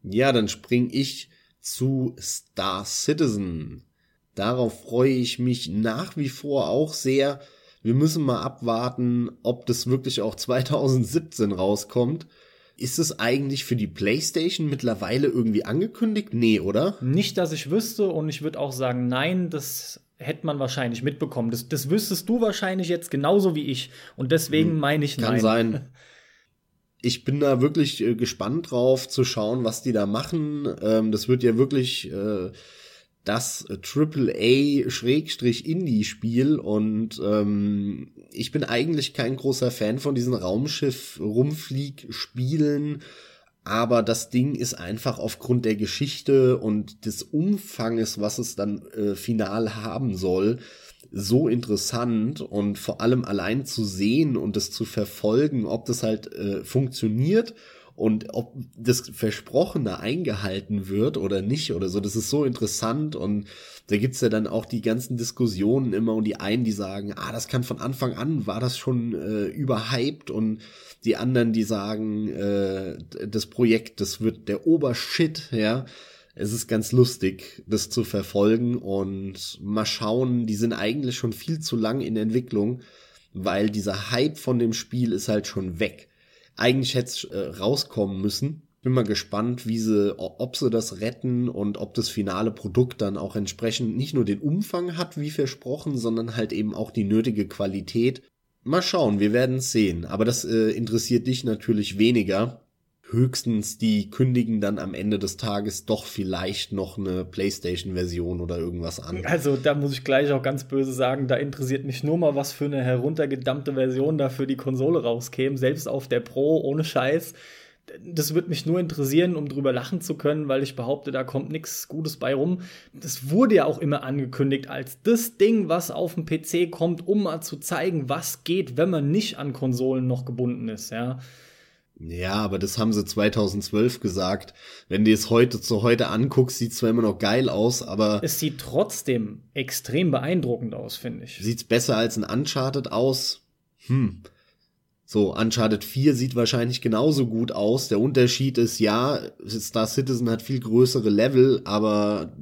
Ja, dann spring ich zu Star Citizen. Darauf freue ich mich nach wie vor auch sehr. Wir müssen mal abwarten, ob das wirklich auch *laughs* 2017 rauskommt. Ist es eigentlich für die PlayStation mittlerweile irgendwie angekündigt? Nee, oder?
Nicht, dass ich wüsste und ich würde auch sagen, nein, das hätte man wahrscheinlich mitbekommen. Das, das wüsstest du wahrscheinlich jetzt genauso wie ich. Und deswegen hm, meine ich
nein. Kann sein. *laughs* Ich bin da wirklich äh, gespannt drauf zu schauen, was die da machen. Ähm, das wird ja wirklich äh, das AAA-Indie-Spiel und ähm, ich bin eigentlich kein großer Fan von diesen Raumschiff-Rumflieg-Spielen. Aber das Ding ist einfach aufgrund der Geschichte und des Umfanges, was es dann äh, final haben soll, so interessant. Und vor allem allein zu sehen und es zu verfolgen, ob das halt äh, funktioniert und ob das Versprochene eingehalten wird oder nicht oder so, das ist so interessant und da gibt's ja dann auch die ganzen Diskussionen immer und die einen, die sagen, ah, das kann von Anfang an, war das schon äh, überhyped und die anderen, die sagen, äh, das Projekt, das wird der Obershit, ja. Es ist ganz lustig, das zu verfolgen und mal schauen, die sind eigentlich schon viel zu lang in Entwicklung, weil dieser Hype von dem Spiel ist halt schon weg. Eigentlich hätte es äh, rauskommen müssen. Bin mal gespannt, wie sie, ob sie das retten und ob das finale Produkt dann auch entsprechend nicht nur den Umfang hat, wie versprochen, sondern halt eben auch die nötige Qualität. Mal schauen, wir werden sehen. Aber das äh, interessiert dich natürlich weniger. Höchstens die kündigen dann am Ende des Tages doch vielleicht noch eine PlayStation-Version oder irgendwas an.
Also da muss ich gleich auch ganz böse sagen, da interessiert mich nur mal, was für eine heruntergedammte Version da für die Konsole rauskäme. Selbst auf der Pro, ohne Scheiß das wird mich nur interessieren, um drüber lachen zu können, weil ich behaupte, da kommt nichts Gutes bei rum. Das wurde ja auch immer angekündigt als das Ding, was auf dem PC kommt, um mal zu zeigen, was geht, wenn man nicht an Konsolen noch gebunden ist, ja.
Ja, aber das haben sie 2012 gesagt. Wenn du es heute zu heute anguckst, sieht es zwar immer noch geil aus, aber.
Es sieht trotzdem extrem beeindruckend aus, finde ich.
Sieht's besser als ein Uncharted aus? Hm. So, Uncharted 4 sieht wahrscheinlich genauso gut aus. Der Unterschied ist, ja, Star Citizen hat viel größere Level, aber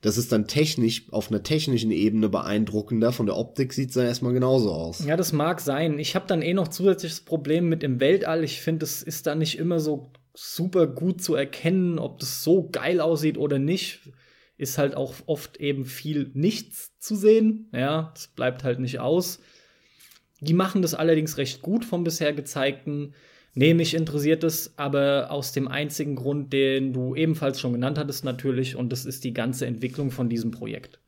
das ist dann technisch, auf einer technischen Ebene beeindruckender. Von der Optik sieht es dann erstmal genauso aus.
Ja, das mag sein. Ich habe dann eh noch zusätzliches Problem mit dem Weltall. Ich finde, es ist da nicht immer so super gut zu erkennen, ob das so geil aussieht oder nicht. Ist halt auch oft eben viel nichts zu sehen. Ja, es bleibt halt nicht aus. Die machen das allerdings recht gut vom bisher gezeigten. Nee, mich interessiert es, aber aus dem einzigen Grund, den du ebenfalls schon genannt hattest, natürlich, und das ist die ganze Entwicklung von diesem Projekt.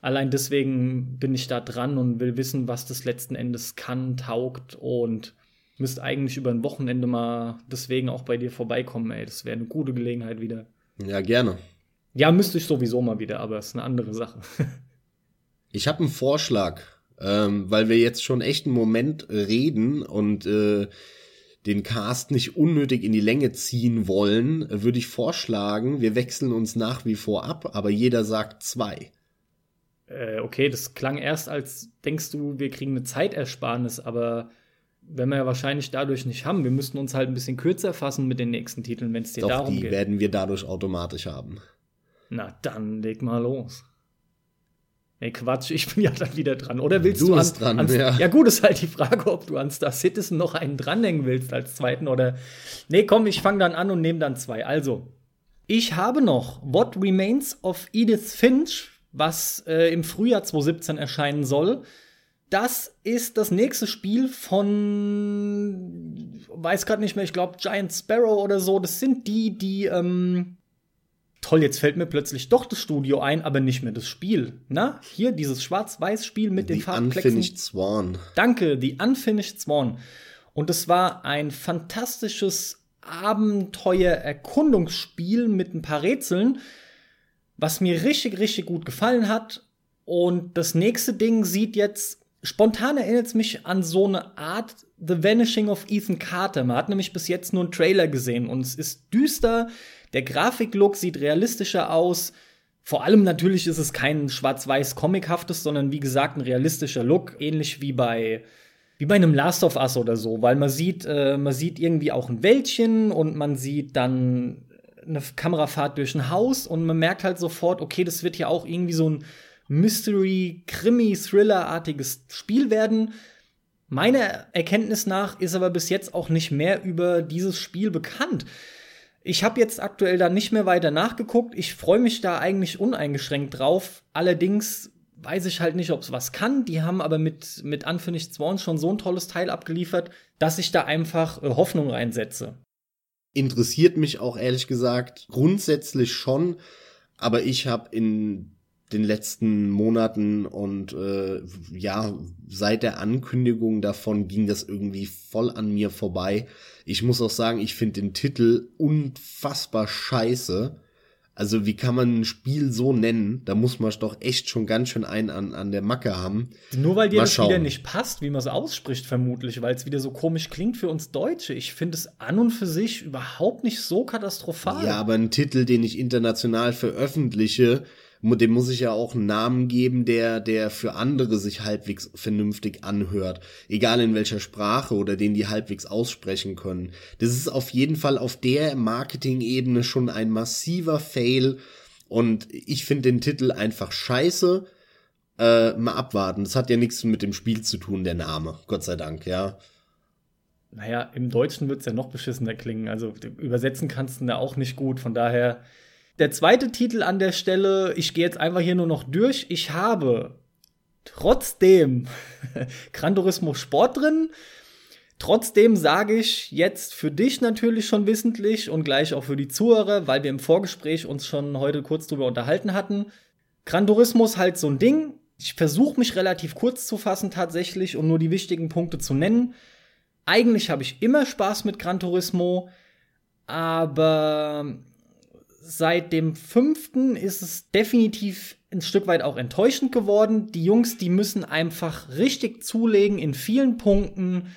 Allein deswegen bin ich da dran und will wissen, was das letzten Endes kann, taugt und müsste eigentlich über ein Wochenende mal deswegen auch bei dir vorbeikommen, ey. Das wäre eine gute Gelegenheit wieder.
Ja, gerne.
Ja, müsste ich sowieso mal wieder, aber es ist eine andere Sache. *laughs*
ich habe einen Vorschlag ähm, weil wir jetzt schon echt einen Moment reden und äh, den Cast nicht unnötig in die Länge ziehen wollen, würde ich vorschlagen, wir wechseln uns nach wie vor ab, aber jeder sagt zwei.
Äh, okay, das klang erst als denkst du, wir kriegen eine Zeitersparnis, aber wenn wir ja wahrscheinlich dadurch nicht haben. Wir müssten uns halt ein bisschen kürzer fassen mit den nächsten Titeln, wenn es dir Doch, darum die geht.
Die werden wir dadurch automatisch haben.
Na dann leg mal los. Nee, Quatsch, ich bin ja dann wieder dran. Oder willst du,
du an, dran, an,
ja. ja. gut, ist halt die Frage, ob du an Star Citizen noch einen dranhängen willst als zweiten oder. Nee, komm, ich fange dann an und nehme dann zwei. Also, ich habe noch What Remains of Edith Finch, was äh, im Frühjahr 2017 erscheinen soll. Das ist das nächste Spiel von, weiß gerade nicht mehr, ich glaube Giant Sparrow oder so. Das sind die, die ähm, Toll, jetzt fällt mir plötzlich doch das Studio ein, aber nicht mehr das Spiel. Na, hier dieses Schwarz-Weiß-Spiel mit
The
den Farbplexigen.
Unfinished Swan.
Danke, The Unfinished Swan. Und es war ein fantastisches Abenteuer-Erkundungsspiel mit ein paar Rätseln, was mir richtig, richtig gut gefallen hat. Und das nächste Ding sieht jetzt spontan erinnert es mich an so eine Art The Vanishing of Ethan Carter. Man hat nämlich bis jetzt nur einen Trailer gesehen und es ist düster. Der Grafiklook sieht realistischer aus. Vor allem natürlich ist es kein schwarz-weiß comichaftes, sondern wie gesagt ein realistischer Look, ähnlich wie bei wie bei einem Last of Us oder so, weil man sieht, äh, man sieht irgendwie auch ein Wäldchen und man sieht dann eine Kamerafahrt durch ein Haus und man merkt halt sofort, okay, das wird ja auch irgendwie so ein Mystery, Krimi, Thriller-artiges Spiel werden. Meiner Erkenntnis nach ist aber bis jetzt auch nicht mehr über dieses Spiel bekannt. Ich habe jetzt aktuell da nicht mehr weiter nachgeguckt. Ich freue mich da eigentlich uneingeschränkt drauf. Allerdings weiß ich halt nicht, ob es was kann. Die haben aber mit, mit Unfinished Swan schon so ein tolles Teil abgeliefert, dass ich da einfach äh, Hoffnung reinsetze.
Interessiert mich auch ehrlich gesagt grundsätzlich schon, aber ich habe in den letzten Monaten und äh, ja, seit der Ankündigung davon ging das irgendwie voll an mir vorbei. Ich muss auch sagen, ich finde den Titel unfassbar scheiße. Also wie kann man ein Spiel so nennen? Da muss man doch echt schon ganz schön einen an, an der Macke haben.
Nur weil dir das wieder nicht passt, wie man es ausspricht, vermutlich, weil es wieder so komisch klingt für uns Deutsche. Ich finde es an und für sich überhaupt nicht so katastrophal.
Ja, aber ein Titel, den ich international veröffentliche, dem muss ich ja auch einen Namen geben, der, der für andere sich halbwegs vernünftig anhört. Egal in welcher Sprache oder den die halbwegs aussprechen können. Das ist auf jeden Fall auf der Marketing-Ebene schon ein massiver Fail. Und ich finde den Titel einfach scheiße. Äh, mal abwarten. Das hat ja nichts mit dem Spiel zu tun, der Name. Gott sei Dank, ja.
Naja, im Deutschen wird es ja noch beschissener klingen. Also übersetzen kannst du da auch nicht gut. Von daher der zweite Titel an der Stelle, ich gehe jetzt einfach hier nur noch durch. Ich habe trotzdem *laughs* Gran Turismo Sport drin. Trotzdem sage ich jetzt für dich natürlich schon wissentlich und gleich auch für die Zuhörer, weil wir im Vorgespräch uns schon heute kurz drüber unterhalten hatten. Gran Turismo ist halt so ein Ding. Ich versuche mich relativ kurz zu fassen tatsächlich, um nur die wichtigen Punkte zu nennen. Eigentlich habe ich immer Spaß mit Gran Turismo, aber seit dem fünften ist es definitiv ein Stück weit auch enttäuschend geworden. Die Jungs, die müssen einfach richtig zulegen in vielen Punkten,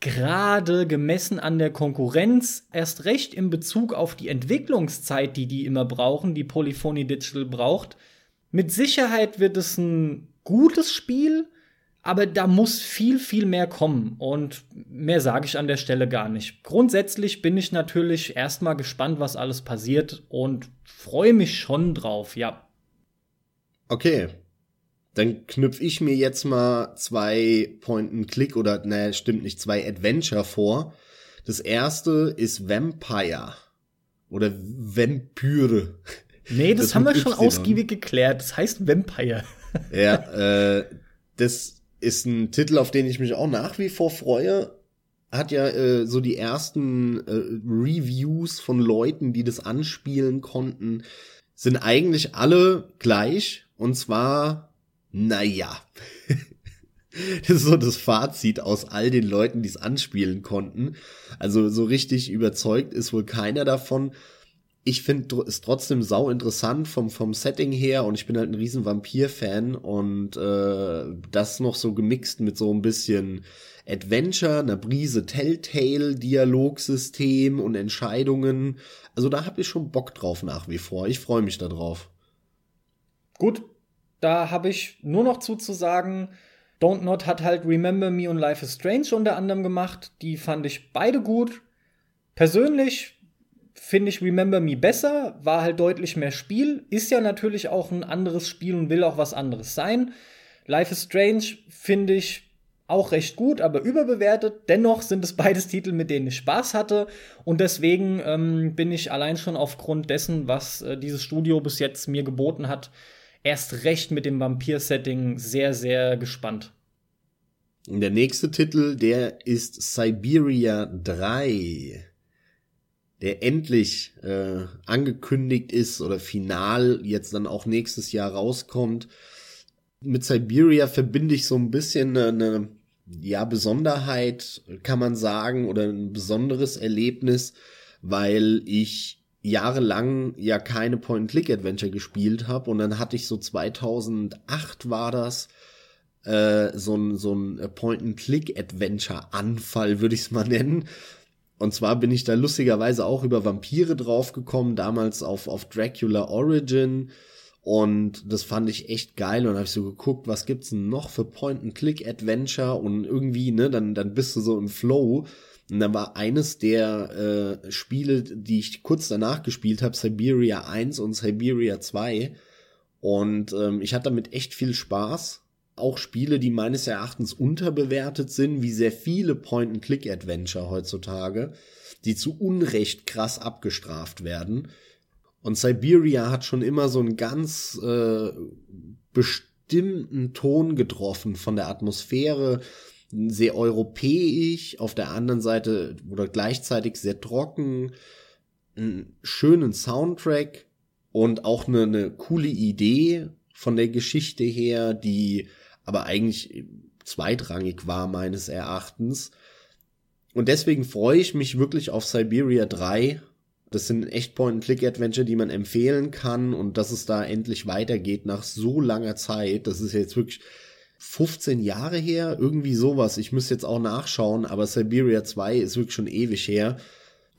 gerade gemessen an der Konkurrenz, erst recht in Bezug auf die Entwicklungszeit, die die immer brauchen, die Polyphony Digital braucht. Mit Sicherheit wird es ein gutes Spiel, aber da muss viel, viel mehr kommen. Und mehr sage ich an der Stelle gar nicht. Grundsätzlich bin ich natürlich erstmal gespannt, was alles passiert und freue mich schon drauf, ja.
Okay. Dann knüpfe ich mir jetzt mal zwei Point-and-Click oder, ne, stimmt nicht, zwei Adventure vor. Das erste ist Vampire. Oder Vampyre.
Nee, *laughs* das, das haben wir schon ausgiebig geklärt. Das heißt Vampire.
ja, *laughs* äh, das ist ein Titel, auf den ich mich auch nach wie vor freue. Hat ja äh, so die ersten äh, Reviews von Leuten, die das anspielen konnten, sind eigentlich alle gleich. Und zwar, naja. *laughs* das ist so das Fazit aus all den Leuten, die es anspielen konnten. Also so richtig überzeugt ist wohl keiner davon ich finde es trotzdem sau interessant vom, vom Setting her und ich bin halt ein riesen Vampir-Fan und äh, das noch so gemixt mit so ein bisschen Adventure, einer Brise Telltale-Dialogsystem und Entscheidungen. Also da habe ich schon Bock drauf nach wie vor. Ich freue mich darauf.
Gut, da habe ich nur noch zuzusagen, Don't Not hat halt Remember Me und Life is Strange unter anderem gemacht. Die fand ich beide gut. Persönlich finde ich Remember Me besser, war halt deutlich mehr Spiel, ist ja natürlich auch ein anderes Spiel und will auch was anderes sein. Life is Strange finde ich auch recht gut, aber überbewertet. Dennoch sind es *laughs* beides Titel, mit denen ich Spaß hatte. Und deswegen ähm, bin ich allein schon aufgrund dessen, was äh, dieses Studio bis jetzt mir geboten hat, erst recht mit dem Vampir-Setting sehr, sehr gespannt.
Der nächste Titel, der ist Siberia 3 der endlich äh, angekündigt ist oder final jetzt dann auch nächstes Jahr rauskommt. Mit Siberia verbinde ich so ein bisschen eine, ja, Besonderheit, kann man sagen, oder ein besonderes Erlebnis, weil ich jahrelang ja keine Point-Click-Adventure gespielt habe und dann hatte ich so 2008 war das äh, so ein so ein Point-and-Click-Adventure-Anfall, würde ich es mal nennen, und zwar bin ich da lustigerweise auch über Vampire draufgekommen, damals auf, auf Dracula Origin. Und das fand ich echt geil. Und habe ich so geguckt, was gibt's denn noch für Point-and-Click-Adventure? Und irgendwie, ne, dann, dann bist du so im Flow. Und dann war eines der äh, Spiele, die ich kurz danach gespielt habe, Siberia 1 und Siberia 2. Und ähm, ich hatte damit echt viel Spaß auch Spiele, die meines Erachtens unterbewertet sind, wie sehr viele Point-and-Click-Adventure heutzutage, die zu Unrecht krass abgestraft werden. Und Siberia hat schon immer so einen ganz äh, bestimmten Ton getroffen von der Atmosphäre, sehr europäisch, auf der anderen Seite oder gleichzeitig sehr trocken, einen schönen Soundtrack und auch eine, eine coole Idee von der Geschichte her, die aber eigentlich zweitrangig war meines Erachtens. Und deswegen freue ich mich wirklich auf Siberia 3. Das sind echt Point-and-Click-Adventure, die man empfehlen kann und dass es da endlich weitergeht nach so langer Zeit. Das ist jetzt wirklich 15 Jahre her, irgendwie sowas. Ich müsste jetzt auch nachschauen, aber Siberia 2 ist wirklich schon ewig her.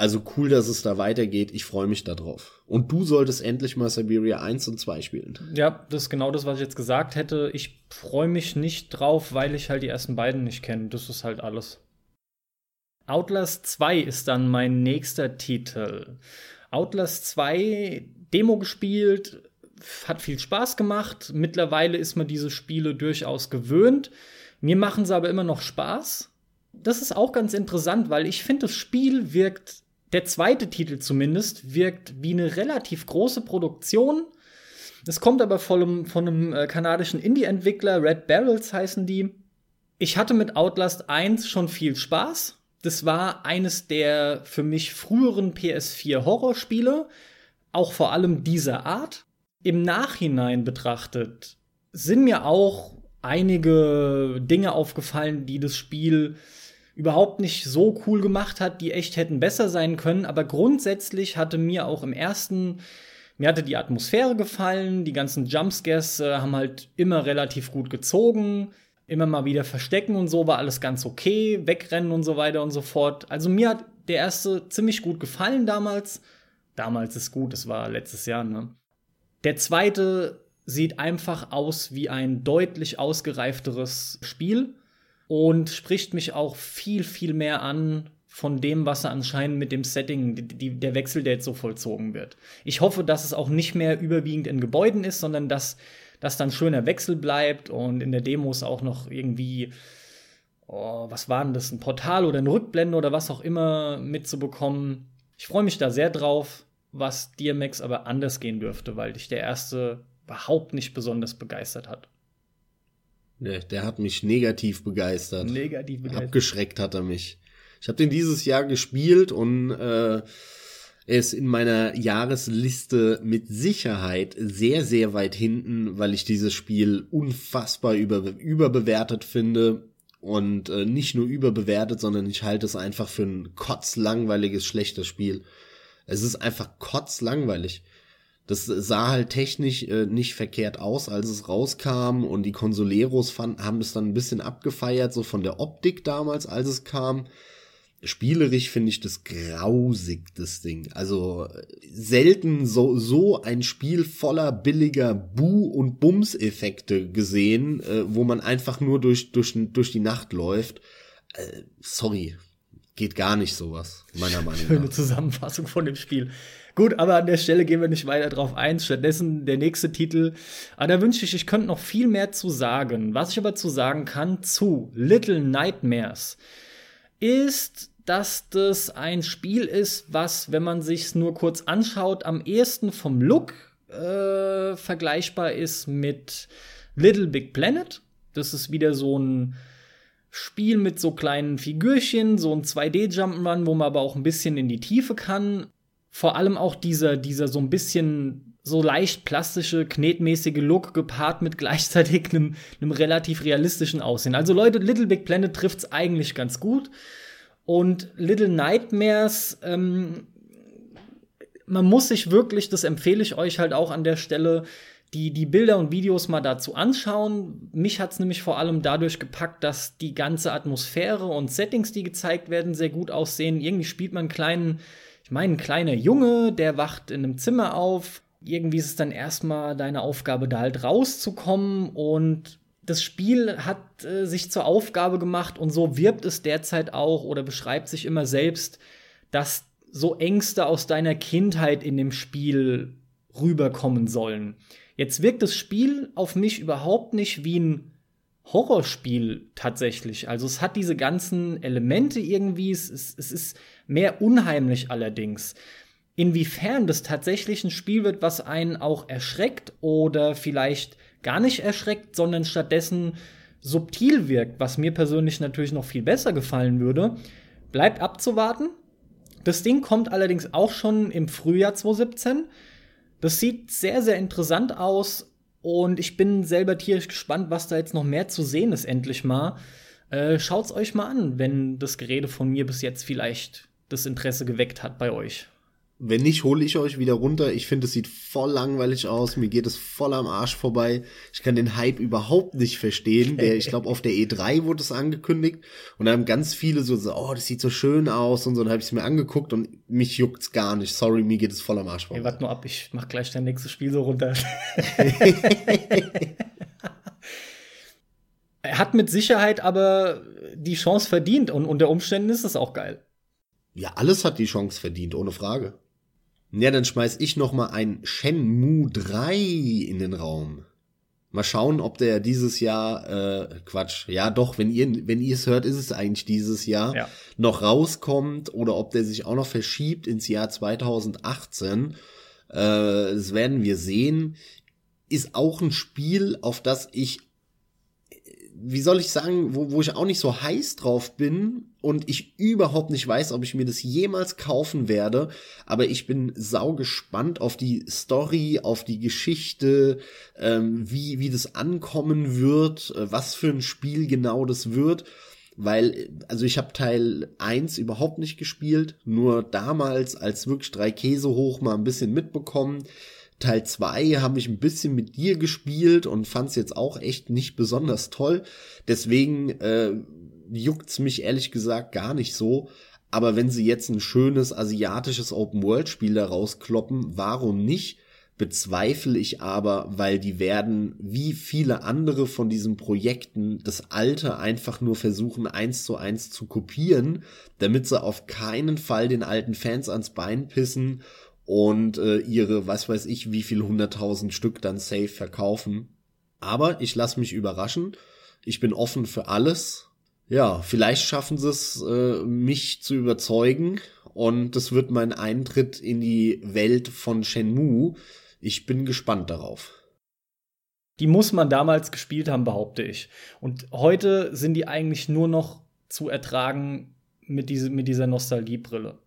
Also cool, dass es da weitergeht. Ich freue mich darauf. Und du solltest endlich mal Siberia 1 und 2 spielen.
Ja, das ist genau das, was ich jetzt gesagt hätte. Ich freue mich nicht drauf, weil ich halt die ersten beiden nicht kenne. Das ist halt alles. Outlast 2 ist dann mein nächster Titel. Outlast 2 Demo gespielt, hat viel Spaß gemacht. Mittlerweile ist man diese Spiele durchaus gewöhnt. Mir machen sie aber immer noch Spaß. Das ist auch ganz interessant, weil ich finde, das Spiel wirkt, der zweite Titel zumindest, wirkt wie eine relativ große Produktion. Es kommt aber von einem, von einem äh, kanadischen Indie-Entwickler, Red Barrels heißen die. Ich hatte mit Outlast 1 schon viel Spaß. Das war eines der für mich früheren PS4 Horrorspiele, auch vor allem dieser Art im Nachhinein betrachtet sind mir auch einige Dinge aufgefallen, die das Spiel überhaupt nicht so cool gemacht hat, die echt hätten besser sein können. Aber grundsätzlich hatte mir auch im ersten, mir hatte die Atmosphäre gefallen, die ganzen Jumpscares äh, haben halt immer relativ gut gezogen. Immer mal wieder verstecken und so war alles ganz okay, wegrennen und so weiter und so fort. Also mir hat der erste ziemlich gut gefallen damals. Damals ist gut, es war letztes Jahr, ne? Der zweite sieht einfach aus wie ein deutlich ausgereifteres Spiel und spricht mich auch viel, viel mehr an von dem, was er anscheinend mit dem Setting, die, der Wechsel, der jetzt so vollzogen wird. Ich hoffe, dass es auch nicht mehr überwiegend in Gebäuden ist, sondern dass das dann schöner Wechsel bleibt und in der Demos auch noch irgendwie, oh, was war denn das, ein Portal oder eine Rückblende oder was auch immer mitzubekommen. Ich freue mich da sehr drauf was DMX aber anders gehen dürfte, weil dich der erste überhaupt nicht besonders begeistert hat.
Nee, der hat mich negativ begeistert.
Negativ begeistert.
Abgeschreckt hat er mich. Ich habe den dieses Jahr gespielt und äh, er ist in meiner Jahresliste mit Sicherheit sehr, sehr weit hinten, weil ich dieses Spiel unfassbar über, überbewertet finde. Und äh, nicht nur überbewertet, sondern ich halte es einfach für ein kotzlangweiliges, schlechtes Spiel. Es ist einfach kotzlangweilig. Das sah halt technisch äh, nicht verkehrt aus, als es rauskam und die Consoleros fand, haben es dann ein bisschen abgefeiert, so von der Optik damals, als es kam. Spielerisch finde ich das grausig, das Ding. Also selten so, so ein Spiel voller billiger Bu- und Bums-Effekte gesehen, äh, wo man einfach nur durch, durch, durch die Nacht läuft. Äh, sorry, geht gar nicht sowas, meiner *laughs* Meinung nach.
Schöne Zusammenfassung von dem Spiel. Gut, aber an der Stelle gehen wir nicht weiter drauf ein. Stattdessen der nächste Titel. Aber da wünsche ich, ich könnte noch viel mehr zu sagen. Was ich aber zu sagen kann zu Little Nightmares ist, dass das ein Spiel ist, was, wenn man sich nur kurz anschaut, am ehesten vom Look äh, vergleichbar ist mit Little Big Planet. Das ist wieder so ein Spiel mit so kleinen Figürchen, so ein 2D-Jump'n'Run, wo man aber auch ein bisschen in die Tiefe kann. Vor allem auch dieser, dieser so ein bisschen so leicht plastische, knetmäßige Look gepaart mit gleichzeitig einem, einem relativ realistischen Aussehen. Also Leute, Little Big Planet trifft's eigentlich ganz gut. Und Little Nightmares, ähm, man muss sich wirklich, das empfehle ich euch halt auch an der Stelle, die, die Bilder und Videos mal dazu anschauen. Mich hat es nämlich vor allem dadurch gepackt, dass die ganze Atmosphäre und Settings, die gezeigt werden, sehr gut aussehen. Irgendwie spielt man einen kleinen, ich meine, ein kleiner Junge, der wacht in einem Zimmer auf. Irgendwie ist es dann erstmal deine Aufgabe, da halt rauszukommen und das Spiel hat äh, sich zur Aufgabe gemacht und so wirbt es derzeit auch oder beschreibt sich immer selbst, dass so Ängste aus deiner Kindheit in dem Spiel rüberkommen sollen. Jetzt wirkt das Spiel auf mich überhaupt nicht wie ein Horrorspiel tatsächlich. Also es hat diese ganzen Elemente irgendwie, es, es, es ist mehr unheimlich allerdings. Inwiefern das tatsächlich ein Spiel wird, was einen auch erschreckt oder vielleicht gar nicht erschreckt, sondern stattdessen subtil wirkt, was mir persönlich natürlich noch viel besser gefallen würde. Bleibt abzuwarten. Das Ding kommt allerdings auch schon im Frühjahr 2017. Das sieht sehr, sehr interessant aus und ich bin selber tierisch gespannt, was da jetzt noch mehr zu sehen ist, endlich mal. Äh, schaut's euch mal an, wenn das Gerede von mir bis jetzt vielleicht das Interesse geweckt hat bei euch.
Wenn nicht, hole ich euch wieder runter. Ich finde, es sieht voll langweilig aus. Mir geht es voll am Arsch vorbei. Ich kann den Hype überhaupt nicht verstehen. *laughs* Der, ich glaube, auf der E3 wurde es angekündigt. Und da haben ganz viele so, so, oh, das sieht so schön aus und so. Dann habe ich es mir angeguckt und mich juckt's gar nicht. Sorry, mir geht es voll am Arsch vorbei.
Hey, warte nur ab, ich mach gleich dein nächstes Spiel so runter. *laughs* *laughs* er hat mit Sicherheit aber die Chance verdient und unter Umständen ist es auch geil.
Ja, alles hat die Chance verdient, ohne Frage. Ja, dann schmeiß ich noch mal ein Shenmue 3 in den Raum. Mal schauen, ob der dieses Jahr, äh, Quatsch, ja doch, wenn ihr, wenn ihr es hört, ist es eigentlich dieses Jahr, ja. noch rauskommt oder ob der sich auch noch verschiebt ins Jahr 2018. Äh, das werden wir sehen. Ist auch ein Spiel, auf das ich wie soll ich sagen, wo, wo ich auch nicht so heiß drauf bin und ich überhaupt nicht weiß, ob ich mir das jemals kaufen werde, aber ich bin sau gespannt auf die Story, auf die Geschichte, ähm, wie, wie das ankommen wird, äh, was für ein Spiel genau das wird. Weil, also ich habe Teil 1 überhaupt nicht gespielt, nur damals als wirklich drei Käse hoch mal ein bisschen mitbekommen. Teil 2 habe ich ein bisschen mit dir gespielt und fand es jetzt auch echt nicht besonders toll. Deswegen äh, juckt's mich ehrlich gesagt gar nicht so. Aber wenn sie jetzt ein schönes asiatisches Open-World-Spiel da rauskloppen, warum nicht? Bezweifle ich aber, weil die werden, wie viele andere von diesen Projekten, das Alte einfach nur versuchen, eins zu eins zu kopieren, damit sie auf keinen Fall den alten Fans ans Bein pissen und äh, ihre, was weiß ich, wie viel hunderttausend Stück dann safe verkaufen. Aber ich lasse mich überraschen. Ich bin offen für alles. Ja, vielleicht schaffen sie es, äh, mich zu überzeugen. Und das wird mein Eintritt in die Welt von Shenmue. Ich bin gespannt darauf.
Die muss man damals gespielt haben, behaupte ich. Und heute sind die eigentlich nur noch zu ertragen mit, diese, mit dieser Nostalgiebrille.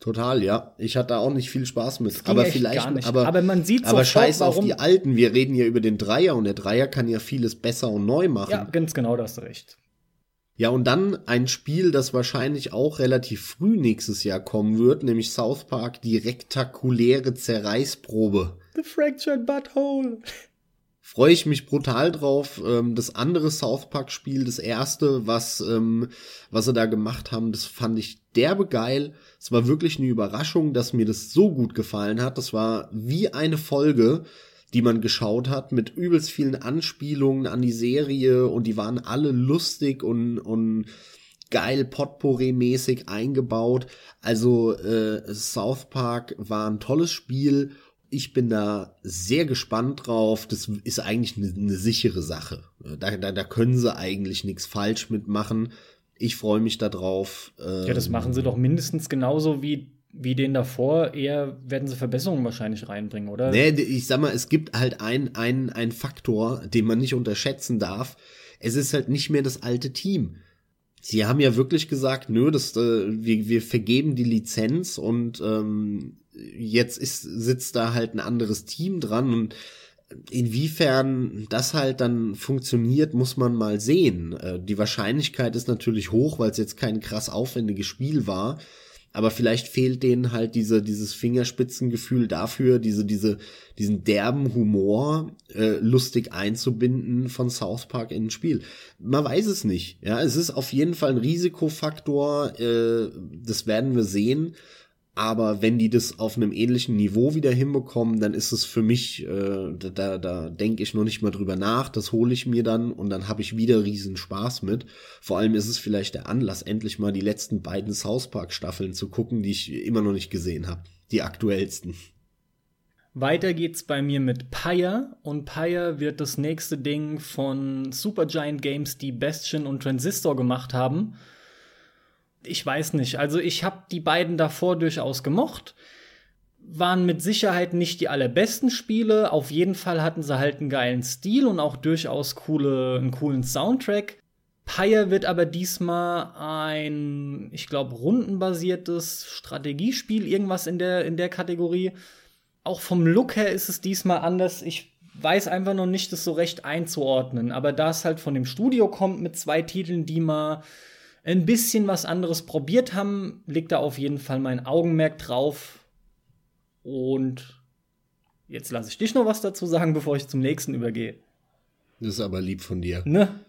Total, ja. Ich hatte auch nicht viel Spaß mit. Aber vielleicht, aber,
aber man sieht
aber scheiß warum. auf die alten. Wir reden ja über den Dreier und der Dreier kann ja vieles besser und neu machen. Ja,
ganz genau, das recht.
Ja, und dann ein Spiel, das wahrscheinlich auch relativ früh nächstes Jahr kommen wird, nämlich South Park, die rektakuläre Zerreißprobe.
The Fractured Butthole
freue ich mich brutal drauf. Ähm, das andere South Park Spiel, das erste, was, ähm, was sie da gemacht haben, das fand ich derbe geil. Es war wirklich eine Überraschung, dass mir das so gut gefallen hat. Das war wie eine Folge, die man geschaut hat, mit übelst vielen Anspielungen an die Serie und die waren alle lustig und, und geil Potpourri-mäßig eingebaut. Also äh, South Park war ein tolles Spiel ich bin da sehr gespannt drauf. Das ist eigentlich eine, eine sichere Sache. Da, da, da können sie eigentlich nichts falsch mitmachen. Ich freue mich da drauf.
Ähm, ja, das machen sie doch mindestens genauso wie, wie den davor. Eher werden sie Verbesserungen wahrscheinlich reinbringen, oder?
Nee, ich sag mal, es gibt halt einen ein Faktor, den man nicht unterschätzen darf. Es ist halt nicht mehr das alte Team. Sie haben ja wirklich gesagt, nö, das, äh, wir, wir vergeben die Lizenz und ähm, jetzt ist, sitzt da halt ein anderes Team dran und inwiefern das halt dann funktioniert, muss man mal sehen. Äh, die Wahrscheinlichkeit ist natürlich hoch, weil es jetzt kein krass aufwendiges Spiel war. Aber vielleicht fehlt denen halt diese, dieses Fingerspitzengefühl dafür, diese, diese, diesen derben Humor äh, lustig einzubinden von South Park in ein Spiel. Man weiß es nicht. Ja, es ist auf jeden Fall ein Risikofaktor. Äh, das werden wir sehen. Aber wenn die das auf einem ähnlichen Niveau wieder hinbekommen, dann ist es für mich, äh, da, da denke ich noch nicht mal drüber nach, das hole ich mir dann und dann habe ich wieder riesen Spaß mit. Vor allem ist es vielleicht der Anlass, endlich mal die letzten beiden South Park Staffeln zu gucken, die ich immer noch nicht gesehen habe. Die aktuellsten.
Weiter geht's bei mir mit Pyre und Pyre wird das nächste Ding von Supergiant Games, die Bastion und Transistor gemacht haben ich weiß nicht. Also ich habe die beiden davor durchaus gemocht. waren mit Sicherheit nicht die allerbesten Spiele. Auf jeden Fall hatten sie halt einen geilen Stil und auch durchaus coole, einen coolen Soundtrack. Pyre wird aber diesmal ein, ich glaube, rundenbasiertes Strategiespiel, irgendwas in der, in der Kategorie. Auch vom Look her ist es diesmal anders. Ich weiß einfach noch nicht, das so recht einzuordnen. Aber da es halt von dem Studio kommt mit zwei Titeln, die mal ein bisschen was anderes probiert haben, liegt da auf jeden Fall mein Augenmerk drauf. Und jetzt lasse ich dich noch was dazu sagen, bevor ich zum nächsten übergehe.
Das ist aber lieb von dir.
Ne?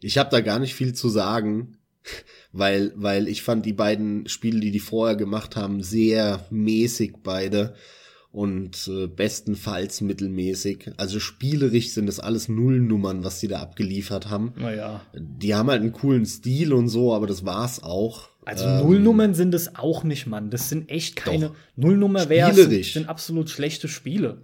Ich habe da gar nicht viel zu sagen, *laughs* weil, weil ich fand die beiden Spiele, die die vorher gemacht haben, sehr mäßig beide und äh, bestenfalls mittelmäßig. Also spielerisch sind das alles Nullnummern, was die da abgeliefert haben.
Naja.
Die haben halt einen coolen Stil und so, aber das war's auch.
Also ähm, Nullnummern sind es auch nicht, Mann. Das sind echt keine
Doch.
Nullnummer wäre
Spielerisch.
sind absolut schlechte Spiele.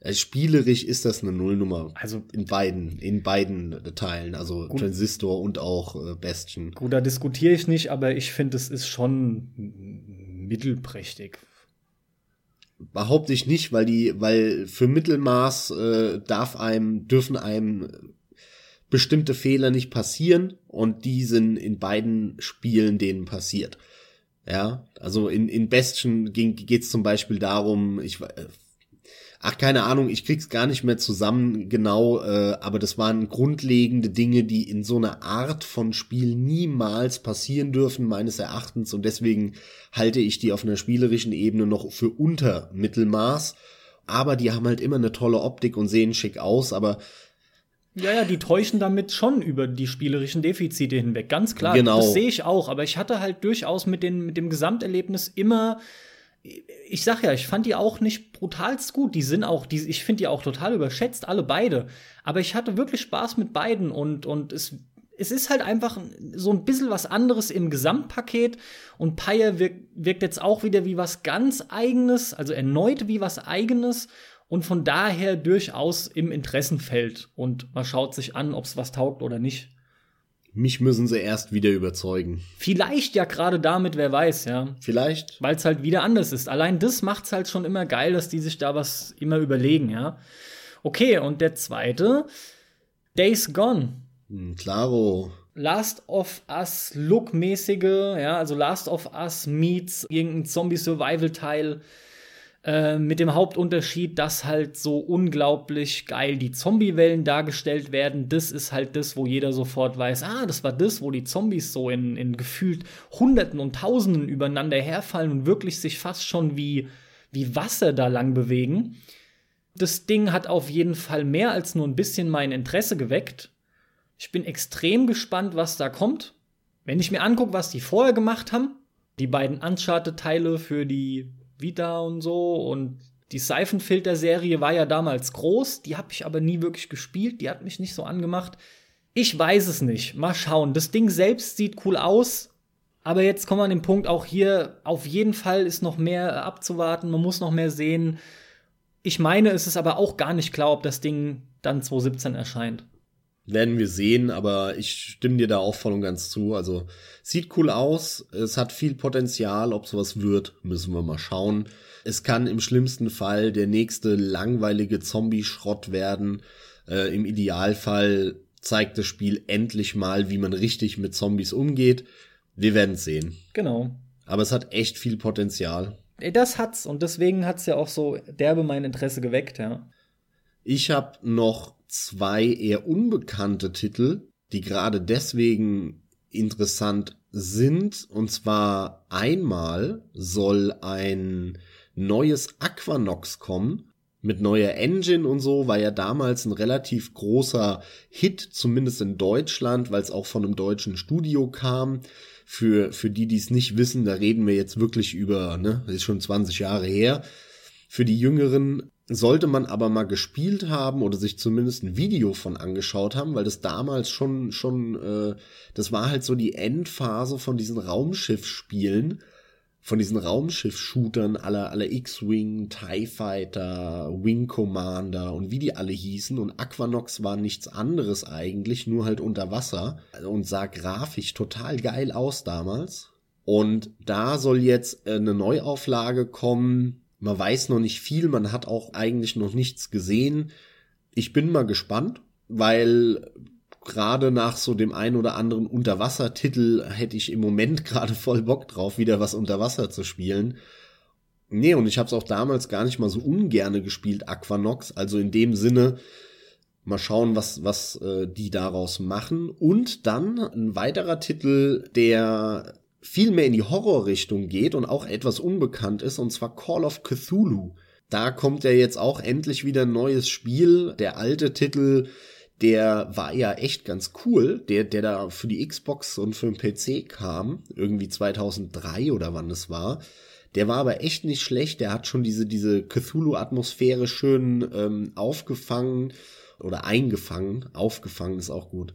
äh, spielerisch ist das eine Nullnummer.
Also
In beiden, in beiden Teilen, also
Gut.
Transistor und auch äh, Bastion.
gut, da diskutiere ich nicht, aber ich finde, es ist schon mittelprächtig.
Behaupte ich nicht, weil die, weil für Mittelmaß äh, darf einem, dürfen einem bestimmte Fehler nicht passieren und die sind in beiden Spielen denen passiert. Ja, also in, in Bastion geht es zum Beispiel darum, ich ach keine Ahnung, ich krieg's gar nicht mehr zusammen genau, äh, aber das waren grundlegende Dinge, die in so einer Art von Spiel niemals passieren dürfen meines Erachtens und deswegen halte ich die auf einer spielerischen Ebene noch für unter Mittelmaß. Aber die haben halt immer eine tolle Optik und sehen schick aus, aber
Ja, ja, die täuschen damit schon über die spielerischen Defizite hinweg, ganz klar.
Genau.
Das sehe ich auch, aber ich hatte halt durchaus mit, den, mit dem Gesamterlebnis immer. Ich sag ja, ich fand die auch nicht brutalst gut. Die sind auch, die, ich finde die auch total überschätzt, alle beide. Aber ich hatte wirklich Spaß mit beiden und, und es, es ist halt einfach so ein bisschen was anderes im Gesamtpaket. Und Pyre wirkt, wirkt jetzt auch wieder wie was ganz Eigenes, also erneut wie was Eigenes und von daher durchaus im Interessenfeld. Und man schaut sich an, ob es was taugt oder nicht.
Mich müssen sie erst wieder überzeugen.
Vielleicht ja gerade damit, wer weiß, ja.
Vielleicht
Weil es halt wieder anders ist. Allein das macht's halt schon immer geil, dass die sich da was immer überlegen, ja. Okay, und der zweite, Days Gone.
Hm, Claro.
Last of Us Look-mäßige, ja, also Last of Us meets irgendein Zombie-Survival-Teil äh, mit dem Hauptunterschied, dass halt so unglaublich geil die Zombie-Wellen dargestellt werden. Das ist halt das, wo jeder sofort weiß, ah, das war das, wo die Zombies so in, in gefühlt Hunderten und Tausenden übereinander herfallen und wirklich sich fast schon wie, wie Wasser da lang bewegen. Das Ding hat auf jeden Fall mehr als nur ein bisschen mein Interesse geweckt. Ich bin extrem gespannt, was da kommt. Wenn ich mir angucke, was die vorher gemacht haben, die beiden Uncharted-Teile für die Vita und so und die Seifenfilter-Serie war ja damals groß, die habe ich aber nie wirklich gespielt, die hat mich nicht so angemacht. Ich weiß es nicht. Mal schauen. Das Ding selbst sieht cool aus, aber jetzt kommen wir an den Punkt, auch hier auf jeden Fall ist noch mehr abzuwarten, man muss noch mehr sehen. Ich meine, es ist aber auch gar nicht klar, ob das Ding dann 2017 erscheint.
Werden wir sehen, aber ich stimme dir da auch voll und ganz zu. Also sieht cool aus, es hat viel Potenzial, ob sowas wird, müssen wir mal schauen. Es kann im schlimmsten Fall der nächste langweilige Zombie-Schrott werden. Äh, Im Idealfall zeigt das Spiel endlich mal, wie man richtig mit Zombies umgeht. Wir werden sehen.
Genau.
Aber es hat echt viel Potenzial.
Das hat's und deswegen hat's ja auch so derbe mein Interesse geweckt, ja.
Ich habe noch zwei eher unbekannte Titel, die gerade deswegen interessant sind. Und zwar einmal soll ein neues Aquanox kommen. Mit neuer Engine und so war ja damals ein relativ großer Hit, zumindest in Deutschland, weil es auch von einem deutschen Studio kam. Für, für die, die es nicht wissen, da reden wir jetzt wirklich über, ne, ist schon 20 Jahre her. Für die Jüngeren sollte man aber mal gespielt haben oder sich zumindest ein Video von angeschaut haben, weil das damals schon schon äh, das war halt so die Endphase von diesen Raumschiffspielen, von diesen Raumschiff-Shootern aller aller X-Wing, TIE Fighter, Wing Commander und wie die alle hießen und Aquanox war nichts anderes eigentlich, nur halt unter Wasser und sah grafisch total geil aus damals. Und da soll jetzt äh, eine Neuauflage kommen, Man weiß noch nicht viel, man hat auch eigentlich noch nichts gesehen. Ich bin mal gespannt, weil gerade nach so dem ein oder anderen Unterwassertitel hätte ich im Moment *laughs* gerade voll Bock drauf, wieder was unter Wasser zu spielen. Nee, und ich habe es auch damals gar nicht mal so ungerne gespielt, Aquanox. Also in dem Sinne, mal schauen, was, was äh, die daraus machen. Und dann ein weiterer Titel, der viel mehr in die Horrorrichtung geht und auch etwas unbekannt ist, und zwar Call of Cthulhu. Da kommt ja jetzt auch endlich wieder ein neues Spiel. Der alte Titel der war ja echt ganz cool, der, der da für die Xbox und für den PC kam, irgendwie 2003 oder wann es war. Der war aber echt nicht schlecht, der hat schon diese, diese Cthulhu-Atmosphäre schön ähm, aufgefangen oder eingefangen, aufgefangen ist auch gut.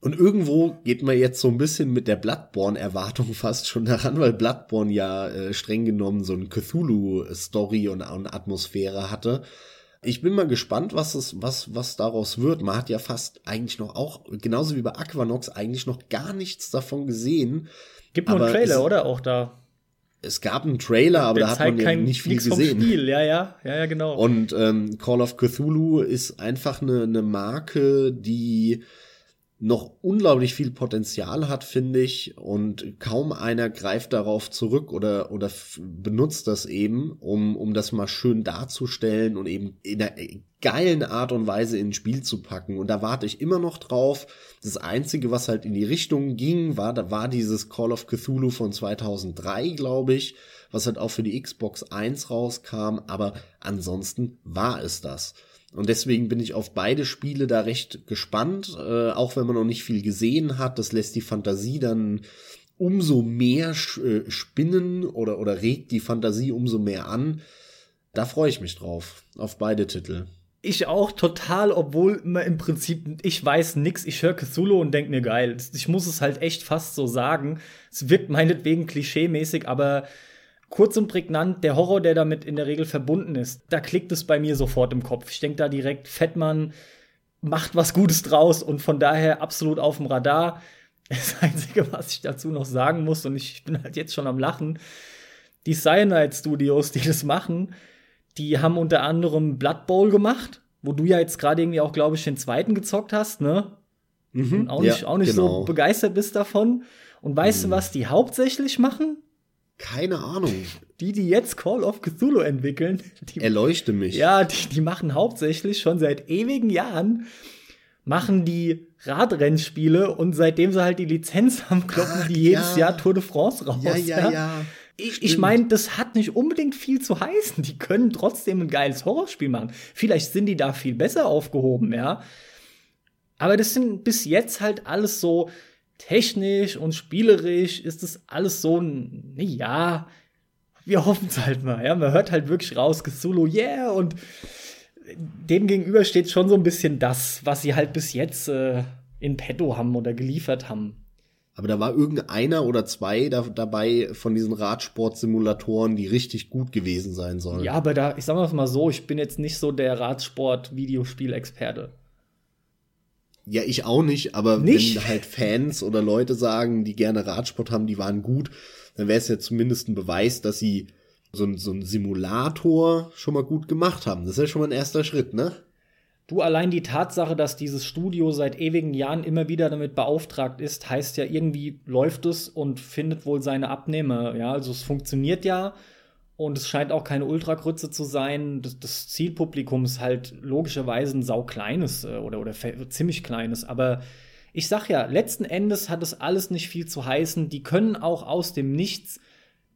Und irgendwo geht man jetzt so ein bisschen mit der Bloodborne-Erwartung *laughs* fast schon daran, weil Bloodborne ja äh, streng genommen so ein Cthulhu-Story und, und Atmosphäre hatte. Ich bin mal gespannt, was es, was, was daraus wird. Man hat ja fast eigentlich noch auch, genauso wie bei Aquanox, eigentlich noch gar nichts davon gesehen.
Gibt nur einen Trailer, es, oder? Auch da.
Es gab einen Trailer, aber da hat man ja nicht viel gesehen.
Spiel. Ja, ja, ja, ja, genau.
Und ähm, Call of Cthulhu ist einfach eine, eine Marke, die noch unglaublich viel Potenzial hat, finde ich, und kaum einer greift darauf zurück oder, oder benutzt das eben, um, um das mal schön darzustellen und eben in einer geilen Art und Weise ins Spiel zu packen. Und da warte ich immer noch drauf. Das Einzige, was halt in die Richtung ging, war, da war dieses Call of Cthulhu von 2003, glaube ich, was halt auch für die Xbox 1 rauskam, aber ansonsten war es das. Und deswegen bin ich auf beide Spiele da recht gespannt, äh, auch wenn man noch nicht viel gesehen hat. Das lässt die Fantasie dann umso mehr äh, spinnen oder, oder regt die Fantasie umso mehr an. Da freue ich mich drauf, auf beide Titel.
Ich auch total, obwohl im Prinzip, ich weiß nix, ich höre Cthulhu und denk mir geil. Ich muss es halt echt fast so sagen. Es wirkt meinetwegen klischeemäßig, aber kurz und prägnant, der Horror, der damit in der Regel verbunden ist, da klickt es bei mir sofort im Kopf. Ich denke da direkt, Fettmann macht was Gutes draus und von daher absolut auf dem Radar. *laughs* Das Einzige, was ich dazu noch sagen muss, und ich bin halt jetzt schon am Lachen, die Cyanide Studios, die das machen, die haben unter anderem Blood Bowl gemacht, wo du ja jetzt gerade irgendwie auch, glaube ich, den zweiten gezockt hast, ne? Mhm, und auch nicht, ja, auch nicht genau. so begeistert bist davon. Und weißt mhm. du, was die hauptsächlich machen?
Keine Ahnung.
Die, die jetzt Call of Cthulhu entwickeln, die,
erleuchte mich.
Ja, die, die machen hauptsächlich schon seit ewigen Jahren machen die Radrennspiele und seitdem sie halt die Lizenz haben, kloppen Ach, die jedes ja. Jahr Tour de France raus.
Ja, ja, ja. ja.
Ich, ich meine, das hat nicht unbedingt viel zu heißen. Die können trotzdem ein geiles Horrorspiel machen. Vielleicht sind die da viel besser aufgehoben, ja. Aber das sind bis jetzt halt alles so technisch und spielerisch ist das alles so, ja, wir hoffen es halt mal, ja. Man hört halt wirklich raus, Cthulhu, yeah, und dem gegenüber steht schon so ein bisschen das, was sie halt bis jetzt äh, in petto haben oder geliefert haben.
Aber da war irgendeiner oder zwei da, dabei von diesen Radsport-Simulatoren, die richtig gut gewesen sein sollen.
Ja, aber da, ich sag mal so, ich bin jetzt nicht so der Radsport-Videospiel-Experte.
Ja, ich auch nicht, aber nicht? wenn halt Fans oder Leute sagen, die gerne Radsport haben, die waren gut, dann wäre es ja zumindest ein Beweis, dass sie so, ein, so Simulator schon mal gut gemacht haben. Das ist ja schon mal ein erster Schritt, ne?
Du, allein die Tatsache, dass dieses Studio seit ewigen Jahren immer wieder damit beauftragt ist, heißt ja, irgendwie läuft es und findet wohl seine Abnehmer. Ja, also es funktioniert ja und es scheint auch keine Ultragrütze zu sein. Das, das Zielpublikum ist halt logischerweise ein saukleines äh, oder, oder ziemlich kleines. Aber ich sag ja, letzten Endes hat es alles nicht viel zu heißen. Die können auch aus dem Nichts.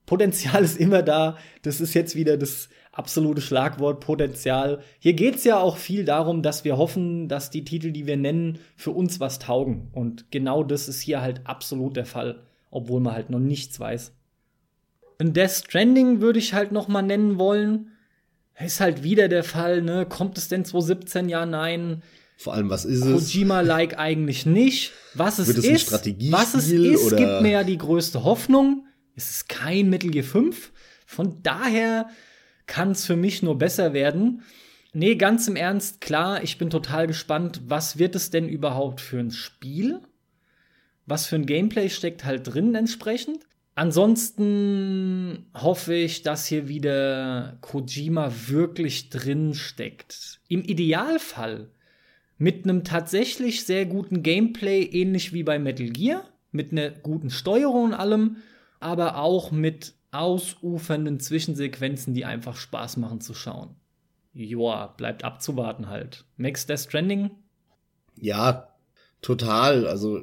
Potenzial ist immer da. Das ist jetzt wieder das absolute Schlagwort Potenzial. Hier geht's ja auch viel darum, dass wir hoffen, dass die Titel, die wir nennen, für uns was taugen. Und genau das ist hier halt absolut der Fall, obwohl man halt noch nichts weiß. Ein Death Stranding würde ich halt noch mal nennen wollen. Ist halt wieder der Fall, ne? Kommt es denn 2017? Ja, nein.
Vor allem, was ist es?
Kojima-like eigentlich nicht. Was es
es
ist,
was
es ist, oder? gibt mir ja die größte Hoffnung. Es ist kein Metal Gear 5. Von daher kann es für mich nur besser werden. Nee, ganz im Ernst, klar, ich bin total gespannt, was wird es denn überhaupt für ein Spiel? Was für ein Gameplay steckt halt drin entsprechend? Ansonsten hoffe ich, dass hier wieder Kojima wirklich drin steckt. Im Idealfall mit einem tatsächlich sehr guten Gameplay, ähnlich wie bei Metal Gear, mit einer guten Steuerung und allem, aber auch mit ausufernden Zwischensequenzen, die einfach Spaß machen zu schauen. Joa, bleibt abzuwarten halt. Max Death Stranding?
Ja, total. Also,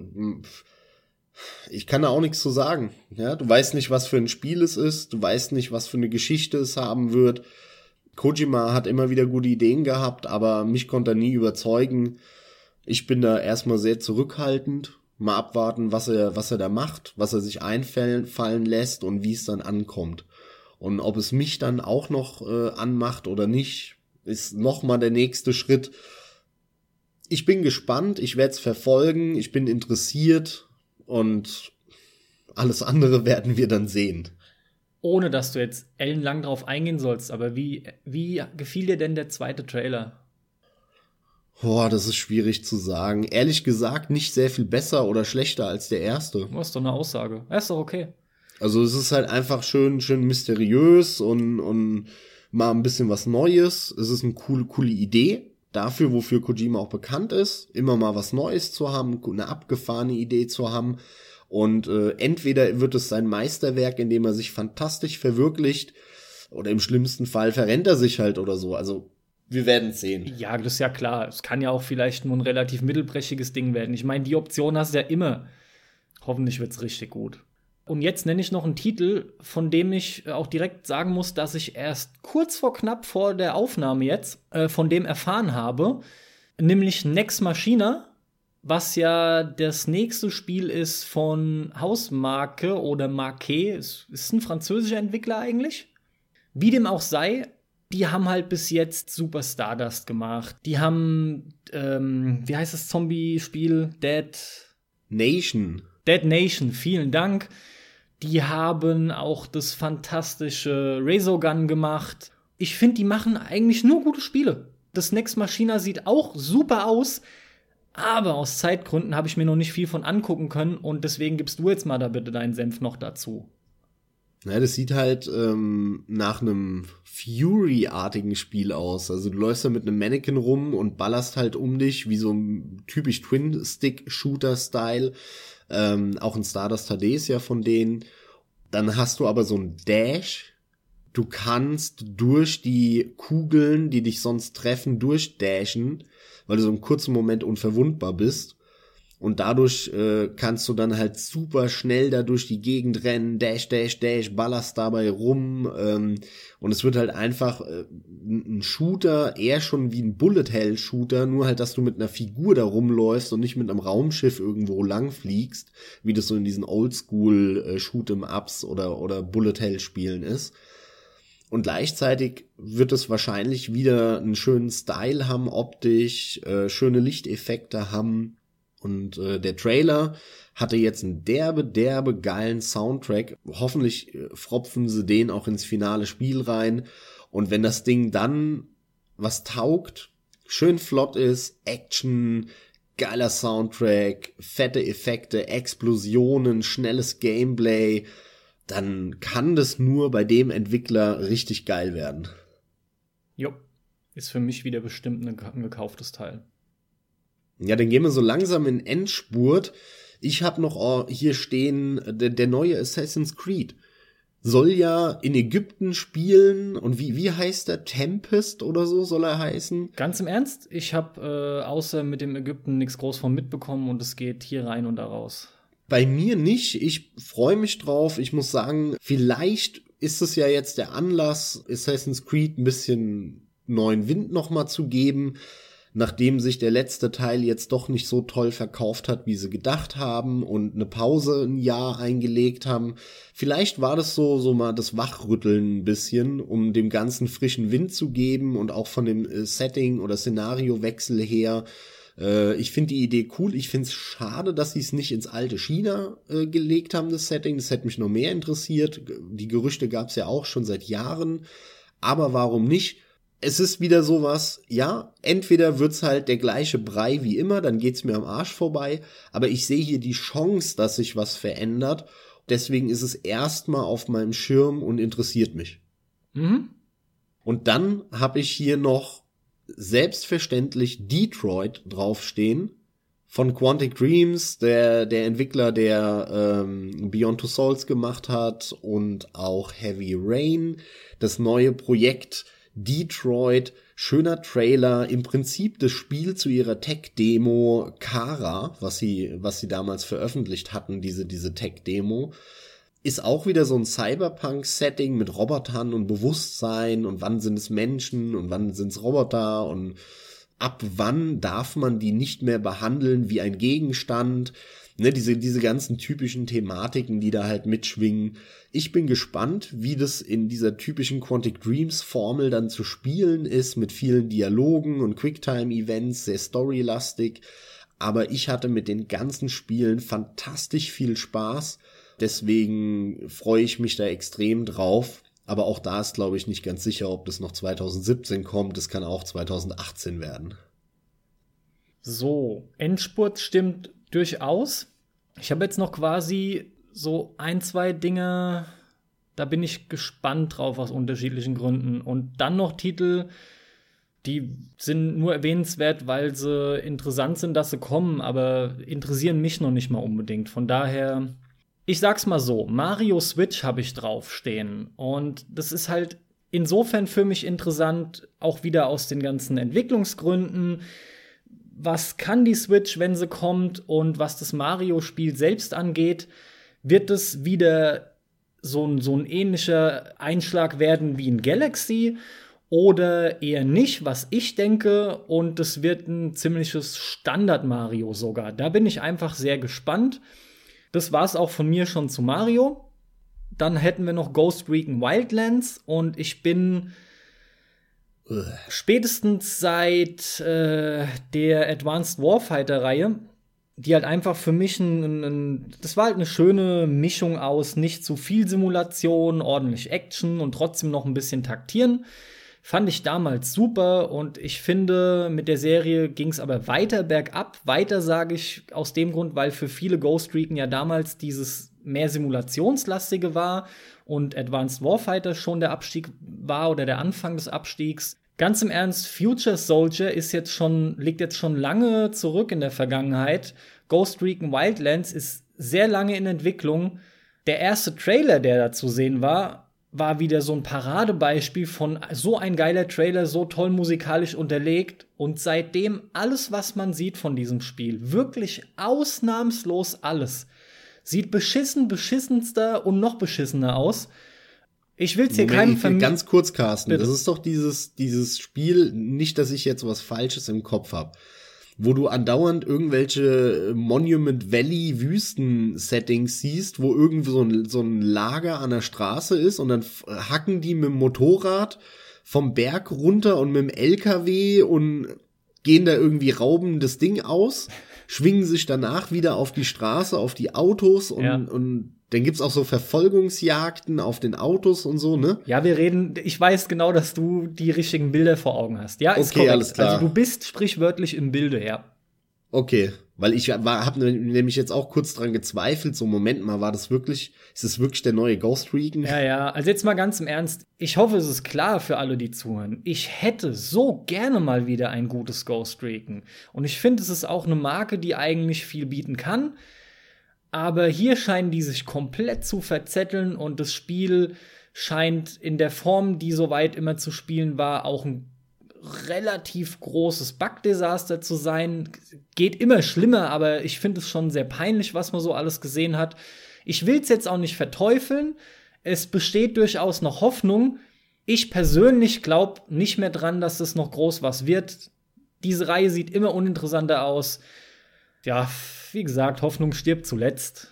ich kann da auch nichts zu sagen. Ja, du weißt nicht, was für ein Spiel es ist. Du weißt nicht, was für eine Geschichte es haben wird. Kojima hat immer wieder gute Ideen gehabt, aber mich konnte er nie überzeugen. Ich bin da erstmal sehr zurückhaltend. Mal abwarten, was er, was er da macht, was er sich einfallen lässt und wie es dann ankommt. Und ob es mich dann auch noch äh, anmacht oder nicht, ist nochmal der nächste Schritt. Ich bin gespannt, ich werde es verfolgen, ich bin interessiert und alles andere werden wir dann sehen
ohne dass du jetzt ellenlang drauf eingehen sollst, aber wie, wie gefiel dir denn der zweite Trailer?
Boah, das ist schwierig zu sagen. Ehrlich gesagt, nicht sehr viel besser oder schlechter als der erste.
Das ist doch eine Aussage. Er ist doch okay.
Also es ist halt einfach schön, schön mysteriös und, und mal ein bisschen was Neues. Es ist eine coole, coole Idee. Dafür, wofür Kojima auch bekannt ist, immer mal was Neues zu haben, eine abgefahrene Idee zu haben. Und äh, entweder wird es sein Meisterwerk, in dem er sich fantastisch verwirklicht, oder im schlimmsten Fall verrennt er sich halt oder so. Also wir werden sehen.
Ja, das ist ja klar. Es kann ja auch vielleicht nur ein relativ mittelbrechiges Ding werden. Ich meine, die Option hast du ja immer. Hoffentlich wird's richtig gut. Und jetzt nenne ich noch einen Titel, von dem ich auch direkt sagen muss, dass ich erst kurz vor knapp vor der Aufnahme jetzt äh, von dem erfahren habe, nämlich Nex Machina was ja das nächste Spiel ist von Hausmarke oder Marquet. Ist, ist ein französischer Entwickler eigentlich. Wie dem auch sei, die haben halt bis jetzt Super Stardust gemacht. Die haben, ähm, wie heißt das Zombie-Spiel? Dead
Nation.
Dead Nation, vielen Dank. Die haben auch das fantastische Razor Gun gemacht. Ich finde, die machen eigentlich nur gute Spiele. Das Next Machina sieht auch super aus. Aber aus Zeitgründen habe ich mir noch nicht viel von angucken können und deswegen gibst du jetzt mal da bitte deinen Senf noch dazu.
Ja, das sieht halt ähm, nach einem Fury-artigen Spiel aus. Also du läufst da mit einem Mannequin rum und ballerst halt um dich, wie so ein typisch Twin-Stick-Shooter-Style. Ähm, auch ein Stardust HD ist ja von denen. Dann hast du aber so ein Dash. Du kannst durch die Kugeln, die dich sonst treffen, durchdashen weil du so einen kurzen Moment unverwundbar bist. Und dadurch äh, kannst du dann halt super schnell da durch die Gegend rennen, dash, dash, dash, ballerst dabei rum. Ähm, und es wird halt einfach äh, ein Shooter, eher schon wie ein Bullet-Hell-Shooter, nur halt, dass du mit einer Figur da rumläufst und nicht mit einem Raumschiff irgendwo lang fliegst, wie das so in diesen Oldschool äh, oder, oder Bullet-Hell-Spielen ist. Und gleichzeitig wird es wahrscheinlich wieder einen schönen Style haben, optisch, äh, schöne Lichteffekte haben. Und äh, der Trailer hatte jetzt einen derbe, derbe geilen Soundtrack. Hoffentlich äh, fropfen sie den auch ins finale Spiel rein. Und wenn das Ding dann was taugt, schön flott ist, Action, geiler Soundtrack, fette Effekte, Explosionen, schnelles Gameplay, dann kann das nur bei dem Entwickler richtig geil werden.
Jo, ist für mich wieder bestimmt ein gekauftes Teil.
Ja, dann gehen wir so langsam in Endspurt. Ich habe noch oh, hier stehen, der, der neue Assassin's Creed soll ja in Ägypten spielen und wie, wie heißt der? Tempest oder so soll er heißen?
Ganz im Ernst? Ich habe äh, außer mit dem Ägypten nichts groß von mitbekommen und es geht hier rein und da raus.
Bei mir nicht. Ich freue mich drauf. Ich muss sagen, vielleicht ist es ja jetzt der Anlass, Assassin's Creed ein bisschen neuen Wind nochmal zu geben, nachdem sich der letzte Teil jetzt doch nicht so toll verkauft hat, wie sie gedacht haben und eine Pause ein Jahr eingelegt haben. Vielleicht war das so, so mal das Wachrütteln ein bisschen, um dem ganzen frischen Wind zu geben und auch von dem äh, Setting oder Szenariowechsel her äh, ich finde die Idee cool. Ich finde es schade, dass sie es nicht ins alte China äh, gelegt haben, das Setting. Das hätte mich noch mehr interessiert. Die Gerüchte gab es ja auch schon seit Jahren. Aber warum nicht? Es ist wieder sowas, ja, entweder wird's halt der gleiche Brei wie immer, dann geht's mir am Arsch vorbei, aber ich sehe hier die Chance, dass sich was verändert deswegen ist es erstmal auf meinem Schirm und interessiert mich.
Mhm.
Und dann habe ich hier noch selbstverständlich Detroit draufstehen von Quantic Dreams, der, der Entwickler, der ähm, Beyond Two Souls gemacht hat und auch Heavy Rain, das neue Projekt Detroit, schöner Trailer, im Prinzip das Spiel zu ihrer Tech-Demo Kara, was sie, was sie damals veröffentlicht hatten, diese, diese Tech-Demo ist auch wieder so ein Cyberpunk-Setting mit Robotern und Bewusstsein und wann sind es Menschen und wann sind es Roboter und ab wann darf man die nicht mehr behandeln wie ein Gegenstand. Ne, diese, diese ganzen typischen Thematiken, die da halt mitschwingen. Ich bin gespannt, wie das in dieser typischen Quantic Dreams Formel dann zu spielen ist, mit vielen Dialogen und Quicktime-Events, sehr storylastig. Aber ich hatte mit den ganzen Spielen fantastisch viel Spaß. Deswegen freue ich mich da extrem drauf. Aber auch da ist, glaube ich, nicht ganz sicher, ob das noch 2017 kommt. Es kann auch 2018 werden.
So, Endspurt stimmt durchaus. Ich habe jetzt noch quasi so ein, zwei Dinge, da bin ich gespannt drauf aus unterschiedlichen Gründen. Und dann noch Titel, die sind nur erwähnenswert, weil sie interessant sind, dass sie kommen, aber interessieren mich noch nicht mal unbedingt. Von daher ich sag's mal so, Mario Switch habe ich draufstehen. Und das ist halt insofern für mich interessant, auch wieder aus den ganzen Entwicklungsgründen. Was kann die Switch, wenn sie kommt? Und was das Mario-Spiel selbst angeht, wird es wieder so ein, so ein ähnlicher Einschlag werden wie in Galaxy oder eher nicht, was ich denke. Und es wird ein ziemliches Standard-Mario sogar. Da bin ich einfach sehr gespannt. Das war's auch von mir schon zu Mario. Dann hätten wir noch Ghost Recon Wildlands und ich bin spätestens seit äh, der Advanced Warfighter Reihe, die halt einfach für mich ein, ein, das war halt eine schöne Mischung aus nicht zu viel Simulation, ordentlich Action und trotzdem noch ein bisschen taktieren. Fand ich damals super und ich finde, mit der Serie ging es aber weiter bergab. Weiter sage ich aus dem Grund, weil für viele Ghost Recon ja damals dieses mehr simulationslastige war und Advanced Warfighter schon der Abstieg war oder der Anfang des Abstiegs. Ganz im Ernst, Future Soldier ist jetzt schon, liegt jetzt schon lange zurück in der Vergangenheit. Ghost Recon Wildlands ist sehr lange in Entwicklung. Der erste Trailer, der da zu sehen war, war wieder so ein Paradebeispiel von so ein geiler Trailer, so toll musikalisch unterlegt. Und seitdem alles, was man sieht von diesem Spiel, wirklich ausnahmslos alles, sieht beschissen, beschissenster und noch beschissener aus. Ich will's hier keinem
vermitteln. Ganz kurz, Carsten. Bitte. Das ist doch dieses, dieses Spiel, nicht, dass ich jetzt was Falsches im Kopf habe wo du andauernd irgendwelche Monument Valley Wüsten-Settings siehst, wo irgendwie so ein, so ein Lager an der Straße ist und dann hacken die mit dem Motorrad vom Berg runter und mit dem LKW und gehen da irgendwie rauben das Ding aus, schwingen sich danach wieder auf die Straße, auf die Autos und, ja. und dann gibt's auch so Verfolgungsjagden auf den Autos und so, ne?
Ja, wir reden, ich weiß genau, dass du die richtigen Bilder vor Augen hast. Ja, ist
okay, korrekt. alles klar.
Also du bist sprichwörtlich im Bilde, ja.
Okay, weil ich habe nämlich jetzt auch kurz dran gezweifelt, so Moment mal, war das wirklich, ist es wirklich der neue Ghost Recon?
Ja, ja, also jetzt mal ganz im Ernst, ich hoffe, es ist klar für alle, die zuhören. Ich hätte so gerne mal wieder ein gutes Ghost Recon. Und ich finde, es ist auch eine Marke, die eigentlich viel bieten kann. Aber hier scheinen die sich komplett zu verzetteln und das Spiel scheint in der Form, die soweit immer zu spielen war, auch ein relativ großes Bugdesaster zu sein. Geht immer schlimmer, aber ich finde es schon sehr peinlich, was man so alles gesehen hat. Ich will es jetzt auch nicht verteufeln. Es besteht durchaus noch Hoffnung. Ich persönlich glaube nicht mehr dran, dass es noch groß was wird. Diese Reihe sieht immer uninteressanter aus. Ja, wie gesagt, Hoffnung stirbt zuletzt.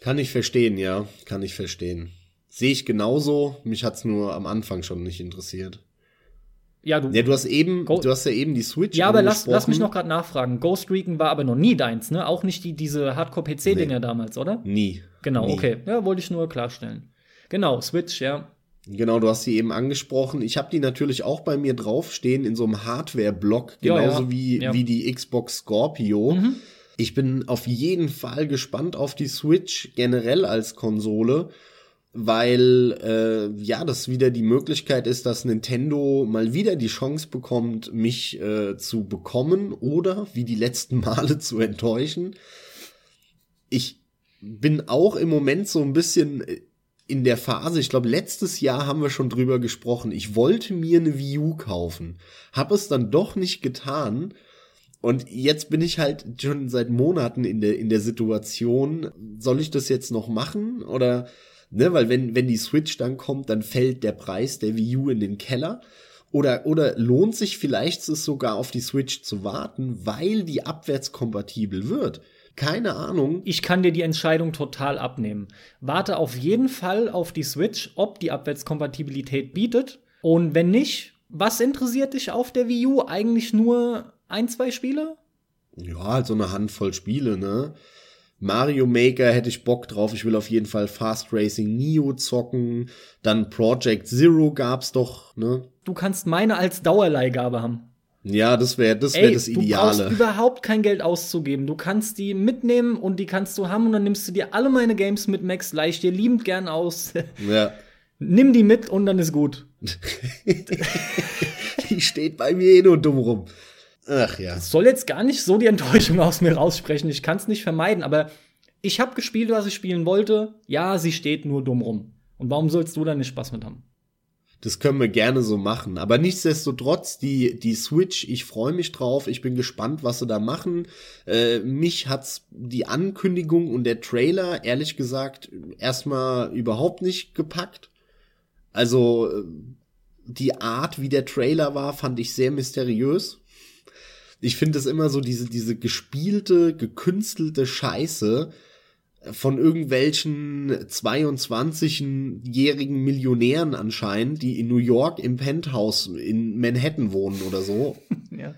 Kann ich verstehen, ja, kann ich verstehen. Sehe ich genauso, mich hat's nur am Anfang schon nicht interessiert.
Ja, du,
ja, du hast eben, Go du hast ja eben die Switch.
Ja, aber lass, lass mich noch gerade nachfragen. Ghost Recon war aber noch nie deins, ne? Auch nicht die, diese Hardcore-PC-Dinger nee. damals, oder?
Nie.
Genau,
nie.
okay. Ja, wollte ich nur klarstellen. Genau, Switch, ja.
Genau, du hast sie eben angesprochen. Ich habe die natürlich auch bei mir draufstehen in so einem Hardware-Block, genauso ja, ja. Wie, ja. wie die Xbox Scorpio. Mhm Ich bin auf jeden Fall gespannt auf die Switch generell als Konsole, weil äh, ja das wieder die Möglichkeit ist, dass Nintendo mal wieder die Chance bekommt, mich äh, zu bekommen oder wie die letzten *laughs* Male zu enttäuschen. Ich bin auch im Moment so ein bisschen in der Phase, ich glaube, letztes Jahr haben wir schon drüber gesprochen. Ich wollte mir eine Wii U kaufen, habe es dann doch nicht getan. Und jetzt bin ich halt schon seit Monaten in der, in der Situation, soll ich das jetzt noch machen? Oder, ne, weil wenn, wenn die Switch dann kommt, dann fällt der Preis der Wii U in den Keller. Oder, oder lohnt sich vielleicht es sogar auf die Switch zu warten, weil die abwärtskompatibel wird? Keine Ahnung.
Ich kann dir die Entscheidung total abnehmen. Warte auf jeden Fall auf die Switch, ob die Abwärtskompatibilität bietet. Und wenn nicht, was interessiert dich auf der Wii U? Eigentlich nur ein, zwei Spiele?
Ja, halt so eine Handvoll Spiele, ne? Mario Maker hätte ich Bock drauf. Ich will auf jeden Fall Fast Racing Neo zocken. Dann Project Zero gab's doch, ne?
Du kannst meine als Dauerleihgabe haben.
Ja, das wäre das, wär das Ideale.
Du brauchst überhaupt kein Geld auszugeben. Du kannst die mitnehmen und die kannst du haben und dann nimmst du dir alle meine Games mit, Max, leih dir liebend gern aus. *laughs*
Ja.
Nimm die mit und dann ist gut. *laughs*
die steht bei mir eh nur dumm rum. Ach ja.
Ich soll jetzt gar nicht so die Enttäuschung aus mir raussprechen. Ich kann es nicht vermeiden, aber ich habe gespielt, was ich spielen wollte. Ja, sie steht nur dumm rum. Und warum sollst du da nicht Spaß mit haben?
Das können wir gerne so machen. Aber nichtsdestotrotz, die, die Switch, ich freue mich drauf. Ich bin gespannt, was sie da machen. Äh, mich hat's die Ankündigung und der Trailer, ehrlich gesagt, erstmal überhaupt nicht gepackt. Also, äh, die Art, wie der Trailer war, fand ich sehr mysteriös. Ich finde es immer so diese, diese gespielte, gekünstelte Scheiße, von irgendwelchen 22-jährigen Millionären anscheinend, die in New York im Penthouse in Manhattan wohnen oder so. *laughs*
ja.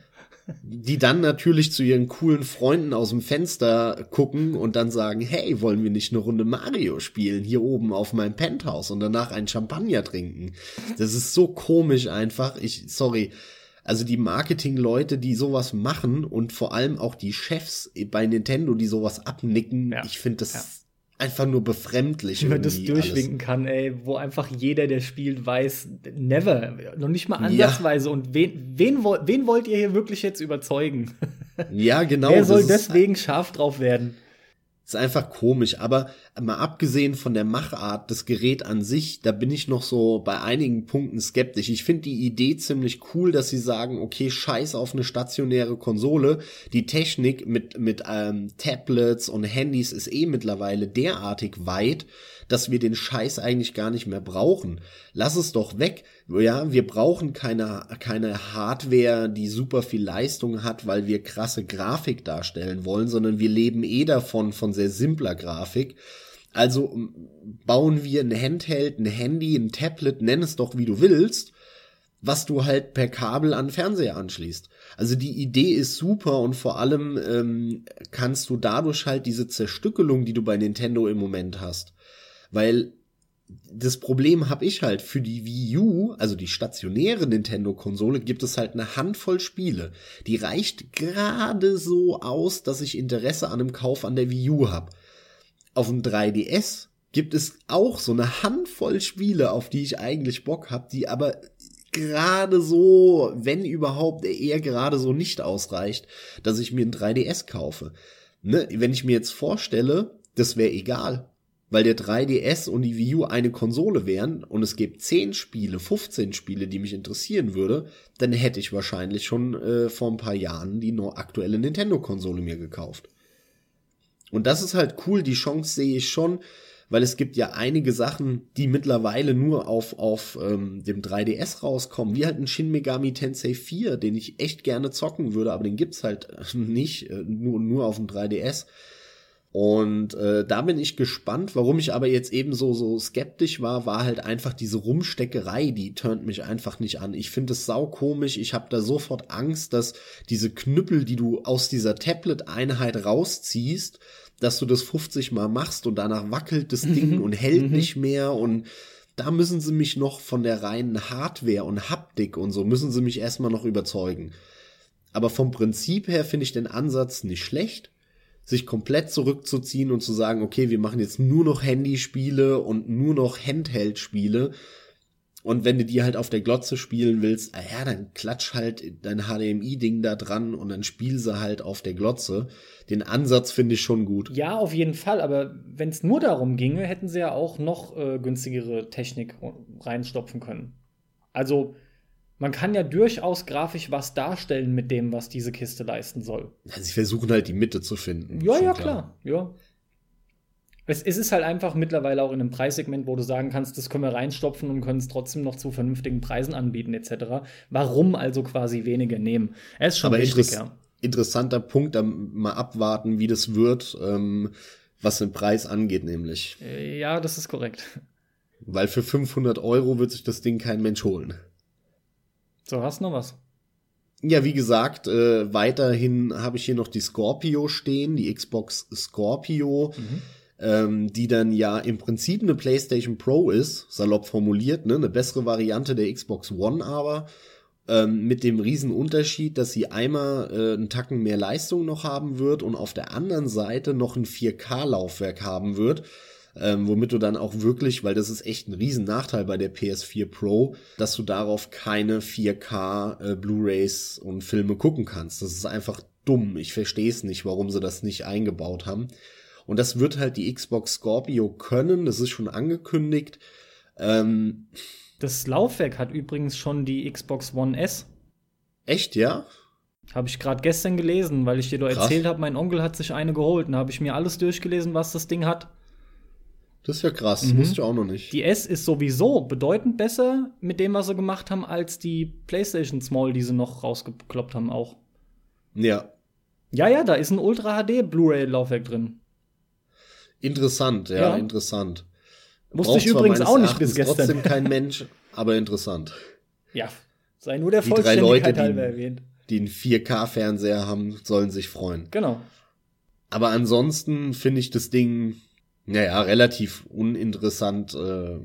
Die dann natürlich zu ihren coolen Freunden aus dem Fenster gucken und dann sagen, hey, wollen wir nicht eine Runde Mario spielen hier oben auf meinem Penthouse und danach einen Champagner trinken? Das ist so komisch einfach. Ich, sorry. Also die Marketingleute, die sowas machen und vor allem auch die Chefs bei Nintendo, die sowas abnicken, ja. ich finde das ja. einfach nur befremdlich.
Wie man das durchwinken alles. kann, ey, wo einfach jeder, der spielt, weiß, never, noch nicht mal ansatzweise. Ja. Und wen, wen, wen wollt ihr hier wirklich jetzt überzeugen?
Ja, genau.
Wer soll deswegen scharf drauf werden?
Ist einfach komisch, aber mal abgesehen von der Machart, das Gerät an sich, da bin ich noch so bei einigen Punkten skeptisch. Ich finde die Idee ziemlich cool, dass sie sagen, okay, scheiß auf eine stationäre Konsole. Die Technik mit, mit ähm, Tablets und Handys ist eh mittlerweile derartig weit, dass wir den Scheiß eigentlich gar nicht mehr brauchen. Lass es doch weg. Ja, wir brauchen keine, keine Hardware, die super viel Leistung hat, weil wir krasse Grafik darstellen wollen, sondern wir leben eh davon, von sehr simpler Grafik. Also bauen wir ein Handheld, ein Handy, ein Tablet, nenn es doch wie du willst, was du halt per Kabel an Fernseher anschließt. Also die Idee ist super und vor allem ähm, kannst du dadurch halt diese Zerstückelung, die du bei Nintendo im Moment hast, weil das Problem habe ich halt für die Wii U, also die stationäre Nintendo-Konsole, gibt es halt eine Handvoll Spiele. Die reicht gerade so aus, dass ich Interesse an einem Kauf an der Wii U habe. Auf dem 3DS gibt es auch so eine Handvoll Spiele, auf die ich eigentlich Bock habe, die aber gerade so, wenn überhaupt, eher gerade so nicht ausreicht, dass ich mir ein 3DS kaufe. Ne? Wenn ich mir jetzt vorstelle, das wäre egal weil der 3DS und die Wii U eine Konsole wären und es gibt 10 Spiele, 15 Spiele, die mich interessieren würde, dann hätte ich wahrscheinlich schon äh, vor ein paar Jahren die noch aktuelle Nintendo-Konsole mir gekauft. Und das ist halt cool, die Chance sehe ich schon, weil es gibt ja einige Sachen, die mittlerweile nur auf, auf ähm, dem 3DS rauskommen, wie halt ein Shin Megami Tensei 4, den ich echt gerne zocken würde, aber den gibt's halt nicht, äh, nur, nur auf dem 3DS. Und äh, da bin ich gespannt. Warum ich aber jetzt eben so, so skeptisch war, war halt einfach diese Rumsteckerei, die turnt mich einfach nicht an. Ich finde es saukomisch. Ich habe da sofort Angst, dass diese Knüppel, die du aus dieser Tablet-Einheit rausziehst, dass du das 50 Mal machst und danach wackelt das Ding mhm. und hält mhm. nicht mehr und da müssen sie mich noch von der reinen Hardware und Haptik und so müssen sie mich erstmal noch überzeugen. Aber vom Prinzip her finde ich den Ansatz nicht schlecht sich komplett zurückzuziehen und zu sagen, okay, wir machen jetzt nur noch Handyspiele und nur noch Handheld-Spiele. Und wenn du die halt auf der Glotze spielen willst, ah ja, dann klatsch halt dein HDMI-Ding da dran und dann spiel sie halt auf der Glotze. Den Ansatz finde ich schon gut.
Ja, auf jeden Fall, aber wenn es nur darum ginge, hätten sie ja auch noch äh, günstigere Technik reinstopfen können. Also, man kann ja durchaus grafisch was darstellen mit dem, was diese Kiste leisten soll.
Ja, sie versuchen halt die Mitte zu finden.
Ja, ja, klar. klar. Ja. Es, es, ist halt einfach mittlerweile auch in einem Preissegment, wo du sagen kannst, das können wir reinstopfen und können es trotzdem noch zu vernünftigen Preisen anbieten, etc. Warum also quasi weniger nehmen? Er ist schon
Aber richtig, ja. Interessanter Punkt, mal abwarten, wie das wird, ähm, was den Preis angeht, nämlich.
Äh, ja, das ist korrekt.
Weil für 500 Euro wird sich das Ding kein Mensch holen.
So, hast du noch was?
Ja, wie gesagt, äh, weiterhin habe ich hier noch die Scorpio stehen, die Xbox Scorpio. Mhm ähm, die dann ja im Prinzip eine PlayStation Pro ist, salopp formuliert, ne? eine bessere Variante der Xbox One aber, ähm, mit dem riesen Unterschied, dass sie einmal äh, einen Tacken mehr Leistung noch haben wird und auf der anderen Seite noch ein 4K-Laufwerk haben wird. Ähm, womit du dann auch wirklich, weil das ist echt ein riesen Nachteil bei der PS4 Pro, dass du darauf keine 4K äh, Blu-rays und Filme gucken kannst. Das ist einfach dumm. Ich verstehe es nicht, warum sie das nicht eingebaut haben. Und das wird halt die Xbox Scorpio können. Das ist schon angekündigt. Ähm,
das Laufwerk hat übrigens schon die Xbox One S.
Echt, ja?
Habe ich gerade gestern gelesen, weil ich dir doch erzählt habe, mein Onkel hat sich eine geholt. Und da habe ich mir alles durchgelesen, was das Ding hat.
Das ist ja krass, mhm. wusste ich auch noch nicht.
Die S ist sowieso bedeutend besser mit dem, was sie gemacht haben, als die PlayStation Small, die sie noch rausgekloppt haben, auch.
Ja.
Ja, ja, da ist ein Ultra HD Blu-ray-Laufwerk drin.
Interessant, ja, ja. interessant.
Wusste ich übrigens auch nicht bis gestern.
trotzdem kein Mensch, aber interessant.
Ja, sei nur der die
drei Leute, erwähnt. Die einen 4K-Fernseher haben, sollen sich freuen.
Genau.
Aber ansonsten finde ich das Ding, naja, relativ uninteressant. Äh,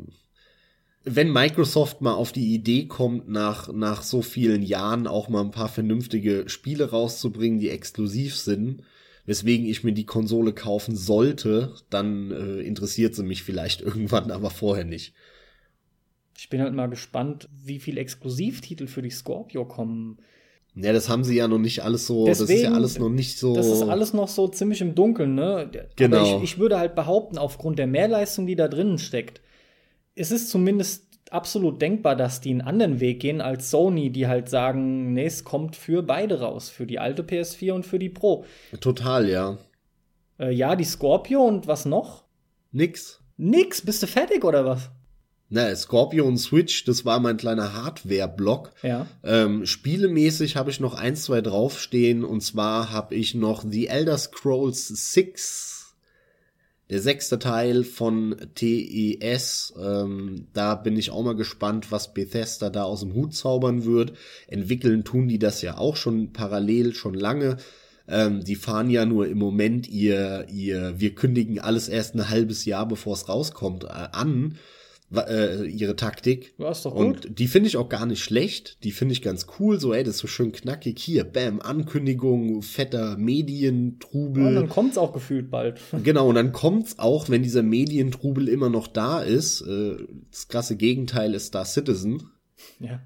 wenn Microsoft mal auf die Idee kommt, nach, nach so vielen Jahren auch mal ein paar vernünftige Spiele rauszubringen, die exklusiv sind, weswegen ich mir die Konsole kaufen sollte, dann äh, interessiert sie mich vielleicht *laughs* irgendwann, aber vorher nicht.
Ich bin halt mal gespannt, wie viel Exklusivtitel für die Scorpio kommen.
Ja, das haben sie ja noch nicht alles so, Deswegen, das ist ja alles noch nicht so.
Das ist alles noch so ziemlich im Dunkeln, ne? Genau. Aber ich, ich würde halt behaupten, aufgrund der Mehrleistung, die da drinnen steckt, ist es zumindest absolut denkbar, dass die einen anderen Weg gehen als Sony, die halt sagen, nee, es kommt für beide raus, für die alte PS4 und für die Pro.
Total, ja.
Äh, ja, die Scorpio und was noch?
Nix.
Nix? Bist du fertig oder was?
Na, Scorpio und Switch, das war mein kleiner Hardware-Block.
Ja.
Ähm, spielemäßig habe ich noch eins, zwei draufstehen und zwar habe ich noch The Elder Scrolls 6 der sechste Teil von TES, ähm, da bin ich auch mal gespannt, was Bethesda da aus dem Hut zaubern wird. Entwickeln tun die das ja auch schon parallel, schon lange. Ähm, die fahren ja nur im Moment ihr, ihr, wir kündigen alles erst ein halbes Jahr, bevor es rauskommt, äh, an äh, ihre Taktik.
Ja, ist doch
gut. Und die finde ich auch gar nicht schlecht. Die finde ich ganz cool. So, ey, das ist so schön knackig. Hier, bam, Ankündigung, fetter Medientrubel. Ja, und
dann kommt's auch gefühlt bald. *laughs*
Genau, und dann kommt's auch, wenn dieser Medientrubel immer noch da ist. Äh, das krasse Gegenteil ist Star Citizen.
Ja.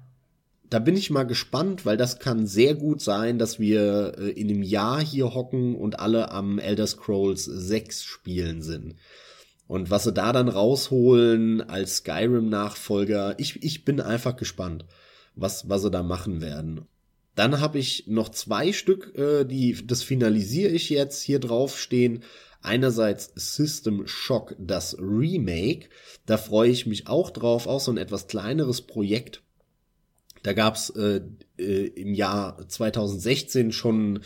Da bin ich mal gespannt, weil das kann sehr gut sein, dass wir äh, in einem Jahr hier hocken und alle am Elder Scrolls 6 spielen sind. Und was sie da dann rausholen als Skyrim-Nachfolger, ich, ich bin einfach gespannt, was, was sie da machen werden. Dann habe ich noch zwei Stück, äh, die, das finalisiere ich jetzt hier drauf stehen. Einerseits System Shock, das Remake. Da freue ich mich auch drauf, auch so ein etwas kleineres Projekt. Da gab's äh, äh, im Jahr 2016 schon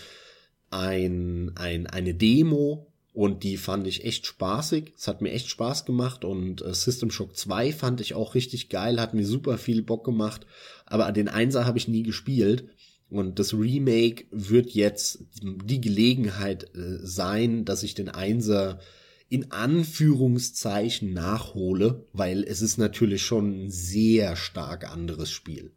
ein, ein, eine Demo und die fand ich echt spaßig. Es hat mir echt Spaß gemacht. Und äh, System Shock 2 fand ich auch richtig geil. Hat mir super viel Bock gemacht. Aber den Einser habe ich nie gespielt. Und das Remake wird jetzt die Gelegenheit äh, sein, dass ich den Einser in Anführungszeichen nachhole, weil es ist natürlich schon ein sehr stark anderes Spiel.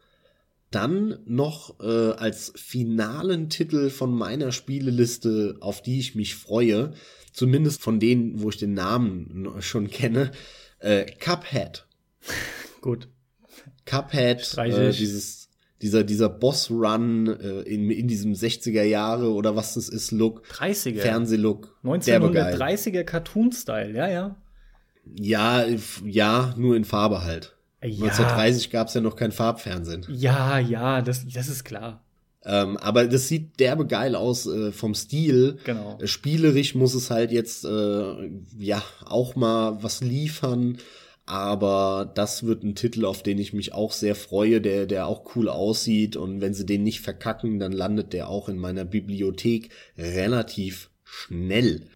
Dann noch äh, als finalen Titel von meiner Spieleliste, auf die ich mich freue, zumindest von denen, wo ich den Namen schon kenne, äh, Cuphead. *laughs*
Gut.
Cuphead, äh, dieses, dieser, dieser Boss-Run äh, in, in diesem 60er Jahre oder was das ist, Look.
30er.
Fernsehlook.
1930er Cartoon-Style, ja, ja.
Ja, ja, nur in Farbe halt. Ja. 1930 gab es ja noch kein Farbfernsehen.
Ja, ja, das, das ist klar.
Ähm, aber das sieht derbe geil aus äh, vom Stil.
Genau.
Äh, spielerisch muss es halt jetzt äh, ja auch mal was liefern. Aber das wird ein Titel, auf den ich mich auch sehr freue, der, der auch cool aussieht. Und wenn sie den nicht verkacken, dann landet der auch in meiner Bibliothek relativ schnell.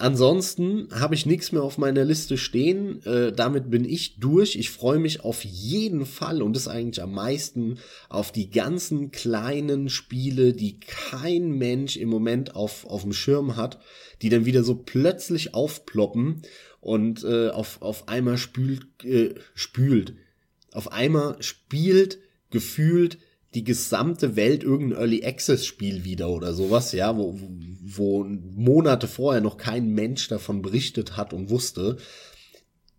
Ansonsten habe ich nichts mehr auf meiner Liste stehen. Äh, damit bin ich durch. Ich freue mich auf jeden Fall und das eigentlich am meisten auf die ganzen kleinen Spiele, die kein Mensch im Moment auf, auf dem Schirm hat, die dann wieder so plötzlich aufploppen und äh, auf, auf einmal spült, äh, spült. Auf einmal spielt gefühlt die gesamte Welt irgendein Early Access Spiel wieder oder sowas, ja, wo, wo Monate vorher noch kein Mensch davon berichtet hat und wusste.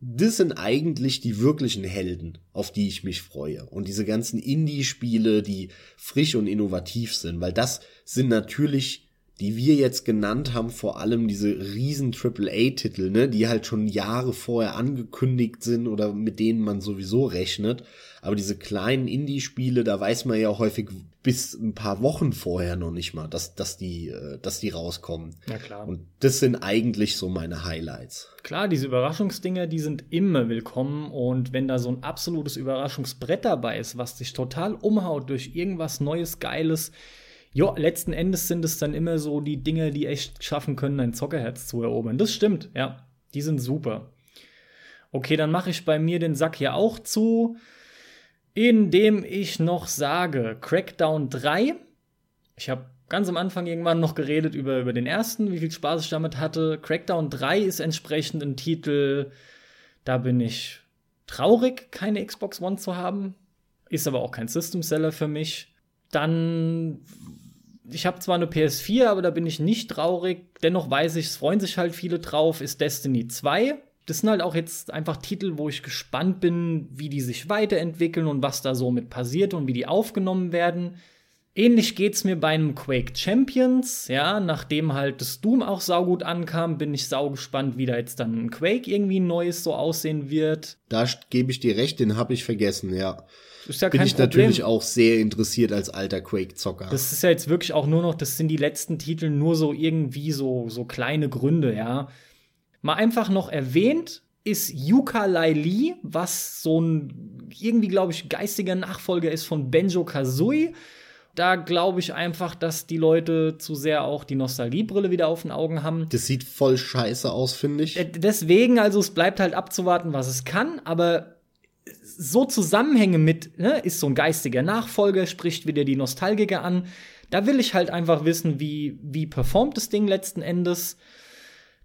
Das sind eigentlich die wirklichen Helden, auf die ich mich freue. Und diese ganzen Indie-Spiele, die frisch und innovativ sind, weil das sind natürlich die wir jetzt genannt haben, vor allem diese riesen AAA-Titel, ne, die halt schon Jahre vorher angekündigt sind oder mit denen man sowieso rechnet. Aber diese kleinen Indie-Spiele, da weiß man ja häufig bis ein paar Wochen vorher noch nicht mal, dass, dass die, äh, dass die rauskommen.
Ja, klar.
Und das sind eigentlich so meine Highlights.
Klar, diese Überraschungsdinger, die sind immer willkommen. Und wenn da so ein absolutes Überraschungsbrett dabei ist, was dich total umhaut durch irgendwas Neues, Geiles, Jo, letzten Endes sind es dann immer so die Dinge, die echt schaffen können, ein Zockerherz zu erobern. Das stimmt, ja. Die sind super. Okay, dann mache ich bei mir den Sack hier auch zu, indem ich noch sage, Crackdown 3. Ich habe ganz am Anfang irgendwann noch geredet über, über den ersten, wie viel Spaß ich damit hatte. Crackdown 3 ist entsprechend ein Titel, da bin ich traurig, keine Xbox One zu haben. Ist aber auch kein System Seller für mich. Dann ich habe zwar eine PS4, aber da bin ich nicht traurig. Dennoch weiß ich, es freuen sich halt viele drauf, ist Destiny 2. Das sind halt auch jetzt einfach Titel, wo ich gespannt bin, wie die sich weiterentwickeln und was da so mit passiert und wie die aufgenommen werden. Ähnlich geht's mir bei einem Quake Champions, ja, nachdem halt das Doom auch saugut ankam, bin ich saugespannt, wie da jetzt dann ein Quake irgendwie Neues so aussehen wird.
Da gebe ich dir recht, den habe ich vergessen, ja.
Ist ja
Bin ich
Problem.
natürlich auch sehr interessiert als alter Quake-Zocker.
Das ist ja jetzt wirklich auch nur noch, das sind die letzten Titel nur so irgendwie so, so kleine Gründe, ja. Mal einfach noch erwähnt ist Yooka-Laylee, was so ein irgendwie, glaube ich, geistiger Nachfolger ist von Benjo Kazooie. Da glaube ich einfach, dass die Leute zu sehr auch die Nostalgiebrille wieder auf den Augen haben.
Das sieht voll scheiße aus, finde ich.
Äh, Deswegen, also es bleibt halt abzuwarten, was es kann, aber so Zusammenhänge mit, ne, ist so ein geistiger Nachfolger, spricht wieder die Nostalgiker an. Da will ich halt einfach wissen, wie, wie performt das Ding letzten Endes.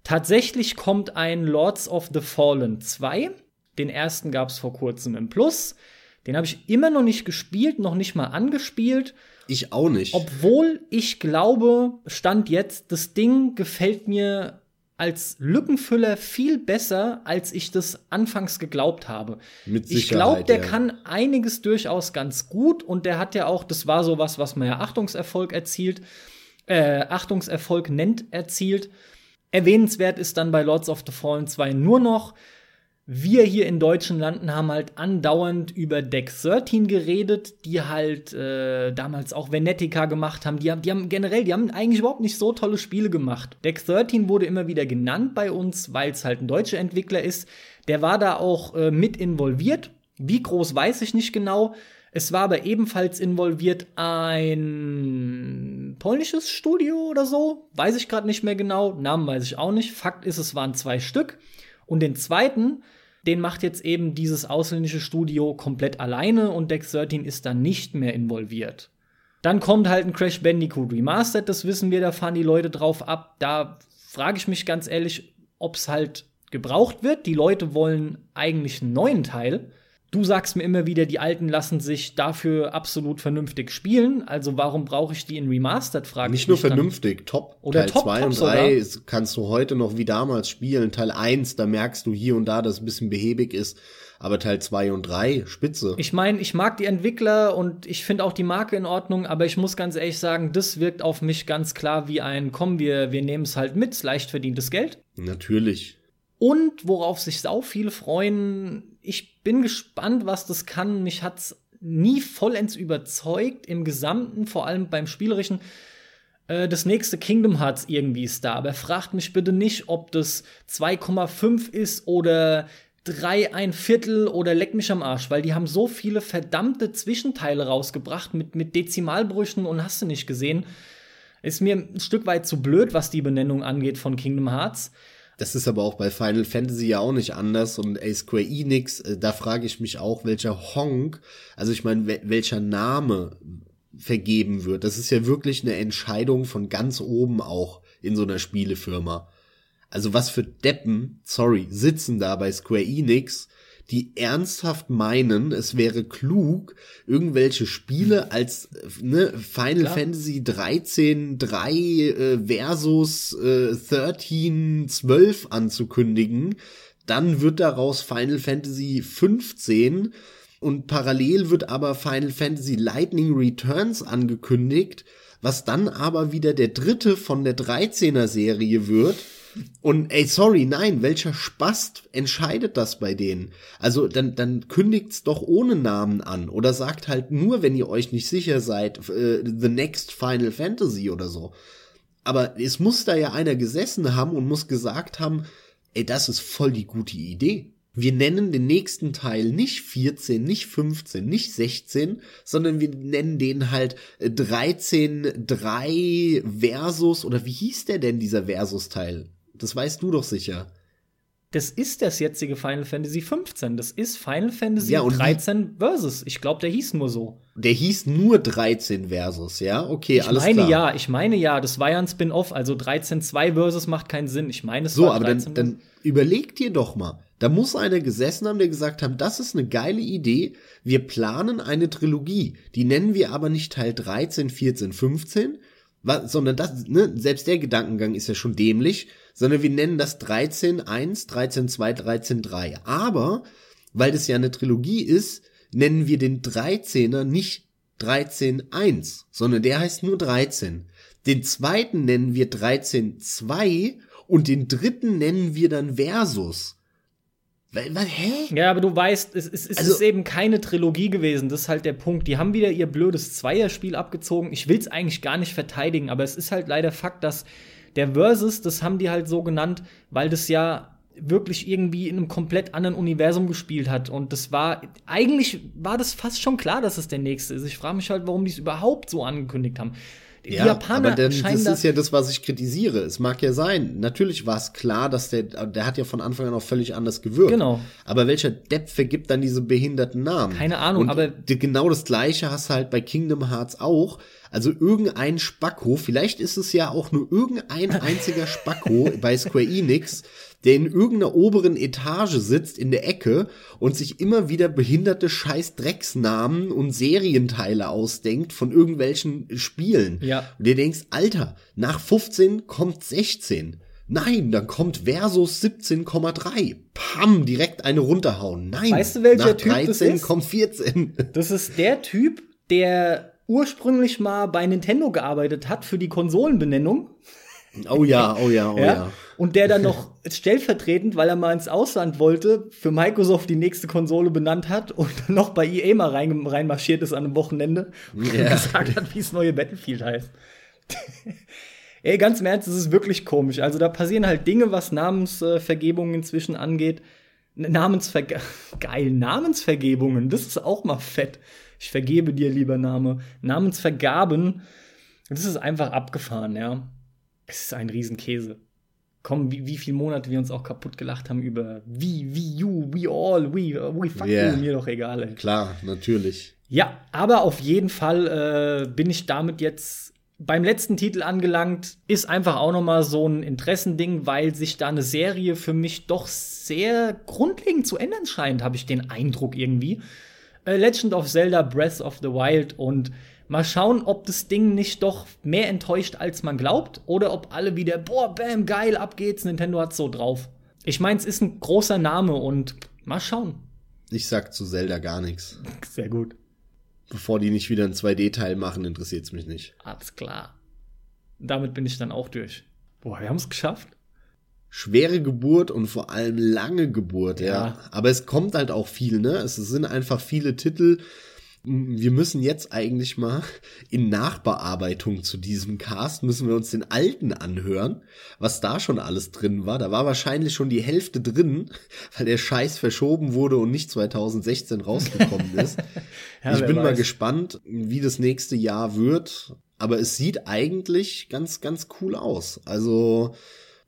Tatsächlich kommt ein Lords of the Fallen 2. Den ersten gab es vor kurzem im Plus. Den habe ich immer noch nicht gespielt, noch nicht mal angespielt.
Ich auch nicht.
Obwohl ich glaube, Stand jetzt, das Ding gefällt mir als Lückenfüller viel besser, als ich das anfangs geglaubt habe.
Mit
ich glaube, der
ja.
kann einiges durchaus ganz gut und der hat ja auch, das war so was, was man ja Achtungserfolg erzielt, äh, Achtungserfolg nennt, erzielt. Erwähnenswert ist dann bei Lords of the Fallen 2 nur noch, wir hier in deutschen Landen haben halt andauernd über Deck 13 geredet, die halt äh, damals auch Venetica gemacht haben. Die haben, die haben generell, die haben eigentlich überhaupt nicht so tolle Spiele gemacht. Deck 13 wurde immer wieder genannt bei uns, weil es halt ein deutscher Entwickler ist. Der war da auch äh, mit involviert. Wie groß weiß ich nicht genau. Es war aber ebenfalls involviert ein polnisches Studio oder so. Weiß ich gerade nicht mehr genau. Namen weiß ich auch nicht. Fakt ist, es waren zwei Stück. Und den zweiten, den macht jetzt eben dieses ausländische Studio komplett alleine und Dex 13 ist dann nicht mehr involviert. Dann kommt halt ein Crash Bandicoot Remastered, das wissen wir, da fahren die Leute drauf ab. Da frage ich mich ganz ehrlich, ob es halt gebraucht wird. Die Leute wollen eigentlich einen neuen Teil. Du sagst mir immer wieder, die alten lassen sich dafür absolut vernünftig spielen. Also warum brauche ich die in Remastered? Frage
Nicht nur vernünftig, top.
Oder
Teil
top,
2
top
und 3 kannst du heute noch wie damals spielen. Teil 1, da merkst du hier und da, dass es ein bisschen behäbig ist. Aber Teil 2 und 3, spitze.
Ich meine, ich mag die Entwickler und ich finde auch die Marke in Ordnung, aber ich muss ganz ehrlich sagen, das wirkt auf mich ganz klar wie ein, komm, wir, wir nehmen es halt mit, leicht verdientes Geld.
Natürlich.
Und worauf sich sau viele freuen, ich bin gespannt, was das kann. Mich hat's nie vollends überzeugt im Gesamten, vor allem beim Spielerischen. Äh, das nächste Kingdom Hearts irgendwie ist da, aber fragt mich bitte nicht, ob das 2,5 ist oder 3 ein Viertel oder leck mich am Arsch, weil die haben so viele verdammte Zwischenteile rausgebracht mit, mit Dezimalbrüchen und hast du nicht gesehen. Ist mir ein Stück weit zu blöd, was die Benennung angeht von Kingdom Hearts.
Das ist aber auch bei Final Fantasy ja auch nicht anders und ey, Square Enix, äh, da frage ich mich auch, welcher Honk, also ich meine, welcher Name vergeben wird. Das ist ja wirklich eine Entscheidung von ganz oben auch in so einer Spielefirma. Also was für Deppen, sorry, sitzen da bei Square Enix, die ernsthaft meinen, es wäre klug, irgendwelche Spiele als ne, Final Klar. Fantasy 13 3 äh, versus äh, 13 12 anzukündigen. Dann wird daraus Final Fantasy 15 und parallel wird aber Final Fantasy Lightning Returns angekündigt, was dann aber wieder der dritte von der 13er Serie wird und ey, sorry, nein, welcher Spast entscheidet das bei denen? Also dann, dann kündigt's doch ohne Namen an oder sagt halt nur, wenn ihr euch nicht sicher seid, äh, The Next Final Fantasy oder so. Aber es muss da ja einer gesessen haben und muss gesagt haben, ey, das ist voll die gute Idee. Wir nennen den nächsten Teil nicht 14, nicht 15, nicht 16, sondern wir nennen den halt 13, 3 Versus oder wie hieß der denn dieser Versus-Teil? Das weißt du doch sicher.
Das ist das jetzige Final Fantasy 15. Das ist Final Fantasy ja, 13 Versus. Ich glaube, der hieß nur so.
Der hieß nur 13 Versus, ja? Okay,
ich
alles
meine,
klar.
ja, ich meine ja, das war ja ein Spin-off, also 13.2 Versus macht keinen Sinn. Ich meine, es
so, aber dann, dann überleg dir doch mal. Da muss einer gesessen haben, der gesagt hat, das ist eine geile Idee. Wir planen eine Trilogie. Die nennen wir aber nicht Teil 13, 14, 15, sondern das, ne, selbst der Gedankengang ist ja schon dämlich sondern wir nennen das 13.1, 13.2, 13.3. Aber, weil das ja eine Trilogie ist, nennen wir den 13er nicht 13.1, sondern der heißt nur 13. Den zweiten nennen wir 13.2 und den dritten nennen wir dann Versus.
Hä? Ja, aber du weißt, es, es, es also, ist eben keine Trilogie gewesen. Das ist halt der Punkt. Die haben wieder ihr blödes Zweierspiel abgezogen. Ich will es eigentlich gar nicht verteidigen, aber es ist halt leider Fakt, dass der Versus, das haben die halt so genannt, weil das ja wirklich irgendwie in einem komplett anderen Universum gespielt hat. Und das war, eigentlich war das fast schon klar, dass es der nächste ist. Ich frage mich halt, warum die es überhaupt so angekündigt haben.
Die ja, Japaner aber denn, das ist ja das, was ich kritisiere. Es mag ja sein. Natürlich war es klar, dass der, der hat ja von Anfang an auch völlig anders gewirkt.
Genau.
Aber welcher Depp vergibt dann diese behinderten Namen?
Keine Ahnung,
Und
aber.
Genau das Gleiche hast du halt bei Kingdom Hearts auch. Also irgendein Spacko, vielleicht ist es ja auch nur irgendein einziger Spacko *laughs* bei Square Enix, der in irgendeiner oberen Etage sitzt in der Ecke und sich immer wieder behinderte scheiß Drecksnamen und Serienteile ausdenkt von irgendwelchen Spielen.
Ja.
Und dir denkst, Alter, nach 15 kommt 16. Nein, dann kommt Versus 17,3. Pam, direkt eine runterhauen. Nein,
weißt du, welcher
nach
Typ 13 das ist?
kommt 14. *laughs*
Das ist der Typ, der ursprünglich mal bei Nintendo gearbeitet hat für die Konsolenbenennung.
Oh ja, oh ja, oh ja. ja.
Und der dann noch stellvertretend, weil er mal ins Ausland wollte, für Microsoft die nächste Konsole benannt hat und noch bei EA mal rein, reinmarschiert ist an einem Wochenende und *laughs* gesagt hat, wie es neue Battlefield heißt. *laughs* Ey, ganz im Ernst, das ist wirklich komisch. Also da passieren halt Dinge, was Namensvergebungen inzwischen angeht. Namensverge *laughs* geil, Namensvergebungen, das ist auch mal fett. Ich vergebe dir, lieber Name. Namensvergaben, das ist einfach abgefahren, ja. Es ist ein Riesenkäse. Komm, wie, wie viele Monate wir uns auch kaputt gelacht haben über wie, wie, you, we all, we, we fuck yeah. you, mir doch egal. Ey.
Klar, natürlich.
Ja, aber auf jeden Fall äh, bin ich damit jetzt beim letzten Titel angelangt, ist einfach auch nochmal so ein Interessending, weil sich da eine Serie für mich doch sehr grundlegend zu ändern scheint, habe ich den Eindruck irgendwie. Äh, Legend of Zelda Breath of the Wild und mal schauen, ob das Ding nicht doch mehr enttäuscht, als man glaubt, oder ob alle wieder, boah, bam, geil, ab geht's, Nintendo hat's so drauf. Ich meine, es ist ein großer Name und mal schauen.
Ich sag zu Zelda gar nichts.
Sehr gut.
Bevor die nicht wieder einen 2D-Teil machen, interessiert's mich nicht.
Alles klar. Damit bin ich dann auch durch. Boah, wir haben es geschafft.
Schwere Geburt und vor allem lange Geburt, ja. ja. Aber es kommt halt auch viel, ne? Es sind einfach viele Titel, wir müssen jetzt eigentlich mal in Nachbearbeitung zu diesem Cast, müssen wir uns den alten anhören, was da schon alles drin war. Da war wahrscheinlich schon die Hälfte drin, weil der Scheiß verschoben wurde und nicht 2016 rausgekommen *laughs* ist. ja, ich bin weiß. mal gespannt, wie das nächste Jahr wird. Aber es sieht eigentlich ganz, ganz cool aus. Also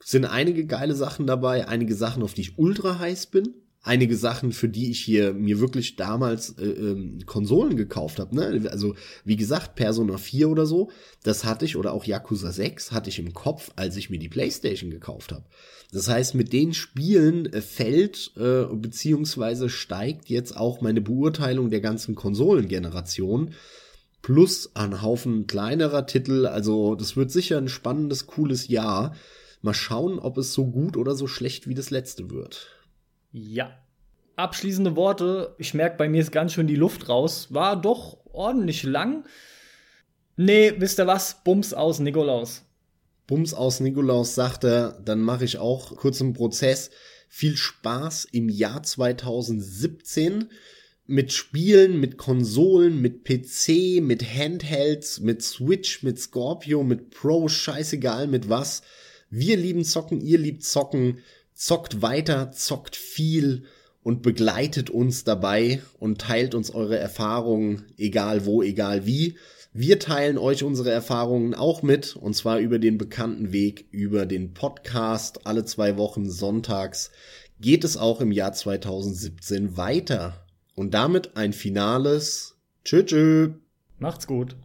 sind einige geile Sachen dabei, einige Sachen, auf die ich ultra heiß bin einige Sachen, für die ich hier mir wirklich damals äh, ähm, Konsolen gekauft habe. Ne? Also wie gesagt, Persona 4 oder so, das hatte ich, oder auch Yakuza 6 hatte ich im Kopf, als ich mir die Playstation gekauft habe. Das heißt, mit den Spielen äh, fällt äh, beziehungsweise steigt jetzt auch meine Beurteilung der ganzen Konsolengeneration. Plus ein Haufen kleinerer Titel. Also das wird sicher ein spannendes, cooles Jahr. Mal schauen, ob es so gut oder so schlecht wie das letzte wird.
Ja. Abschließende Worte. Ich merke, bei mir ist ganz schön die Luft raus. War doch ordentlich lang. Nee, wisst ihr was? Bums aus Nikolaus.
Bums aus Nikolaus sagt er, dann mache ich auch kurz einen Prozess. Viel Spaß im Jahr 2017 mit Spielen, mit Konsolen, mit PC, mit Handhelds, mit Switch, mit Scorpio, mit Pro, scheißegal mit was. Wir lieben Zocken, ihr liebt Zocken zockt weiter, zockt viel und begleitet uns dabei und teilt uns eure Erfahrungen, egal wo, egal wie. Wir teilen euch unsere Erfahrungen auch mit, und zwar über den bekannten Weg, über den Podcast. Alle zwei Wochen sonntags geht es auch im Jahr 2017 weiter. Und damit ein finales Tschö, tschö.
Macht's gut.